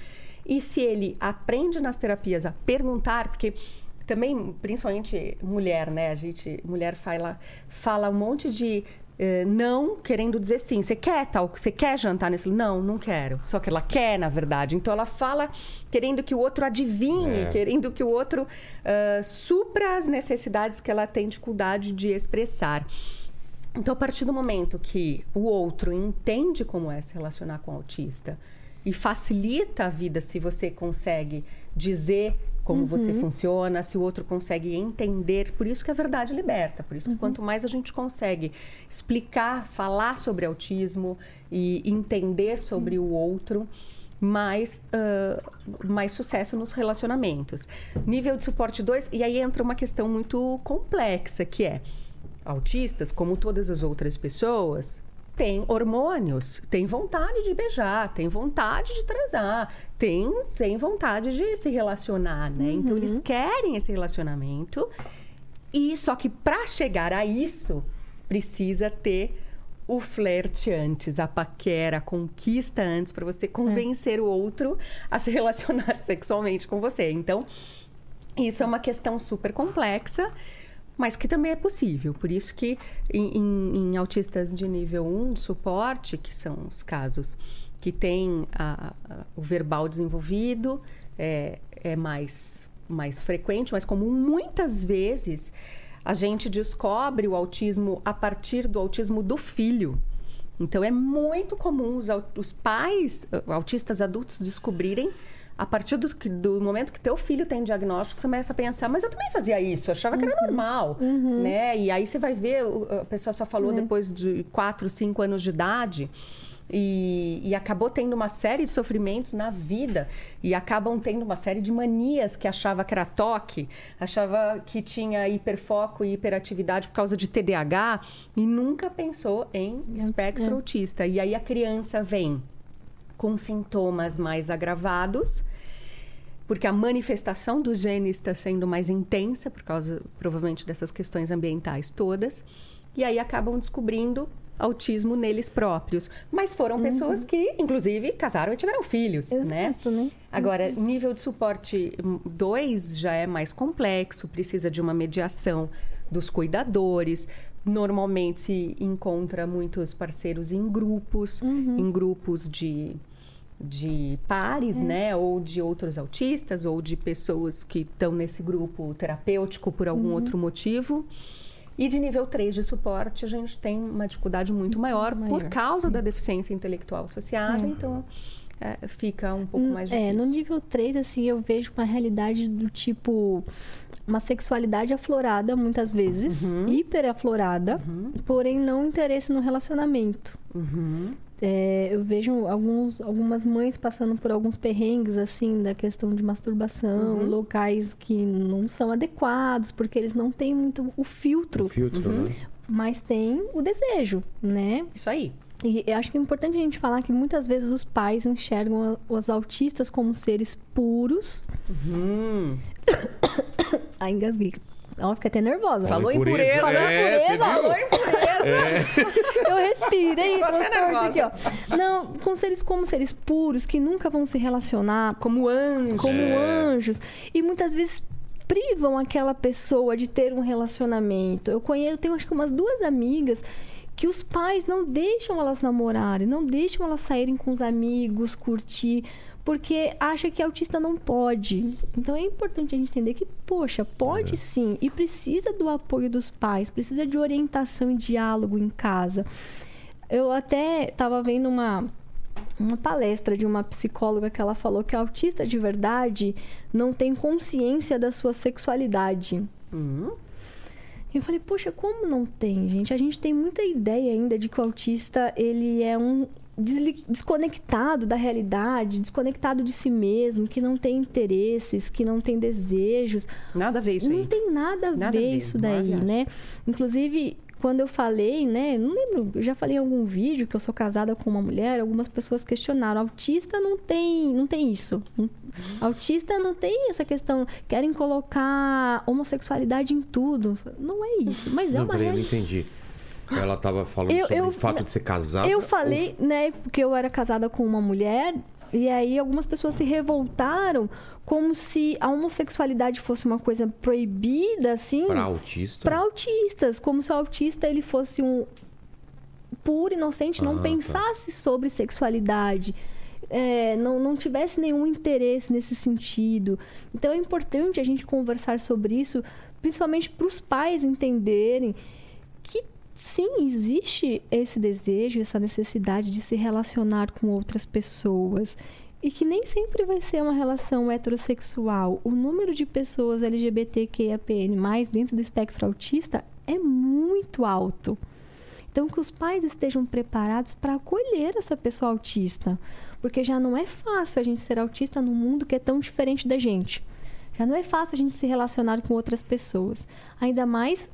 E se ele aprende nas terapias a perguntar, porque também, principalmente mulher, né? A gente, mulher fala, fala um monte de eh, não querendo dizer sim. Você quer tal? Você quer jantar nesse? Não, não quero. Só que ela quer, na verdade. Então ela fala querendo que o outro adivinhe, É. querendo que o outro ah, supra as necessidades que ela tem dificuldade de expressar. Então, a partir do momento que o outro entende como é se relacionar com o autista e facilita a vida se você consegue dizer como você funciona, se o outro consegue entender, por isso que a verdade liberta, por isso que quanto mais a gente consegue explicar, falar sobre autismo e entender sobre o outro, mais, ah, mais sucesso nos relacionamentos. Nível de suporte 2, e aí entra uma questão muito complexa, que é autistas, como todas as outras pessoas, têm hormônios, têm vontade de beijar, têm vontade de transar, têm, têm vontade de se relacionar, né? Então eles querem esse relacionamento e só que para chegar a isso precisa ter o flerte antes, a paquera, a conquista antes, para você convencer o outro a se relacionar sexualmente com você. Então, isso é uma questão super complexa, mas que também é possível. Por isso que em, em- autistas de nível 1 de suporte, que são os casos que têm a- a- o verbal desenvolvido, é, é mais, mais frequente, mas comum muitas vezes a gente descobre o autismo a partir do autismo do filho. Então é muito comum os, os pais, eh, autistas adultos, descobrirem a partir do, do momento que teu filho tem diagnóstico, você começa a pensar, mas eu também fazia isso, eu achava que era normal, né? E aí você vai ver, a pessoa só falou depois de 4, 5 anos de idade, e, e acabou tendo uma série de sofrimentos na vida e acabam tendo uma série de manias que achava que era toque, achava que tinha hiperfoco e hiperatividade por causa de TDAH e nunca pensou em espectro autista. E aí a criança vem com sintomas mais agravados, porque a manifestação dos genes está sendo mais intensa por causa provavelmente dessas questões ambientais todas, e aí acabam descobrindo autismo neles próprios. Mas foram pessoas que, inclusive, casaram e tiveram filhos, né? Exato, né? Agora, nível de suporte 2 já é mais complexo, precisa de uma mediação dos cuidadores. Normalmente se encontra muitos parceiros em grupos, em grupos de, de pares, né? Ou de outros autistas, ou de pessoas que estão nesse grupo terapêutico por algum outro motivo. E de nível 3 de suporte, a gente tem uma dificuldade muito maior, por maior. causa da deficiência intelectual associada. Então, é, fica um pouco mais difícil. É, no nível 3, assim, eu vejo uma realidade do tipo. Uma sexualidade aflorada, muitas vezes, Uhum. hiper aflorada, porém não interesse no relacionamento. Uhum. É, eu vejo alguns, algumas mães passando por alguns perrengues, assim, da questão de masturbação, Uhum. locais que não são adequados, porque eles não têm muito o filtro, O filtro, né? mas tem o desejo, né? Isso aí. E eu acho que é importante a gente falar que muitas vezes os pais enxergam os autistas como seres puros. Hum. Ai, engasguei. Ó, fica até nervosa. Falou impureza. impureza. É, você viu? falou impureza. Eu respirei, Ficou tô até torta aqui, ó. Não, com seres como seres puros, que nunca vão se relacionar Como anjo. como É. anjos. E muitas vezes privam aquela pessoa de ter um relacionamento. Eu conheço, eu tenho acho que umas duas amigas que os pais não deixam elas namorarem, não deixam elas saírem com os amigos, curtir, porque acha que autista não pode. Então é importante a gente entender que, poxa, pode sim, e precisa do apoio dos pais, precisa de orientação e diálogo em casa. Eu até estava vendo uma uma palestra de uma psicóloga que ela falou que o autista de verdade não tem consciência da sua sexualidade. Hum. E eu falei, poxa, como não tem, gente? A gente tem muita ideia ainda de que o autista, ele é um desconectado da realidade, desconectado de si mesmo, que não tem interesses, que não tem desejos. Nada a ver isso não aí. tem nada a Nada ver ver, isso não daí, né? Inclusive, quando eu falei, né? Não lembro, eu já falei em algum vídeo que eu sou casada com uma mulher, algumas pessoas questionaram. Autista não tem, não tem isso. Não- Autista não tem essa questão. Querem colocar homossexualidade em tudo. Não é isso. Mas é não, uma eu não realidade. entendi. Ela tava falando Eu- sobre eu- o fato de ser casada. Eu falei, né, porque eu era casada com uma mulher, e aí algumas pessoas se revoltaram como se a homossexualidade fosse uma coisa proibida, assim. Pra autista? para autistas, como se o autista ele fosse um puro inocente, não Ah, tá. pensasse sobre sexualidade, é, não, não tivesse nenhum interesse nesse sentido. Então é importante a gente conversar sobre isso, principalmente para os pais entenderem sim, existe esse desejo, essa necessidade de se relacionar com outras pessoas. E que nem sempre vai ser uma relação heterossexual. O número de pessoas LGBTQIAPN+, dentro do espectro autista é muito alto. Então, que os pais estejam preparados para acolher essa pessoa autista. Porque já não é fácil a gente ser autista num mundo que é tão diferente da gente. Já não é fácil a gente se relacionar com outras pessoas. Ainda mais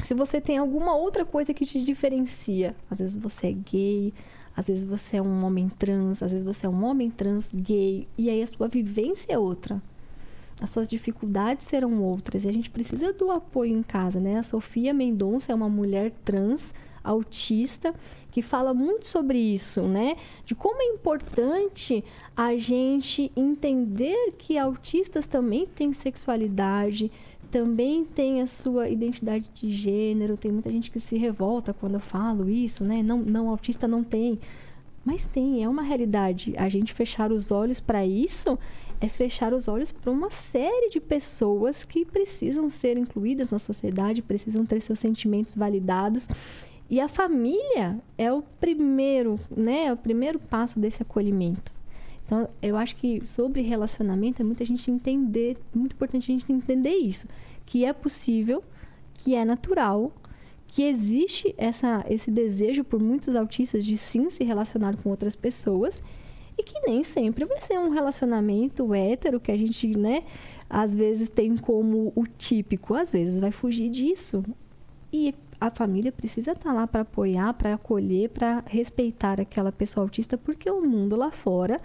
se você tem alguma outra coisa que te diferencia. Às vezes você é gay, às vezes você é um homem trans, às vezes você é um homem trans gay, e aí a sua vivência é outra. as suas dificuldades serão outras e a gente precisa do apoio em casa, né? A Sofia Mendonça é uma mulher trans autista que fala muito sobre isso, né? De como é importante a gente entender que autistas também têm sexualidade, também têm a sua identidade de gênero. Tem muita gente que se revolta quando eu falo isso, né? Não, não autista não tem. Mas tem, é uma realidade. A gente fechar os olhos para isso é fechar os olhos para uma série de pessoas que precisam ser incluídas na sociedade, precisam ter seus sentimentos validados. E a família é o primeiro, né, é o primeiro passo desse acolhimento. Então, eu acho que sobre relacionamento é muita gente entender, muito importante a gente entender isso, que é possível, que é natural, que existe essa, esse desejo por muitos autistas de sim se relacionar com outras pessoas e que nem sempre vai ser um relacionamento hétero que a gente, né, às vezes tem como o típico, às vezes vai fugir disso. E a família precisa estar lá para apoiar, para acolher, para respeitar aquela pessoa autista, porque o mundo lá fora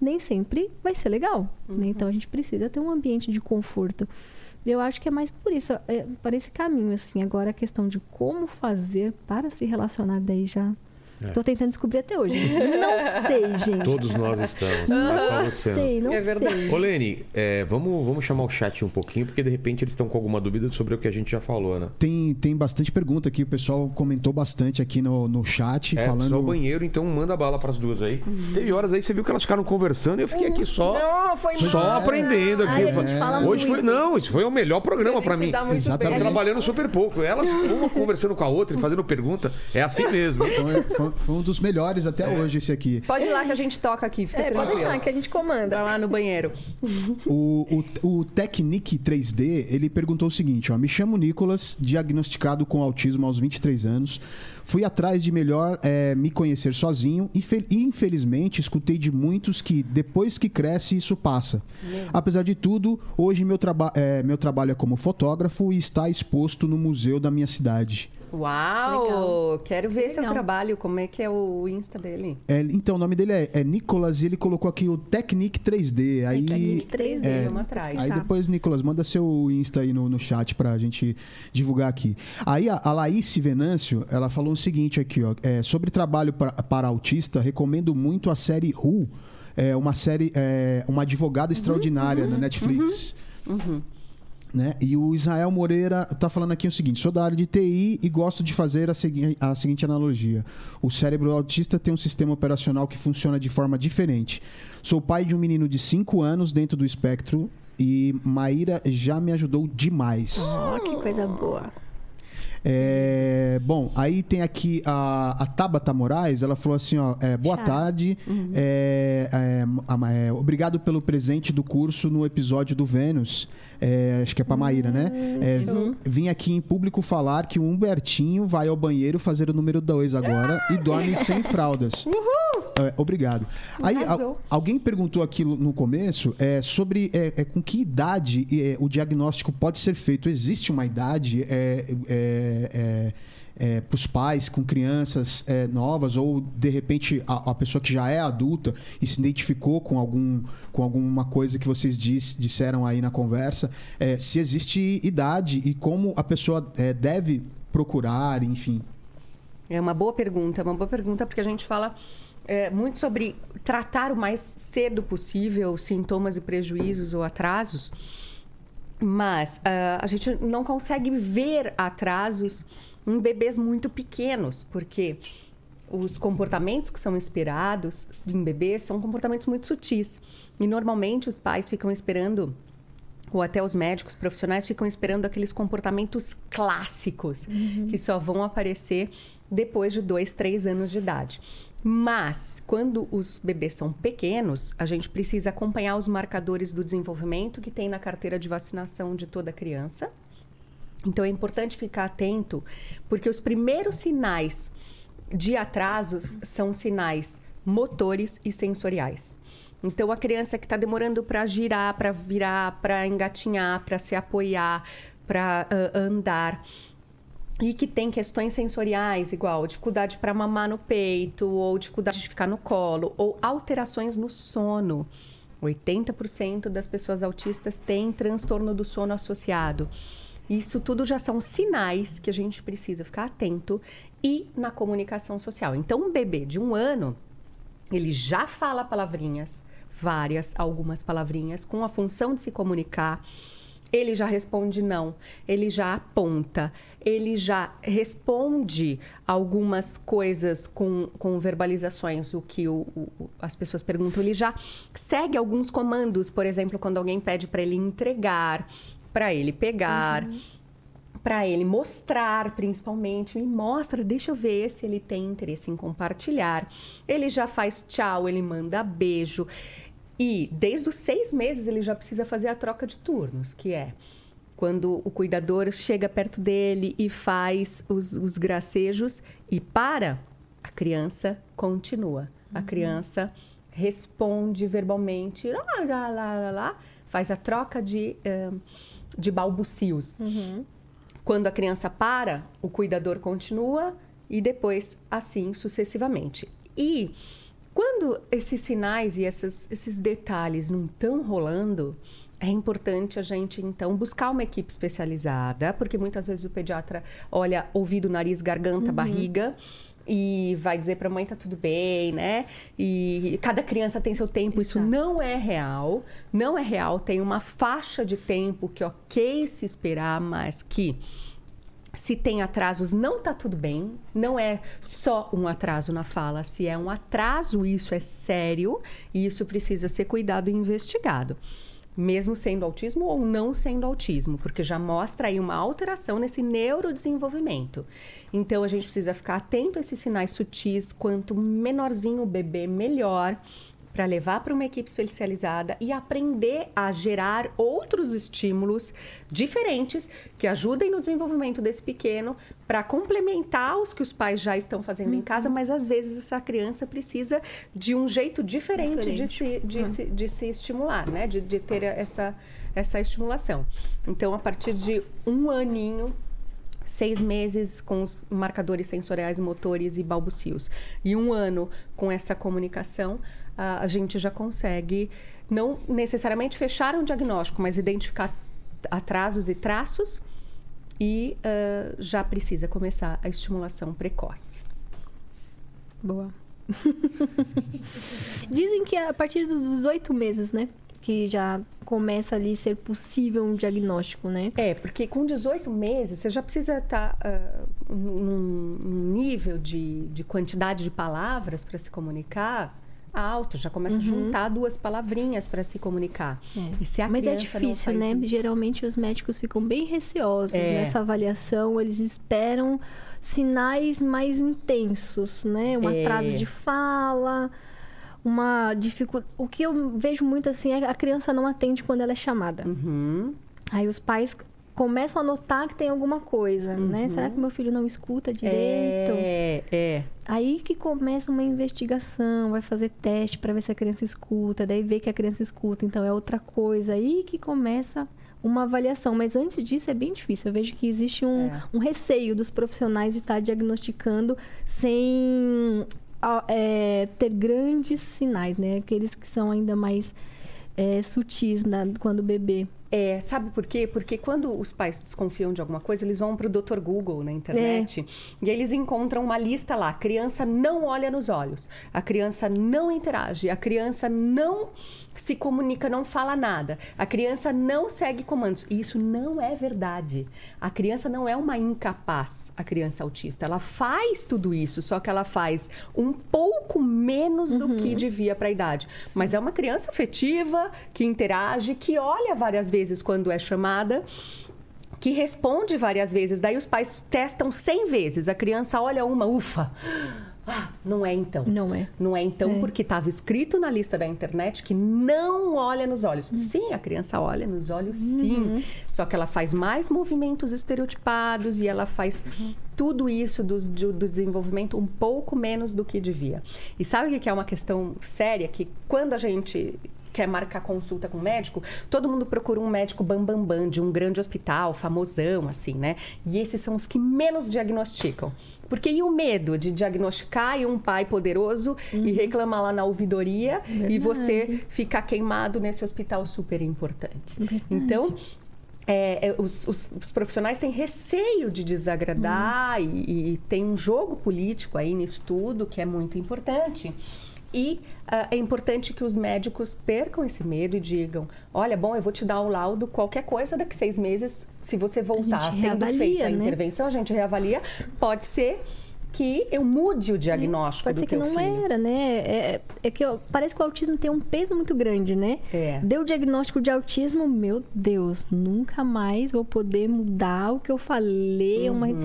nem sempre vai ser legal. Uhum. Né? Então a gente precisa ter um ambiente de conforto. Eu acho que é mais por isso, é, para esse caminho, assim. Agora a questão de como fazer para se relacionar daí já é. Tô tentando descobrir até hoje. Não sei, gente. Todos nós estamos. Não sei, não é verdade. sei. Ô, Lene, é, vamos, vamos chamar o chat um pouquinho, porque de repente eles estão com alguma dúvida sobre o que a gente já falou, né? Tem, tem bastante pergunta aqui. O pessoal comentou bastante aqui no, no chat. É, falando... só o banheiro, então manda bala para as duas aí. Uhum. Teve horas aí, você viu que elas ficaram conversando e eu fiquei aqui só. Não, foi Só aprendendo aqui. Ai, a gente fala Hoje muito. foi. Não, isso foi o melhor programa para mim. Exatamente. Trabalhando super pouco. Elas, uma conversando com a outra e fazendo pergunta. É assim mesmo. Então, é, foi, foi um dos melhores até é. hoje esse aqui. Pode ir lá que a gente toca aqui, fica é, tranquilo. Pode deixar que a gente comanda. Vai lá no banheiro. O, o, o Technic 3D, ele perguntou o seguinte, ó. Me chamo Nicolas, diagnosticado com autismo aos 23 anos. Fui atrás de melhor é, me conhecer sozinho e infelizmente escutei de muitos que depois que cresce isso passa. Apesar de tudo, hoje meu, traba é, meu trabalho é como fotógrafo e está exposto no museu da minha cidade. Uau! Legal. Quero ver Legal. seu trabalho. Como é que é o Insta dele? É, então, o nome dele é, é, Nicolas e ele colocou aqui o Technique 3D. Aí, Technique 3D, é, vamos atrás. Aí depois, Nicolas, manda seu Insta aí no, no chat pra gente divulgar aqui. Aí a, a Laís Venâncio, ela falou o seguinte aqui, ó. É, sobre trabalho pra, para autista, recomendo muito a série Who. É uma série, é, uma advogada uhum, extraordinária uhum, na Netflix. Uhum, uhum. Né? E o Israel Moreira está falando aqui o seguinte: sou da área de TI e gosto de fazer a, segui a seguinte analogia. O cérebro autista tem um sistema operacional que funciona de forma diferente. Sou pai de um menino de 5 anos dentro do espectro e Maíra já me ajudou demais. Oh, que coisa boa. É, bom, aí tem aqui a, a Tabata Moraes, ela falou assim, ó, é, boa Chá. tarde, uhum. é, é, obrigado pelo presente do curso no episódio do Vênus, é, acho que é pra Maíra, né? Uhum. vim aqui em público falar que o Humbertinho vai ao banheiro fazer o número 2 agora e dorme sem fraldas. Uhul! É, obrigado. Aí, alguém perguntou aqui no começo é, sobre é, é, com que idade é, o diagnóstico pode ser feito. Existe uma idade é, é, é para os pais com crianças novas ou de repente a, a, pessoa que já é adulta e se identificou com algum com alguma coisa que vocês diz, disseram aí na conversa se existe idade e como a pessoa deve procurar enfim. É uma boa pergunta uma boa pergunta porque a gente fala é, muito sobre tratar o mais cedo possível sintomas e prejuízos ou atrasos, mas uh, a gente não consegue ver atrasos em bebês muito pequenos, porque os comportamentos que são inspirados em bebês são comportamentos muito sutis. E normalmente os pais ficam esperando, ou até os médicos profissionais ficam esperando aqueles comportamentos clássicos, uhum. que só vão aparecer depois de dois, três anos de idade. Mas, quando os bebês são pequenos, a gente precisa acompanhar os marcadores do desenvolvimento que tem na carteira de vacinação de toda criança. Então, é importante ficar atento, porque os primeiros sinais de atrasos são sinais motores e sensoriais. Então, a criança que está demorando para girar, para virar, para engatinhar, para se apoiar, para uh, andar, e que tem questões sensoriais, igual dificuldade para mamar no peito, ou dificuldade de ficar no colo, ou alterações no sono. 80% das pessoas autistas têm transtorno do sono associado. Isso tudo já são sinais que a gente precisa ficar atento e na comunicação social. Então, um bebê de um ano, ele já fala palavrinhas, várias, algumas palavrinhas, com a função de se comunicar. Ele já responde não, ele já aponta, ele já responde algumas coisas com, com verbalizações, o que o, o, as pessoas perguntam. Ele já segue alguns comandos, por exemplo, quando alguém pede para ele entregar, para ele pegar. Uhum. Para ele mostrar, principalmente, me mostra, deixa eu ver se ele tem interesse em compartilhar. Ele já faz tchau, ele manda beijo. E desde os seis meses ele já precisa fazer a troca de turnos, que é quando o cuidador chega perto dele e faz os, os gracejos e para, a criança continua. A uhum. criança responde verbalmente, lá, lá, lá, lá, faz a troca de. Uh, de balbucios. Uhum. Quando a criança para, o cuidador continua e depois assim sucessivamente. E quando esses sinais e essas, esses detalhes não estão rolando, é importante a gente então buscar uma equipe especializada, porque muitas vezes o pediatra olha ouvido, nariz, garganta, uhum. barriga e vai dizer para a mãe tá tudo bem, né? E cada criança tem seu tempo, Exato. isso não é real, não é real, tem uma faixa de tempo que OK se esperar, mas que se tem atrasos, não tá tudo bem. Não é só um atraso na fala. Se é um atraso, isso é sério e isso precisa ser cuidado e investigado mesmo sendo autismo ou não sendo autismo, porque já mostra aí uma alteração nesse neurodesenvolvimento. Então a gente precisa ficar atento a esses sinais sutis, quanto menorzinho o bebê, melhor para levar para uma equipe especializada e aprender a gerar outros estímulos diferentes que ajudem no desenvolvimento desse pequeno para complementar os que os pais já estão fazendo uhum. em casa, mas às vezes essa criança precisa de um jeito diferente, diferente. De, se, de, uhum. se, de se estimular, né? De, de ter essa, essa estimulação. Então, a partir de um aninho, seis meses com os marcadores sensoriais, motores e balbucios, e um ano com essa comunicação, a, gente já consegue não necessariamente fechar um diagnóstico, mas identificar atrasos e traços e uh, já precisa começar a estimulação precoce. Boa. Dizem que a partir dos 18 meses, né? Que já começa ali ser possível um diagnóstico, né? É, porque com 18 meses você já precisa estar tá, uh, num, num nível de, de quantidade de palavras para se comunicar alto, já começa uhum. a juntar duas palavrinhas para se comunicar. É. Mas é difícil, né? Isso. Geralmente os médicos ficam bem receosos é. nessa avaliação, eles esperam sinais mais intensos, né? Um é. atraso de fala, uma dificuldade. O que eu vejo muito assim é a criança não atende quando ela é chamada. Uhum. Aí os pais começam a notar que tem alguma coisa, né? uhum. né? Será que meu filho não escuta direito? É, é. Aí que começa uma investigação, vai fazer teste para ver se a criança escuta, daí vê que a criança escuta, então é outra coisa. Aí que começa uma avaliação. Mas antes disso é bem difícil. Eu vejo que existe um, é. um receio dos profissionais de estar diagnosticando sem é, ter grandes sinais, né? Aqueles que são ainda mais é, sutis na, quando o bebê é, sabe por quê? Porque quando os pais desconfiam de alguma coisa, eles vão para o Dr. Google na internet é. e eles encontram uma lista lá. A criança não olha nos olhos, a criança não interage, a criança não se comunica, não fala nada. A criança não segue comandos. E isso não é verdade. A criança não é uma incapaz, a criança autista. Ela faz tudo isso, só que ela faz um pouco menos uhum. do que uhum. devia para a idade. Sim. Mas é uma criança afetiva, que interage, que olha várias vezes quando é chamada que responde várias vezes. Daí os pais testam 100 vezes. A criança olha uma, ufa. Ah, não é então. Não é. Não é então é. porque estava escrito na lista da internet que não olha nos olhos. Uhum. Sim, a criança olha nos olhos, sim. Uhum. Só que ela faz mais movimentos estereotipados e ela faz uhum. tudo isso do, do, do, desenvolvimento um pouco menos do que devia. E sabe o que é uma questão séria? Que quando a gente quer marcar consulta com um médico, todo mundo procura um médico bambambam bam, bam, de um grande hospital, famosão, assim, né? E esses são os que menos diagnosticam. Porque e o medo de diagnosticar e um pai poderoso uhum. e reclamar lá na ouvidoria Verdade. e você ficar queimado nesse hospital super importante. Verdade. Então, é, é, os, os, os, profissionais têm receio de desagradar uhum. e, e, tem um jogo político aí nisso tudo que é muito importante. E uh, é importante que os médicos percam esse medo e digam: olha, bom, eu vou te dar um laudo, qualquer coisa, daqui seis meses, se você voltar tendo reavalia, feito a né? intervenção, a gente reavalia. Pode ser que eu mude o diagnóstico Pode do ser que não filho. era, né? É, é que eu, parece que o autismo tem um peso muito grande, né? É. Deu o diagnóstico de autismo, meu Deus, nunca mais vou poder mudar o que eu falei. Uhum. Mas,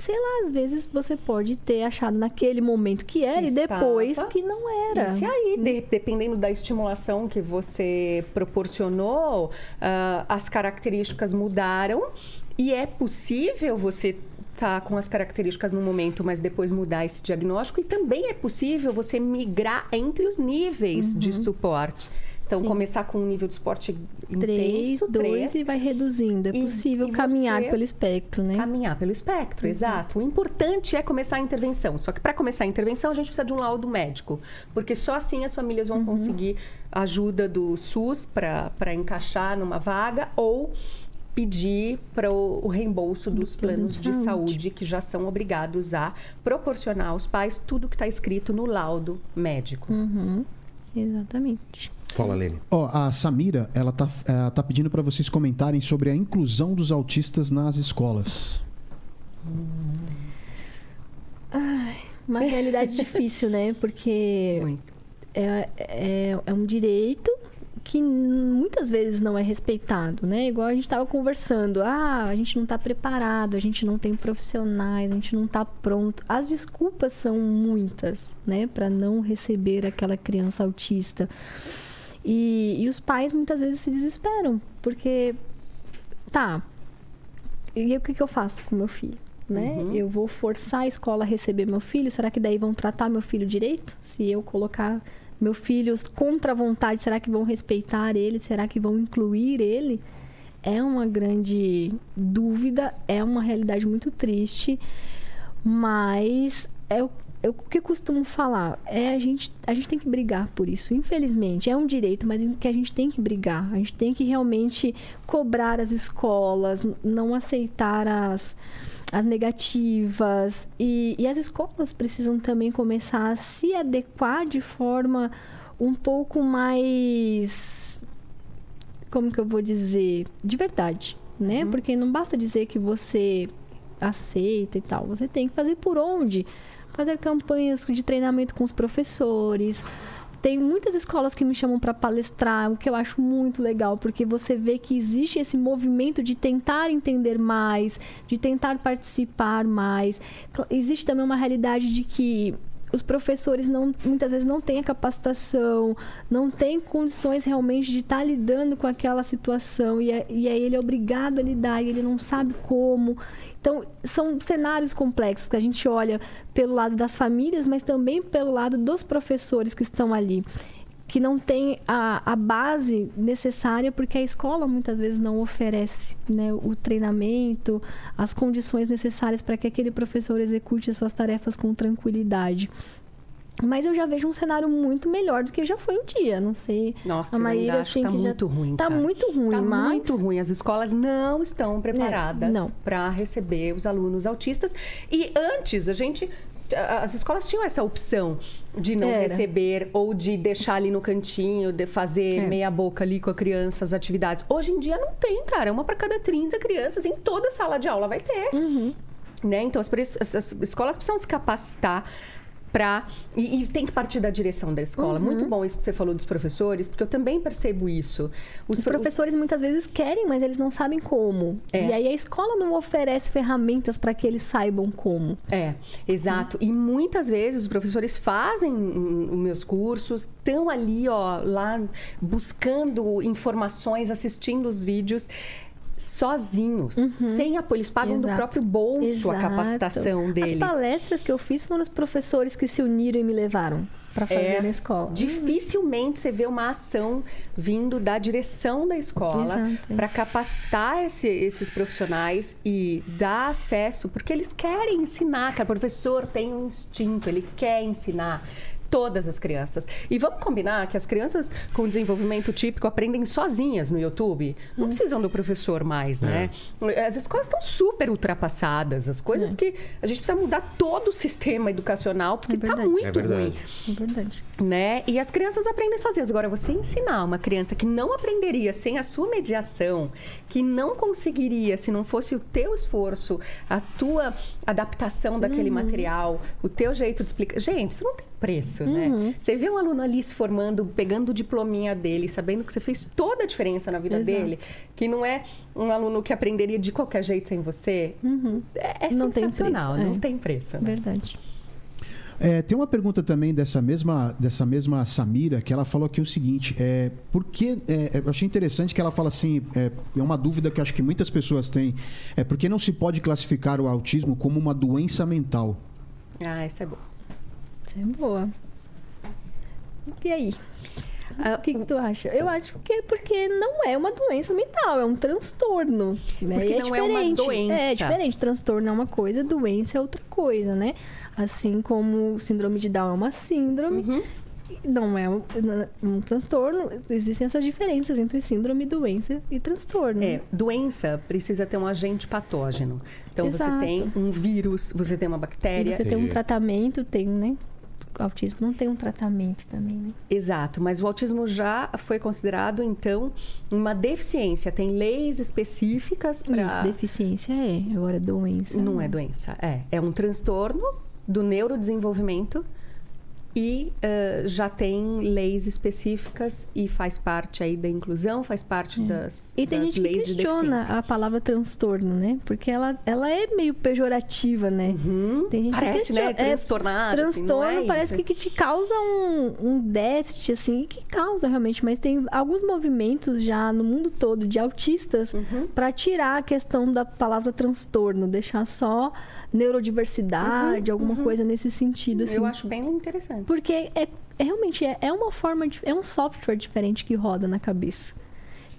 sei lá, às vezes você pode ter achado naquele momento que era que e depois estava. que não era. E se aí, de, dependendo da estimulação que você proporcionou, uh, as características mudaram e é possível você estar tá com as características no momento, mas depois mudar esse diagnóstico. E também é possível você migrar entre os níveis uhum. de suporte. Então, Sim. começar com um nível de esporte intenso, 3, 2 e vai reduzindo. É possível e caminhar pelo espectro, né? Caminhar pelo espectro, uhum. exato. O importante é começar a intervenção. Só que para começar a intervenção, a gente precisa de um laudo médico. Porque só assim as famílias vão uhum. conseguir ajuda do SUS para encaixar numa vaga ou pedir para o, reembolso dos planos de saúde. que já são obrigados a proporcionar aos pais tudo que está escrito no laudo médico. Uhum. Exatamente. Fala, Lene. Ó, oh, a Samira, ela tá, ela tá pedindo para vocês comentarem sobre a inclusão dos autistas nas escolas. Ai, uma realidade difícil, né? Porque é, é, é um direito que muitas vezes não é respeitado, né? Igual a gente estava conversando, ah, a gente não está preparado, a gente não tem profissionais, a gente não está pronto. As desculpas são muitas, né, para não receber aquela criança autista. E, e os pais muitas vezes se desesperam, porque tá, e o que, que eu faço com meu filho? Né? Uhum. Eu vou forçar a escola a receber meu filho? Será que daí vão tratar meu filho direito? Se eu colocar meu filho contra a vontade, será que vão respeitar ele? Será que vão incluir ele? É uma grande dúvida, é uma realidade muito triste, mas é o, é o que eu costumo falar. É a gente, a gente tem que brigar por isso. Infelizmente, é um direito, mas que a gente tem que brigar. A gente tem que realmente cobrar as escolas, não aceitar as as negativas. E, e as escolas precisam também começar a se adequar de forma um pouco mais. Como que eu vou dizer? De verdade, né? Uhum. Porque não basta dizer que você aceita e tal. Você tem que fazer por onde? Fazer campanhas de treinamento com os professores, tem muitas escolas que me chamam para palestrar, o que eu acho muito legal, porque você vê que existe esse movimento de tentar entender mais, de tentar participar mais. Existe também uma realidade de que os professores não, muitas vezes não têm a capacitação, não têm condições realmente de estar lidando com aquela situação e, e aí ele é obrigado a lidar e ele não sabe como. Então, são cenários complexos que a gente olha pelo lado das famílias, mas também pelo lado dos professores que estão ali que não tem a, a base necessária, porque a escola muitas vezes não oferece né, o treinamento, as condições necessárias para que aquele professor execute as suas tarefas com tranquilidade. Mas eu já vejo um cenário muito melhor do que já foi um dia. Não sei. Nossa, a Maíra, assim, tá muito já... ruim. Tá cara. muito ruim, tá mas... muito ruim. As escolas não estão preparadas é, para receber os alunos autistas. E antes, a gente as escolas tinham essa opção de não Era. receber ou de deixar ali no cantinho, de fazer é. meia boca ali com a criança as atividades. Hoje em dia não tem, cara. Uma para cada 30 crianças em toda sala de aula vai ter. Uhum. Né? Então as, as, as escolas precisam se capacitar para e, e, tem que partir da direção da escola. Uhum. Muito bom isso que você falou dos professores, porque eu também percebo isso. Os, os professores muitas vezes querem, mas eles não sabem como. É. E aí a escola não oferece ferramentas para que eles saibam como. É, exato. Uhum. E muitas vezes os professores fazem os meus cursos, estão ali, ó, lá buscando informações, assistindo os vídeos sozinhos, uhum. sem apoio. Eles pagam Exato. do próprio bolso Exato. a capacitação deles. As palestras que eu fiz foram os professores que se uniram e me levaram. para fazer é, na escola. Dificilmente você vê uma ação vindo da direção da escola para capacitar esse, esses profissionais e dar acesso, porque eles querem ensinar, cara. O professor tem um instinto, ele quer ensinar todas as crianças. E vamos combinar que as crianças com desenvolvimento típico aprendem sozinhas no YouTube. Não hum. precisam do professor mais, né? É. As escolas estão super ultrapassadas. As coisas é. que a gente precisa mudar todo o sistema educacional porque está é muito é ruim. É verdade. Né? E as crianças aprendem sozinhas. Agora, você ensinar uma criança que não aprenderia sem a sua mediação, que não conseguiria se não fosse o teu esforço, a tua adaptação daquele uhum. material, o teu jeito de explicar. Gente, isso não tem preço, né? uhum. né? Você vê um aluno ali se formando, pegando o diplominha dele, sabendo que você fez toda a diferença na vida Exato. dele, que não é um aluno que aprenderia de qualquer jeito sem você. Uhum. É, é não sensacional, tem preço, não é. tem preço. Né? Verdade. É, tem uma pergunta também dessa mesma, dessa mesma Samira, que ela falou aqui o seguinte: é, por que. É, eu achei interessante que ela fala assim: é, é uma dúvida que acho que muitas pessoas têm. É por que não se pode classificar o autismo como uma doença mental? Ah, essa é boa. Essa é boa. E aí? Ah, o que, que, tu acha? Eu acho que é porque não é uma doença mental, é um transtorno. Né? Porque é não diferente. é uma doença. É diferente. Transtorno é uma coisa, doença é outra coisa, né? Assim como síndrome de Down é uma síndrome, uhum. não é um, um, transtorno. Existem essas diferenças entre síndrome, doença e transtorno. É, doença precisa ter um agente patógeno. Então Exato. você tem um vírus, você tem uma bactéria. E você tem um tratamento, tem, né? O autismo não tem um tratamento também, né? Exato, mas o autismo já foi considerado, então, uma deficiência. Tem leis específicas para... Isso, deficiência é. Agora, doença... Não, não é doença, é. É um transtorno do neurodesenvolvimento e uh, já tem leis específicas e faz parte aí da inclusão, faz parte é. das, e tem das gente leis que questiona a palavra transtorno, né? Porque ela, ela é meio pejorativa, né? Uhum. Tem gente parece, que questiona, né? Transtornado. É, transtorno assim, é parece que, que te causa um, um déficit, assim, que causa realmente, mas tem alguns movimentos já no mundo todo de autistas uhum. para tirar a questão da palavra transtorno, deixar só neurodiversidade, uhum, alguma uhum. coisa nesse sentido. Assim. Eu acho bem interessante. Porque é, é realmente é, é uma forma, de, é um software diferente que roda na cabeça.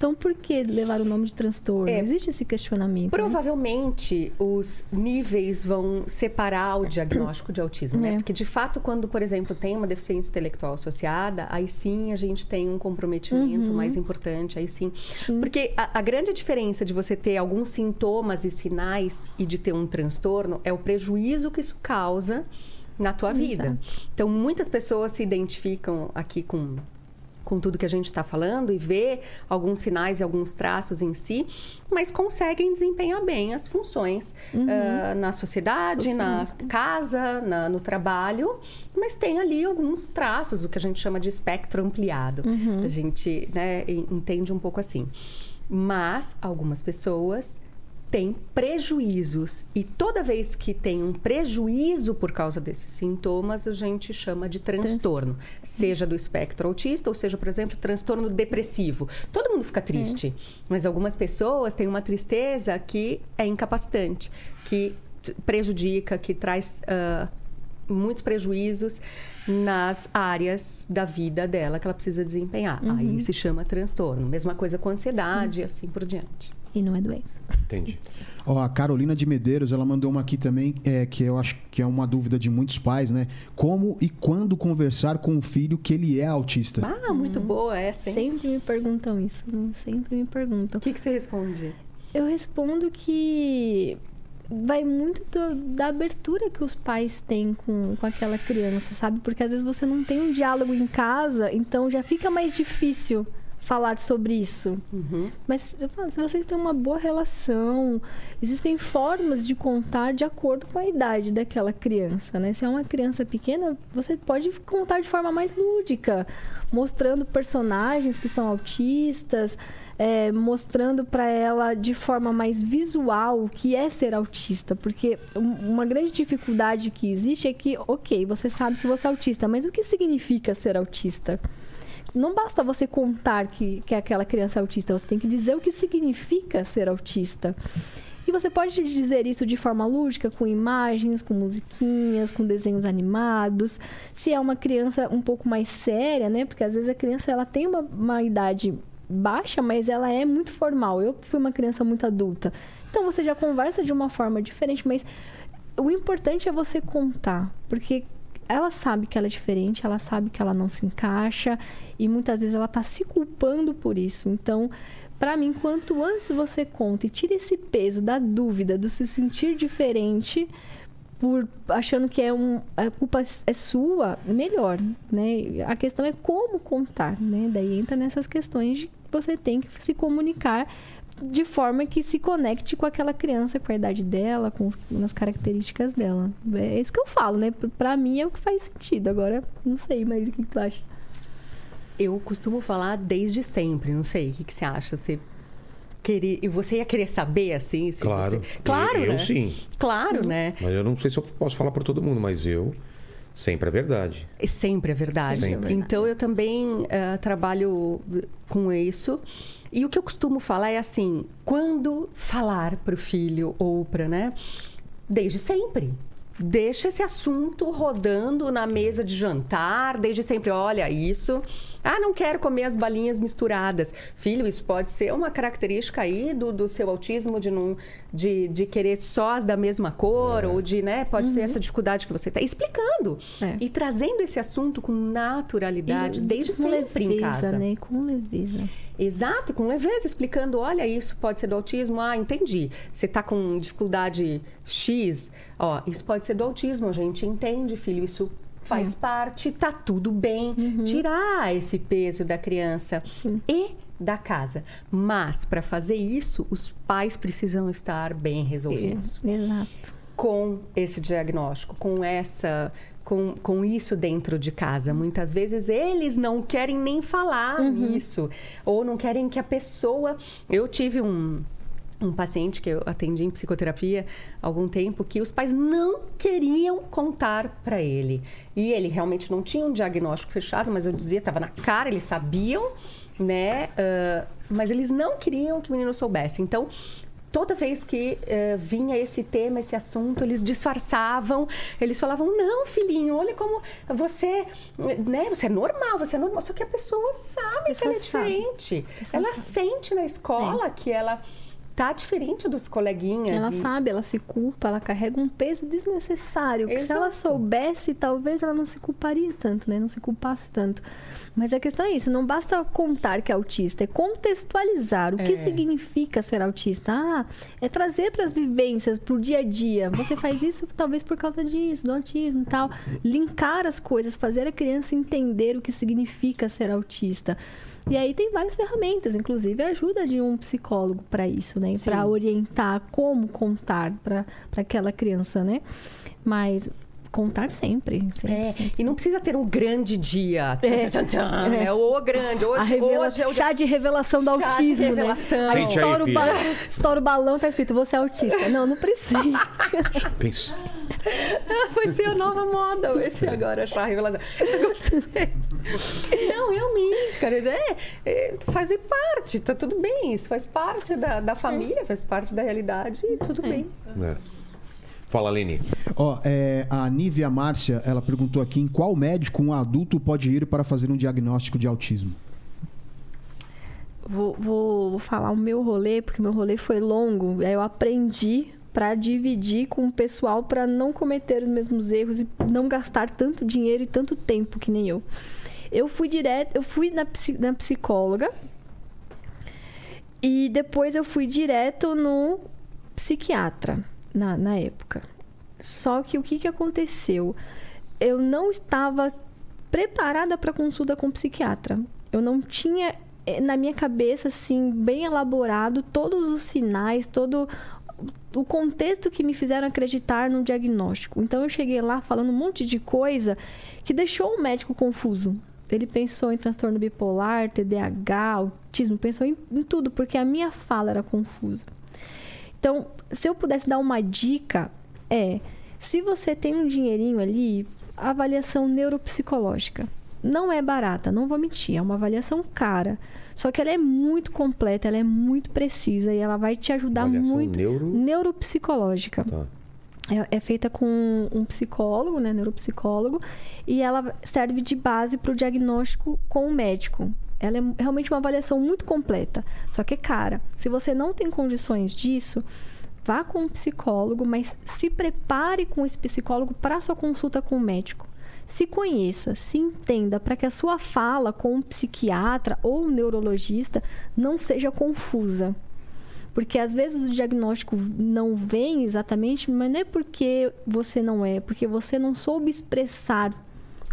Então, por que levar o nome de transtorno? É, Existe esse questionamento. Né? Provavelmente né? os níveis vão separar o diagnóstico de autismo, né? é. né? Porque, de fato, quando, por exemplo, tem uma deficiência intelectual associada, aí sim a gente tem um comprometimento uhum. mais importante, aí sim. sim. Porque a, a grande diferença de você ter alguns sintomas e sinais e de ter um transtorno é o prejuízo que isso causa na tua vida. Exato. Então, muitas pessoas se identificam aqui com com tudo que a gente está falando e vê alguns sinais e alguns traços em si, mas conseguem desempenhar bem as funções uhum. uh, na sociedade, na casa, na, no trabalho, mas tem ali alguns traços, o que a gente chama de espectro ampliado. Uhum. A gente né, entende um pouco assim. Mas algumas pessoas tem prejuízos. E toda vez que tem um prejuízo por causa desses sintomas, a gente chama de transtorno. Seja do espectro autista, ou seja, por exemplo, transtorno depressivo. Todo mundo fica triste, é. mas algumas pessoas têm uma tristeza que é incapacitante, que prejudica, que traz. Uh, muitos prejuízos nas áreas da vida dela que ela precisa desempenhar. Uhum. Aí se chama transtorno. Mesma coisa com ansiedade Sim. e assim por diante e não é doença. Entendi. Ó, a Carolina de Medeiros, ela mandou uma aqui também, é, que eu acho que é uma dúvida de muitos pais, né? Como e quando conversar com o filho que ele é autista? Ah, muito hum, boa essa, hein? Sempre me perguntam isso, né? Sempre me perguntam. O que, que você responde? Eu respondo que vai muito do, da abertura que os pais têm com, com aquela criança, sabe? Porque às vezes você não tem um diálogo em casa, então já fica mais difícil falar sobre isso. Uhum. Mas eu falo, se vocês têm uma boa relação, existem formas de contar de acordo com a idade daquela criança, né? Se é uma criança pequena, você pode contar de forma mais lúdica, mostrando personagens que são autistas, é, mostrando para ela de forma mais visual o que é ser autista, porque uma grande dificuldade que existe é que, ok, você sabe que você é autista, mas o que significa ser autista? Não basta você contar que, que é aquela criança autista, você tem que dizer o que significa ser autista. E você pode dizer isso de forma lúdica, com imagens, com musiquinhas, com desenhos animados. Se é uma criança um pouco mais séria, né? Porque às vezes a criança ela tem uma, uma idade baixa, mas ela é muito formal. Eu fui uma criança muito adulta. Então você já conversa de uma forma diferente, mas o importante é você contar, porque ela sabe que ela é diferente, ela sabe que ela não se encaixa e muitas vezes ela está se culpando por isso. Então, para mim, quanto antes você conta e tira esse peso da dúvida, do se sentir diferente, por achando que é um, a culpa é sua, melhor, né? A questão é como contar, né? Daí entra nessas questões de que você tem que se comunicar de forma que se conecte com aquela criança, com a idade dela, com as características dela. É isso que eu falo, né? Pra mim é o que faz sentido. Agora, não sei, mas o que, tu acha? Eu costumo falar desde sempre, não sei. O que, que você acha? Você querer. E você ia querer saber, assim? claro. Você... Claro, eu, né? sim. Claro, né? Mas eu não sei se eu posso falar para todo mundo, mas eu. Sempre é verdade. Sempre é verdade. Sempre. Então eu também uh, trabalho com isso. E o que eu costumo falar é assim: quando falar para o filho ou para, né? Desde sempre. Deixa esse assunto rodando na mesa de jantar, desde sempre. Olha, isso ah, não quero comer as balinhas misturadas. Filho, isso pode ser uma característica aí do, do seu autismo de, não, de, de querer só as da mesma cor, é. ou de, né? Pode uhum. ser essa dificuldade que você está explicando. É. E trazendo esse assunto com naturalidade, e, desde com sempre leveza, em casa. Né? Com leveza. Exato, com leveza, explicando, olha, isso pode ser do autismo. Ah, entendi. Você está com dificuldade X, ó, isso pode ser do autismo, a gente entende, filho, isso faz é. parte, tá tudo bem. Uhum. Tirar esse peso da criança Sim. e da casa. Mas para fazer isso, os pais precisam estar bem resolvidos. É, exato. Com esse diagnóstico, com essa com, com isso dentro de casa. Muitas vezes eles não querem nem falar uhum. nisso. Ou não querem que a pessoa. Eu tive um, um paciente que eu atendi em psicoterapia há algum tempo que os pais não queriam contar para ele. E ele realmente não tinha um diagnóstico fechado, mas eu dizia, estava na cara, eles sabiam, né? Uh, mas eles não queriam que o menino soubesse. Então, toda vez que uh, vinha esse tema, esse assunto, eles disfarçavam, eles falavam: "Não, filhinho, olha como você, né, você é normal, você é normal". Só que a pessoa sabe a pessoa que ela é diferente. Ela sabe. sente na escola é. que ela tá diferente dos coleguinhas. Ela e... sabe, ela se culpa, ela carrega um peso desnecessário. Que se ela soubesse, talvez ela não se culparia tanto, né? Não se culpasse tanto. Mas a questão é isso, não basta contar que é autista, é contextualizar o é. que significa ser autista. Ah, é trazer para as vivências, para o dia a dia. Você faz isso talvez por causa disso, do autismo e tal. Linkar as coisas, fazer a criança entender o que significa ser autista. E aí tem várias ferramentas, inclusive a ajuda de um psicólogo para isso, né? Para orientar como contar para aquela criança, né? Mas contar sempre. sempre, é, sempre, E não precisa ter um grande dia. É, tchan, tchan, é. é. O grande. Hoje, revela... hoje é o chá de revelação do autismo, né? revelação. né? Aí estoura, aí, o balão, estoura o balão, tá escrito, você é autista. Não, não precisa. Pensa. Vai ser a nova moda esse agora, chá revelação. Eu gostei. Não, realmente, cara. É, é, fazer parte, tá tudo bem. Isso faz parte da, da família, faz parte da realidade e tudo é. bem. É. Fala, Leni. Ó, é, a Nívia Márcia, ela perguntou aqui em qual médico um adulto pode ir para fazer um diagnóstico de autismo? Vou, vou, vou falar o meu rolê, porque meu rolê foi longo. Eu aprendi para dividir com o pessoal para não cometer os mesmos erros e não gastar tanto dinheiro e tanto tempo que nem eu. Eu fui direto, eu fui na, na psicóloga e depois eu fui direto no psiquiatra na, na época. Só que o que, que aconteceu? Eu não estava preparada para consulta com psiquiatra. Eu não tinha eh, na minha cabeça assim bem elaborado todos os sinais, todo o contexto que me fizeram acreditar no diagnóstico. Então eu cheguei lá falando um monte de coisa que deixou o médico confuso. Ele pensou em transtorno bipolar, TDAH, autismo, pensou em, em tudo, porque a minha fala era confusa. Então, se eu pudesse dar uma dica, é: se você tem um dinheirinho ali, avaliação neuropsicológica. não é barata, não vou mentir, é uma avaliação cara. Só que ela é muito completa, ela é muito precisa e ela vai te ajudar Avaliação muito. neuro- Neuropsicológica. Tá. É, é feita com um psicólogo, né, neuropsicólogo, e ela serve de base para o diagnóstico com o médico. Ela é realmente uma avaliação muito completa, só que é cara. Se você não tem condições disso, vá com um psicólogo, mas se prepare com esse psicólogo para sua consulta com o médico. Se conheça, se entenda, para que a sua fala com um psiquiatra ou um neurologista não seja confusa. Porque às vezes o diagnóstico não vem exatamente, mas não é porque você não é, porque você não soube expressar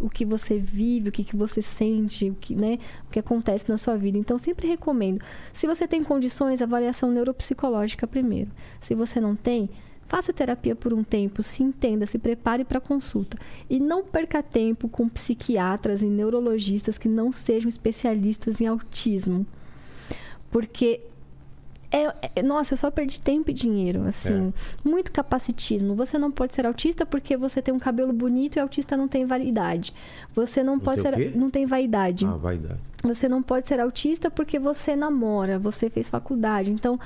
o que você vive, o que, que você sente, o que, né, o que acontece na sua vida. Então, sempre recomendo. Se você tem condições, avaliação neuropsicológica primeiro. Se você não tem, faça terapia por um tempo, se entenda, se prepare para consulta. E não perca tempo com psiquiatras e neurologistas que não sejam especialistas em autismo. Porque é, é- nossa, eu só perdi tempo e dinheiro, assim. Muito capacitismo. Você não pode ser autista porque você tem um cabelo bonito e autista não tem vaidade. Você não, pode tem o ser não tem vaidade. Ah, vaidade. Você não pode ser autista porque você namora, você fez faculdade. Então,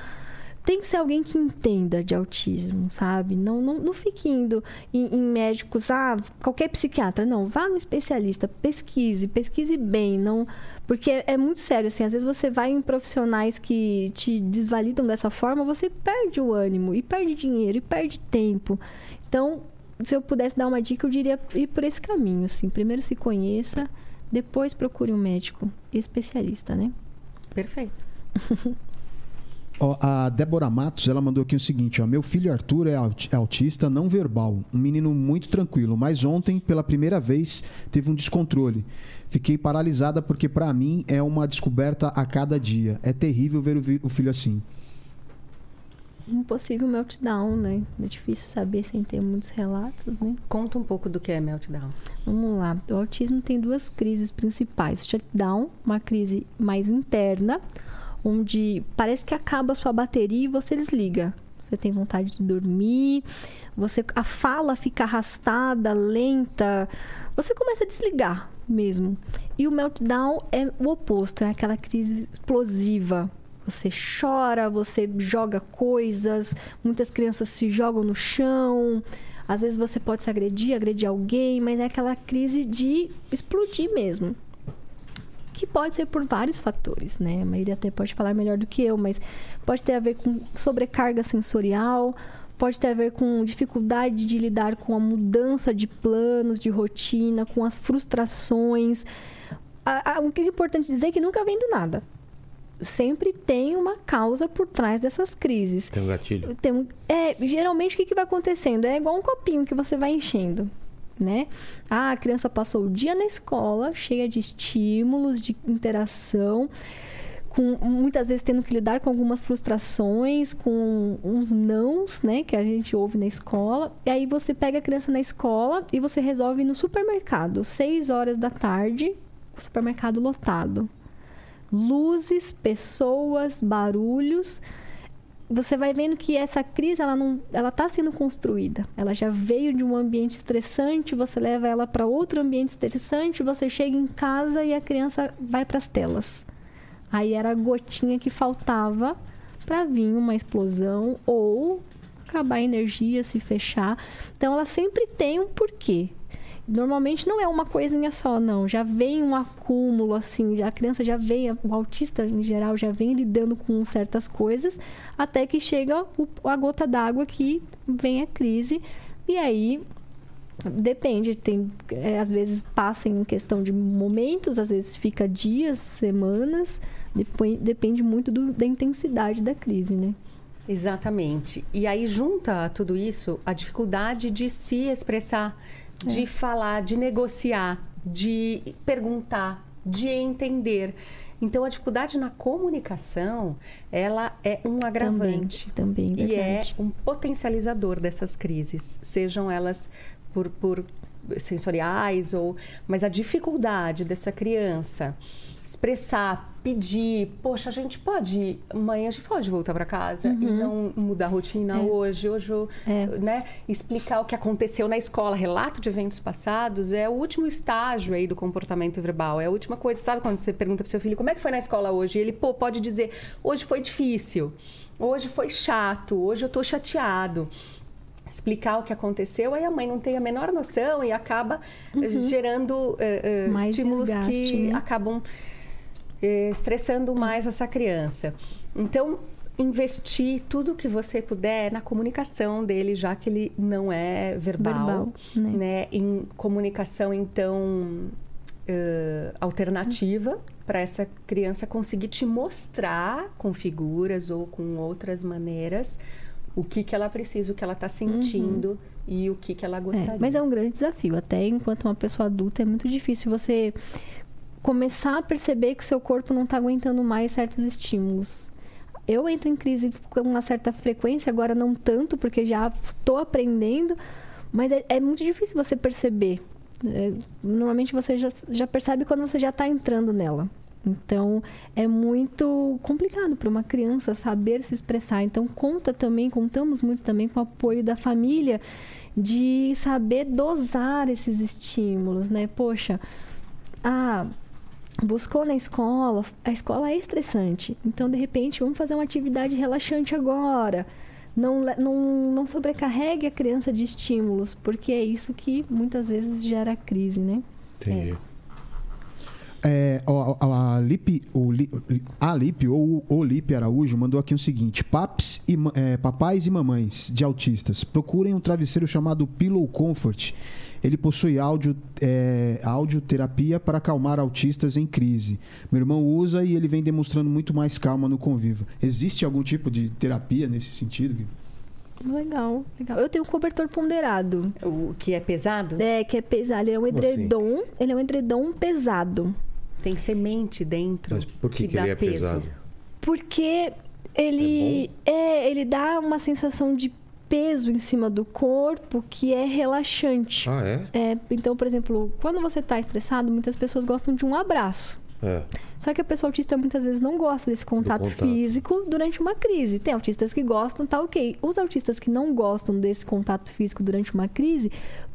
tem que ser alguém que entenda de autismo, sabe? Não, não, não fique indo em, em médicos, ah, qualquer psiquiatra. Não, vá no especialista, pesquise, pesquise bem. não Porque é muito sério, assim. Às vezes você vai em profissionais que te desvalidam dessa forma, você perde o ânimo, e perde dinheiro, e perde tempo. Então, se eu pudesse dar uma dica, eu diria ir por esse caminho, assim. Primeiro se conheça, depois procure um médico especialista, né? Perfeito. Ó, a Débora Matos, ela mandou aqui o seguinte, ó, meu filho Arthur é é autista não verbal, um menino muito tranquilo, mas ontem, pela primeira vez, teve um descontrole. Fiquei paralisada porque para mim é uma descoberta a cada dia. É terrível ver o, filho assim. Um possível meltdown, né? É difícil saber sem ter muitos relatos, né? Conta um pouco do que é meltdown. Vamos lá. O autismo tem duas crises principais. Shutdown, uma crise mais interna, onde parece que acaba a sua bateria e você desliga. Você tem vontade de dormir, você a fala fica arrastada, lenta, você começa a desligar mesmo. E o meltdown é o oposto, é aquela crise explosiva. Você chora, você joga coisas, muitas crianças se jogam no chão. Às vezes você pode se agredir, agredir alguém, mas é aquela crise de explodir mesmo que pode ser por vários fatores, né? A maioria até pode falar melhor do que eu, mas pode ter a ver com sobrecarga sensorial, pode ter a ver com dificuldade de lidar com a mudança de planos, de rotina, com as frustrações. A- a- o que é importante dizer é que nunca vem do nada. Sempre tem uma causa por trás dessas crises. Tem um gatilho. Tem um- é, geralmente o que, que vai acontecendo? É igual um copinho que você vai enchendo, né? Ah, a criança passou o dia na escola, cheia de estímulos, de interação, com muitas vezes tendo que lidar com algumas frustrações, com uns nãos, né, que a gente ouve na escola. E aí você pega a criança na escola e você resolve ir no supermercado, seis horas da tarde, supermercado lotado. Luzes, pessoas, barulhos você vai vendo que essa crise ela não ela está sendo construída. Ela já veio de um ambiente estressante você leva ela para outro ambiente estressante você chega em casa e a criança vai para as telas. Aí era a gotinha que faltava para vir uma explosão ou acabar a energia se fechar. Então ela sempre tem um porquê Normalmente não é uma coisinha só, não. Já vem um acúmulo, assim. A criança já vem, o autista em geral, já vem lidando com certas coisas, até que chega o- a gota d'água que vem a crise. E aí, depende. Tem, é, às vezes passa em questão de momentos, às vezes fica dias, semanas. Depois, depende muito do- da intensidade da crise, né? Exatamente. E aí junta a tudo isso a dificuldade de se expressar, de falar, de negociar, de perguntar, de entender. Então a dificuldade na comunicação, ela é um agravante. Também, também E é um potencializador dessas crises, sejam elas por, por sensoriais ou, mas a dificuldade dessa criança expressar pedir, poxa, a gente pode, mãe, a gente pode voltar para casa uhum. e não mudar a rotina é. hoje, hoje, é. né? Explicar o que aconteceu na escola, relato de eventos passados é o último estágio aí do comportamento verbal, é a última coisa, sabe quando você pergunta pro seu filho como é que foi na escola hoje? E ele, pô, pode dizer, hoje foi difícil, hoje foi chato, hoje eu tô chateado explicar o que aconteceu, aí a mãe não tem a menor noção e acaba uhum. gerando uh, uh, estímulos desgaste, que né? acabam uh, estressando mais essa criança. Então, investir tudo que você puder na comunicação dele, já que ele não é verbal, verbal né? né? Em comunicação, então, alternativa. Uhum para essa criança conseguir te mostrar com figuras ou com outras maneiras o que, que ela precisa, o que ela está sentindo uhum. e o que, que ela gostaria. É, mas é um grande desafio. Até enquanto uma pessoa adulta é muito difícil você começar a perceber que o seu corpo não está aguentando mais certos estímulos. Eu entro em crise com uma certa frequência, agora não tanto, porque já estou aprendendo, mas é, é, muito difícil você perceber. É, normalmente você já, já percebe quando você já está entrando nela. Então, é muito complicado para uma criança saber se expressar. Então, conta também, contamos muito também com o apoio da família de saber dosar esses estímulos, né? Poxa, ah, buscou na escola, a escola é estressante. Então, de repente, vamos fazer uma atividade relaxante agora. Não, não, não sobrecarregue a criança de estímulos, porque é isso que muitas vezes gera crise, né? Entendi. É. É, a, a, Lipe, o, a Lipe, ou o Lipe Araújo, mandou aqui o seguinte: Paps e, é, papais e mamães de autistas, procurem um travesseiro chamado Pillow Comfort. Ele possui áudio, é, audioterapia para acalmar autistas em crise. Meu irmão usa e ele vem demonstrando muito mais calma no convívio. Existe algum tipo de terapia nesse sentido? Legal, legal. Eu tenho um cobertor ponderado. O que é pesado? É, que é pesado. Ele é um assim? edredom. Assim? Ele é um edredom pesado. Tem semente dentro. Mas por que, que, que ele é peso. pesado? Porque ele é, é, ele dá uma sensação de peso em cima do corpo que é relaxante. Ah, é? é então, por exemplo, quando você está estressado, muitas pessoas gostam de um abraço. É. Só que a pessoa autista muitas vezes não gosta desse contato, contato, físico durante uma crise. Tem autistas que gostam, tá ok. Os autistas que não gostam desse contato físico durante uma crise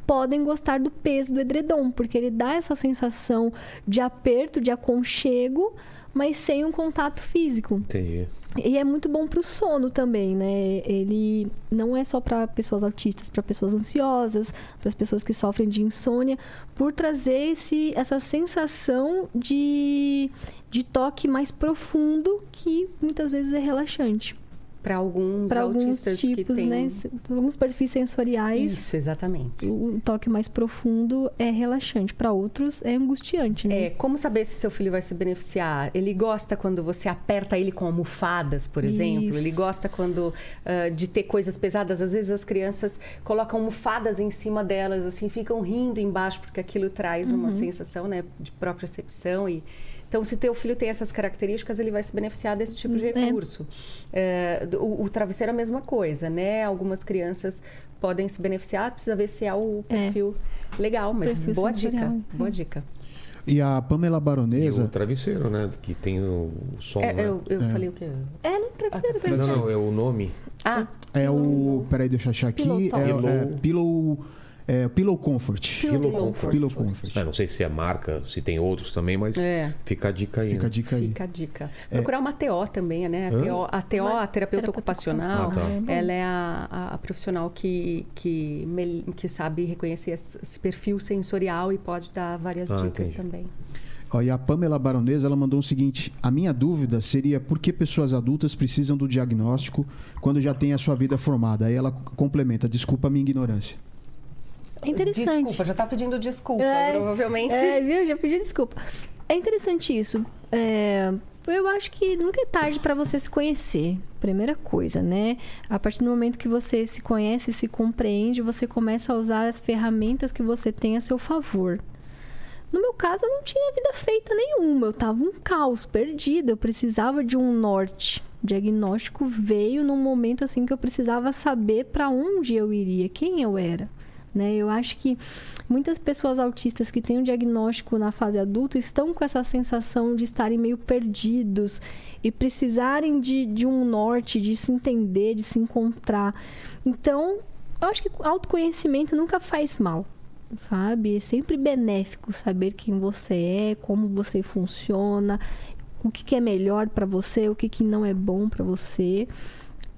podem gostar do peso do edredom, porque ele dá essa sensação de aperto, de aconchego, mas sem um contato físico. Entendi. E é muito bom para o sono também, né? Ele não é só para pessoas autistas, para pessoas ansiosas, para as pessoas que sofrem de insônia, por trazer esse, essa sensação de, de toque mais profundo que muitas vezes é relaxante para alguns pra autistas alguns tipos, que têm... né? Alguns perfis sensoriais. Isso, exatamente. O toque mais profundo é relaxante, para outros é angustiante, né? É, como saber se seu filho vai se beneficiar? Ele gosta quando você aperta ele com almofadas, por exemplo? Isso. Ele gosta quando uh, de ter coisas pesadas, às vezes as crianças colocam almofadas em cima delas, assim, ficam rindo embaixo porque aquilo traz uhum. uma sensação, né, de própria percepção e então, se teu filho tem essas características, ele vai se beneficiar desse tipo de é. recurso. É. É, o, o, travesseiro é a mesma coisa, né? Algumas crianças podem se beneficiar, precisa ver se é o é. perfil legal, mas perfil boa sensorial. dica. Boa dica. E a Pamela Baronesa. E o travesseiro, né? Que tem o som. É, né? Eu, eu é. falei o quê? É, não, travesseiro, ah, travesseiro. Não, não, é o nome. Ah. É o. Peraí, deixa eu achar aqui. Pillow é, é, Pillow é, Pillow Comfort. Pillow, Comfort. Pillow Comfort. É, não sei se é marca, se tem outros também, mas é. fica a dica aí. Fica né? a dica aí. Fica a dica. É. Procurar uma TO também, né? A TO, a, TO, a terapeuta ocupacional, ah, tá. ela é a, a, a, profissional que, que, que sabe reconhecer esse perfil sensorial e pode dar várias ah, dicas entendi. também. Ó, e a Pamela Baronesa ela mandou o seguinte: a minha dúvida seria por que pessoas adultas precisam do diagnóstico quando já têm a sua vida formada? Aí ela complementa: desculpa a minha ignorância. É interessante. Desculpa, já tá pedindo desculpa, é, provavelmente. É, viu? Já pedi desculpa. É interessante isso. É, eu acho que nunca é tarde para você se conhecer. Primeira coisa, né? A partir do momento que você se conhece, se compreende, você começa a usar as ferramentas que você tem a seu favor. No meu caso, eu não tinha vida feita nenhuma. Eu tava um caos, perdida. Eu precisava de um norte. O diagnóstico veio num momento assim que eu precisava saber para onde eu iria, quem eu era Né? Eu acho que muitas pessoas autistas que têm um diagnóstico na fase adulta estão com essa sensação de estarem meio perdidos e precisarem de, de um norte, de se entender, de se encontrar. Então, eu acho que autoconhecimento nunca faz mal, sabe? É sempre benéfico saber quem você é, como você funciona, o que, que é melhor para você, o que, que não é bom para você.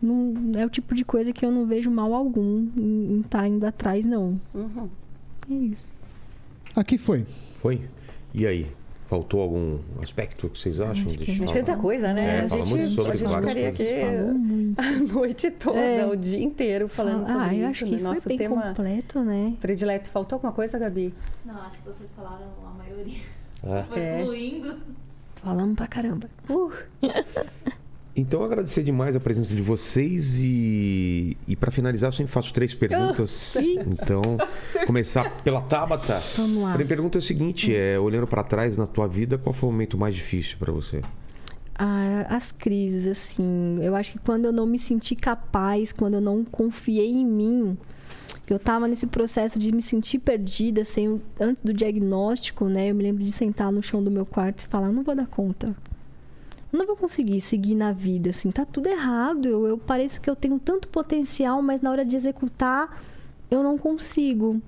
Não, é o tipo de coisa que eu não vejo mal algum em estar tá indo atrás, não. Uhum. É isso. Aqui foi. Foi? E aí? Faltou algum aspecto que vocês acham? Acho que Tem tanta coisa, né? É, a, gente, muito sobre a gente ficaria aqui a noite toda, é. o dia inteiro falando ah, sobre ah, isso. Eu acho que né? Nosso foi bem tema completo, né? Predileto. Faltou alguma coisa, Gabi? Não, acho que vocês falaram a maioria. É. Foi é. fluindo. Falamos pra caramba. Uh. Então, agradecer demais a presença de vocês e, e para finalizar, eu sempre faço três perguntas. então, começar pela Tabata. Vamos lá. A primeira pergunta é o seguinte: é, olhando para trás na tua vida, qual foi o momento mais difícil para você? Ah, as crises, assim. Eu acho que quando eu não me senti capaz, quando eu não confiei em mim, eu estava nesse processo de me sentir perdida, sem, antes do diagnóstico, né? Eu me lembro de sentar no chão do meu quarto e falar: não vou dar conta não vou conseguir seguir na vida, assim, tá tudo errado. Eu, eu pareço que eu tenho tanto potencial, mas na hora de executar eu não consigo.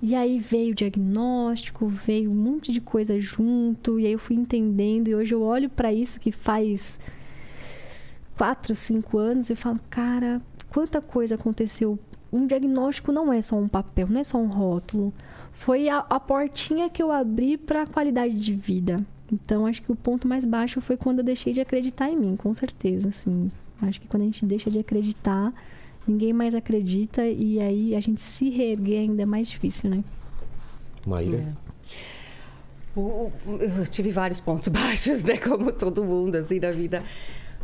E aí veio o diagnóstico, veio um monte de coisa junto, e aí eu fui entendendo, e hoje eu olho para isso que faz quatro, cinco anos e falo, cara, quanta coisa aconteceu. Um diagnóstico não é só um papel, não é só um rótulo. Foi a, a portinha que eu abri para a qualidade de vida. Então, acho que o ponto mais baixo foi quando eu deixei de acreditar em mim, com certeza, assim. Acho que quando a gente deixa de acreditar, ninguém mais acredita e aí a gente se reerguer ainda é mais difícil, né? Maíra? É. Eu tive vários pontos baixos, né? Como todo mundo, assim, da vida.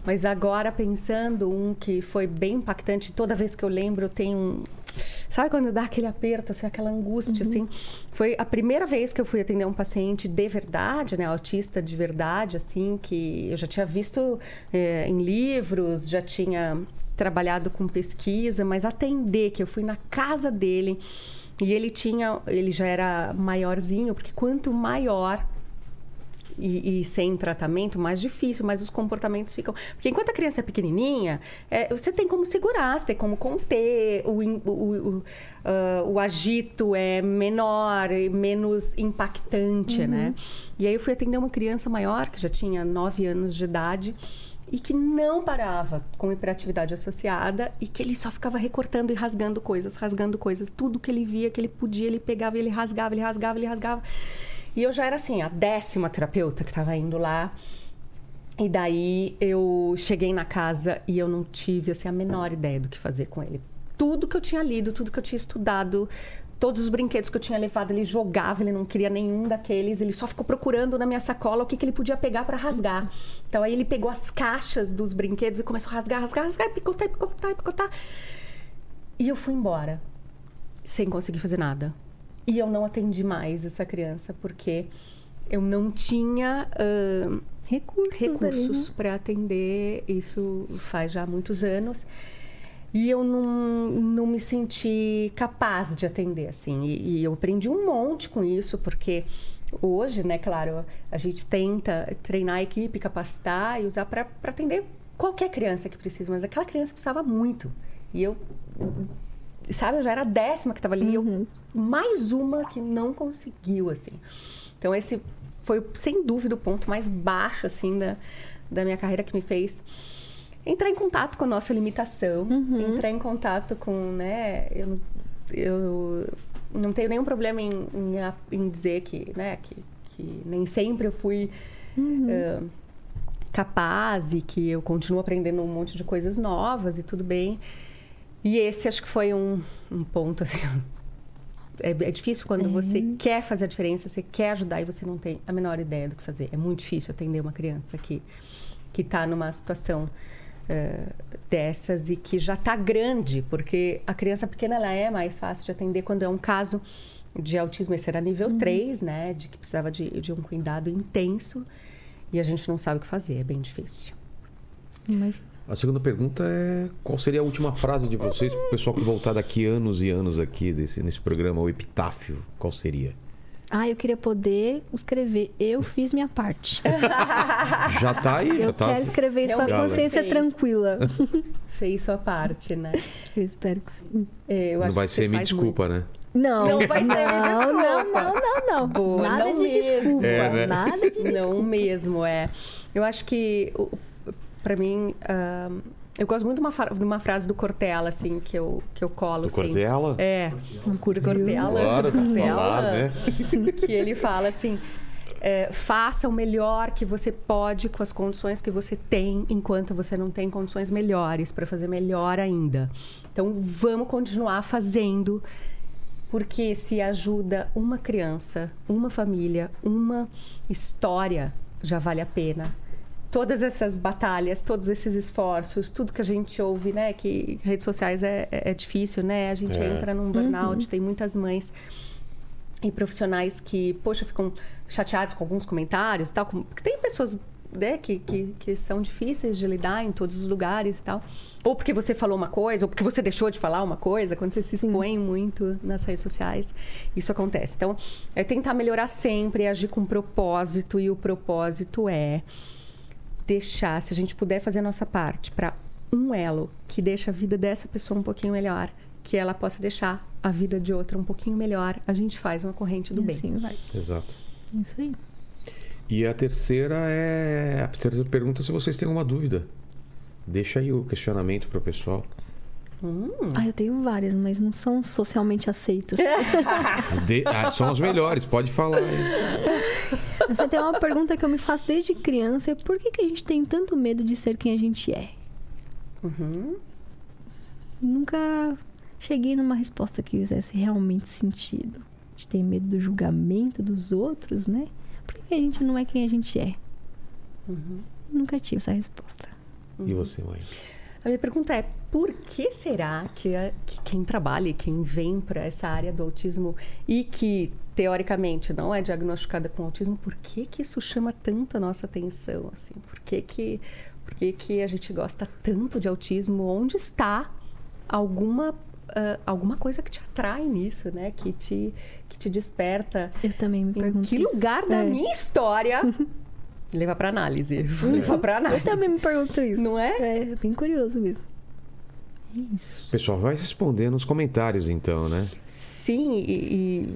Mas agora, pensando um que foi bem impactante, toda vez que eu lembro, eu tenho um Sabe quando dá aquele aperto, assim, aquela angústia, uhum. assim? Foi a primeira vez que eu fui atender um paciente de verdade, né? Autista de verdade, assim, que eu já tinha visto é, em livros, já tinha trabalhado com pesquisa, mas atender, que eu fui na casa dele e ele tinha, ele já era maiorzinho, porque quanto maior e, e, sem tratamento, mais difícil, mas os comportamentos ficam. Porque enquanto a criança é pequenininha, é, você tem como segurar, você tem como conter, o, o, o, uh, o agito é menor, menos impactante, uhum. né? E aí eu fui atender uma criança maior, que já tinha 9 anos de idade e que não parava com hiperatividade associada e que ele só ficava recortando e rasgando coisas, rasgando coisas. Tudo que ele via, que ele podia, ele pegava, ele rasgava, ele rasgava, ele rasgava. E eu já era assim, a décima terapeuta que estava indo lá. E daí eu cheguei na casa e eu não tive assim, a menor ideia do que fazer com ele. Tudo que eu tinha lido, tudo que eu tinha estudado, todos os brinquedos que eu tinha levado, ele jogava, ele não queria nenhum daqueles, ele só ficou procurando na minha sacola o que, que ele podia pegar para rasgar. Então aí ele pegou as caixas dos brinquedos e começou a rasgar, rasgar, rasgar, picotar, picotar, picotar. E eu fui embora, sem conseguir fazer nada. E eu não atendi mais essa criança porque eu não tinha uh, recursos, recursos né? para atender. Isso faz já muitos anos. E eu não, não me senti capaz de atender, assim. E, e eu aprendi um monte com isso, porque hoje, né, claro, a gente tenta treinar a equipe, capacitar e usar para atender qualquer criança que precisa, mas aquela criança precisava muito. E eu sabe, eu já era a décima que estava ali. Uhum. Eu, mais uma que não conseguiu, assim. Então, esse foi, sem dúvida, o ponto mais baixo, assim, da, da minha carreira que me fez entrar em contato com a nossa limitação, uhum. entrar em contato com, né, eu, eu não tenho nenhum problema em, em, em dizer que, né, que, que, nem sempre eu fui uhum. uh, capaz e que eu continuo aprendendo um monte de coisas novas e tudo bem. E esse acho que foi um, um ponto assim. É, é difícil quando é. você quer fazer a diferença, você quer ajudar e você não tem a menor ideia do que fazer. É muito difícil atender uma criança que que está numa situação uh, dessas e que já está grande, porque a criança pequena ela é mais fácil de atender quando é um caso de autismo, esse era nível uhum. 3, né? De que precisava de, de um cuidado intenso e a gente não sabe o que fazer, é bem difícil. Imagina. A segunda pergunta é qual seria a última frase de vocês para o pessoal que voltar daqui anos e anos aqui desse, nesse programa, o epitáfio, qual seria? Ah, eu queria poder escrever. Eu fiz minha parte. já tá aí, eu já tá. quero escrever isso com a consciência fez. tranquila. Fez sua parte, né? Eu espero que sim. É, eu Não acho vai que ser me desculpa, muito. né? Não, Não vai ser me não, não, desculpa. não, não, não. Boa, Nada não de mesmo. desculpa. É, né? Nada de desculpa. Não mesmo, é. Eu acho que, o- para mim, ah, eu gosto muito de uma, de uma frase do Cortella, assim, que eu, que eu colo, Do assim. Cortella? É, do Cortella. Claro, Cortella, falar, né? Que ele fala assim, é, faça o melhor que você pode com as condições que você tem, enquanto você não tem condições melhores para fazer melhor ainda. Então, vamos continuar fazendo, porque se ajuda uma criança, uma família, uma história, já vale a pena. Todas essas batalhas, todos esses esforços, tudo que a gente ouve, né? Que redes sociais é, é é difícil, né? A gente É. entra num burnout, tem muitas mães e profissionais que, poxa, ficam chateados com alguns comentários e tal. Porque tem pessoas né, que, que, que são difíceis de lidar em todos os lugares e tal. Ou porque você falou uma coisa, ou porque você deixou de falar uma coisa, quando você se expõe muito nas redes sociais, isso acontece. Então, é tentar melhorar sempre, agir com propósito, e o propósito é deixar, se a gente puder fazer a nossa parte para um elo que deixa a vida dessa pessoa um pouquinho melhor, que ela possa deixar a vida de outra um pouquinho melhor, a gente faz uma corrente do E bem. assim vai. Exato. Isso aí. E a terceira é. A terceira pergunta é se vocês têm alguma dúvida. Deixa aí o questionamento para o pessoal. Ah, eu tenho várias, mas não são socialmente aceitas. De- ah, são as melhores, pode falar. Essa tem uma pergunta que eu me faço desde criança: é por que, que a gente tem tanto medo de ser quem a gente é? Nunca cheguei numa resposta que fizesse realmente sentido. A gente tem medo do julgamento dos outros, né? Por que, que a gente não é quem a gente é? Nunca tive essa resposta. E você, mãe? A minha pergunta é: por que será que, a- que quem trabalha e quem vem para essa área do autismo e que teoricamente não é diagnosticada com autismo, por que que isso chama tanto a nossa atenção? Assim? Por que que, por que que a gente gosta tanto de autismo? Onde está alguma ah, alguma coisa que te atrai nisso, né? Que te que te desperta? Eu também me Em pergunto. que isso. lugar da É. minha história levar para análise? Vou levar para Eu análise. também me pergunto isso. Não é? É, bem curioso mesmo. Isso. O pessoal vai responder nos comentários, então, né? Sim, e,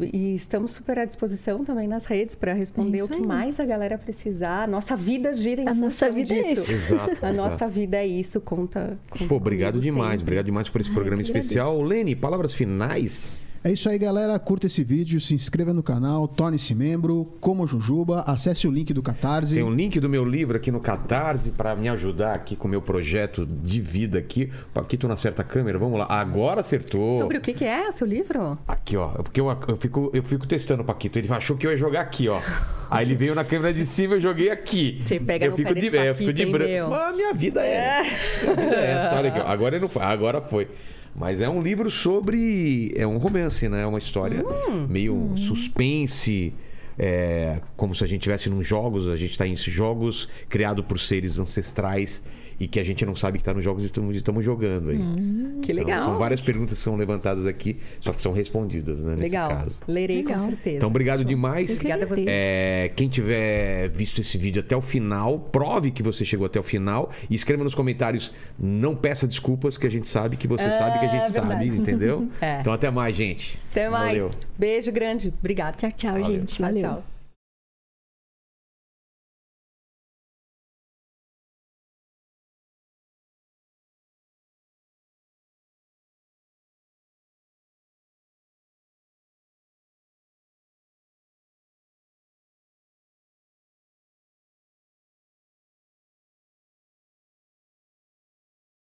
e- e estamos super à disposição também nas redes para responder É o isso que aí. mais a galera precisar. Nossa vida gira em A nossa vida é disso. isso. Exato. A nossa exato. vida é isso, conta. conta Pô, obrigado demais. sempre. Obrigado demais por esse Ai, programa eu que especial. Lene, palavras finais. É isso aí, galera. Curta esse vídeo, se inscreva no canal, torne-se membro, como Jujuba, acesse o link do Catarse. Tem um link do meu livro aqui no Catarse para me ajudar aqui com o meu projeto de vida aqui. Paquito na certa câmera, vamos lá. Agora acertou. Sobre o que, que é o seu livro? Aqui, ó. Porque eu, eu, fico, eu fico testando o Paquito. Ele achou que eu ia jogar aqui, ó. Aí ele veio na câmera de cima e eu joguei aqui. Você pega eu no fico de, desse é, eu fico de Paquito, branco. meu? Ah, minha vida é. Minha vida é essa. Olha aqui, ó. Agora não foi. Agora foi. Mas é um livro sobre. É um romance, né? É uma história Hum. meio suspense. é, como se a gente estivesse nos jogos, a gente está em jogos criados por seres ancestrais e que a gente não sabe que está nos jogos e estamos, estamos jogando aí. Que Então, legal. são várias perguntas que são levantadas aqui, só que são respondidas, né? Nesse Legal. caso. Lerei Legal. com certeza. Então, obrigado demais. Obrigada a você. É, quem tiver visto esse vídeo até o final, prove que você chegou até o final e escreva nos comentários. Não peça desculpas, que a gente sabe que você sabe que a gente É verdade. sabe, entendeu? É. Então, até mais, gente. Até mais. Valeu. Beijo grande. Obrigada. Tchau, tchau, Valeu. gente. Tchau, Valeu. tchau.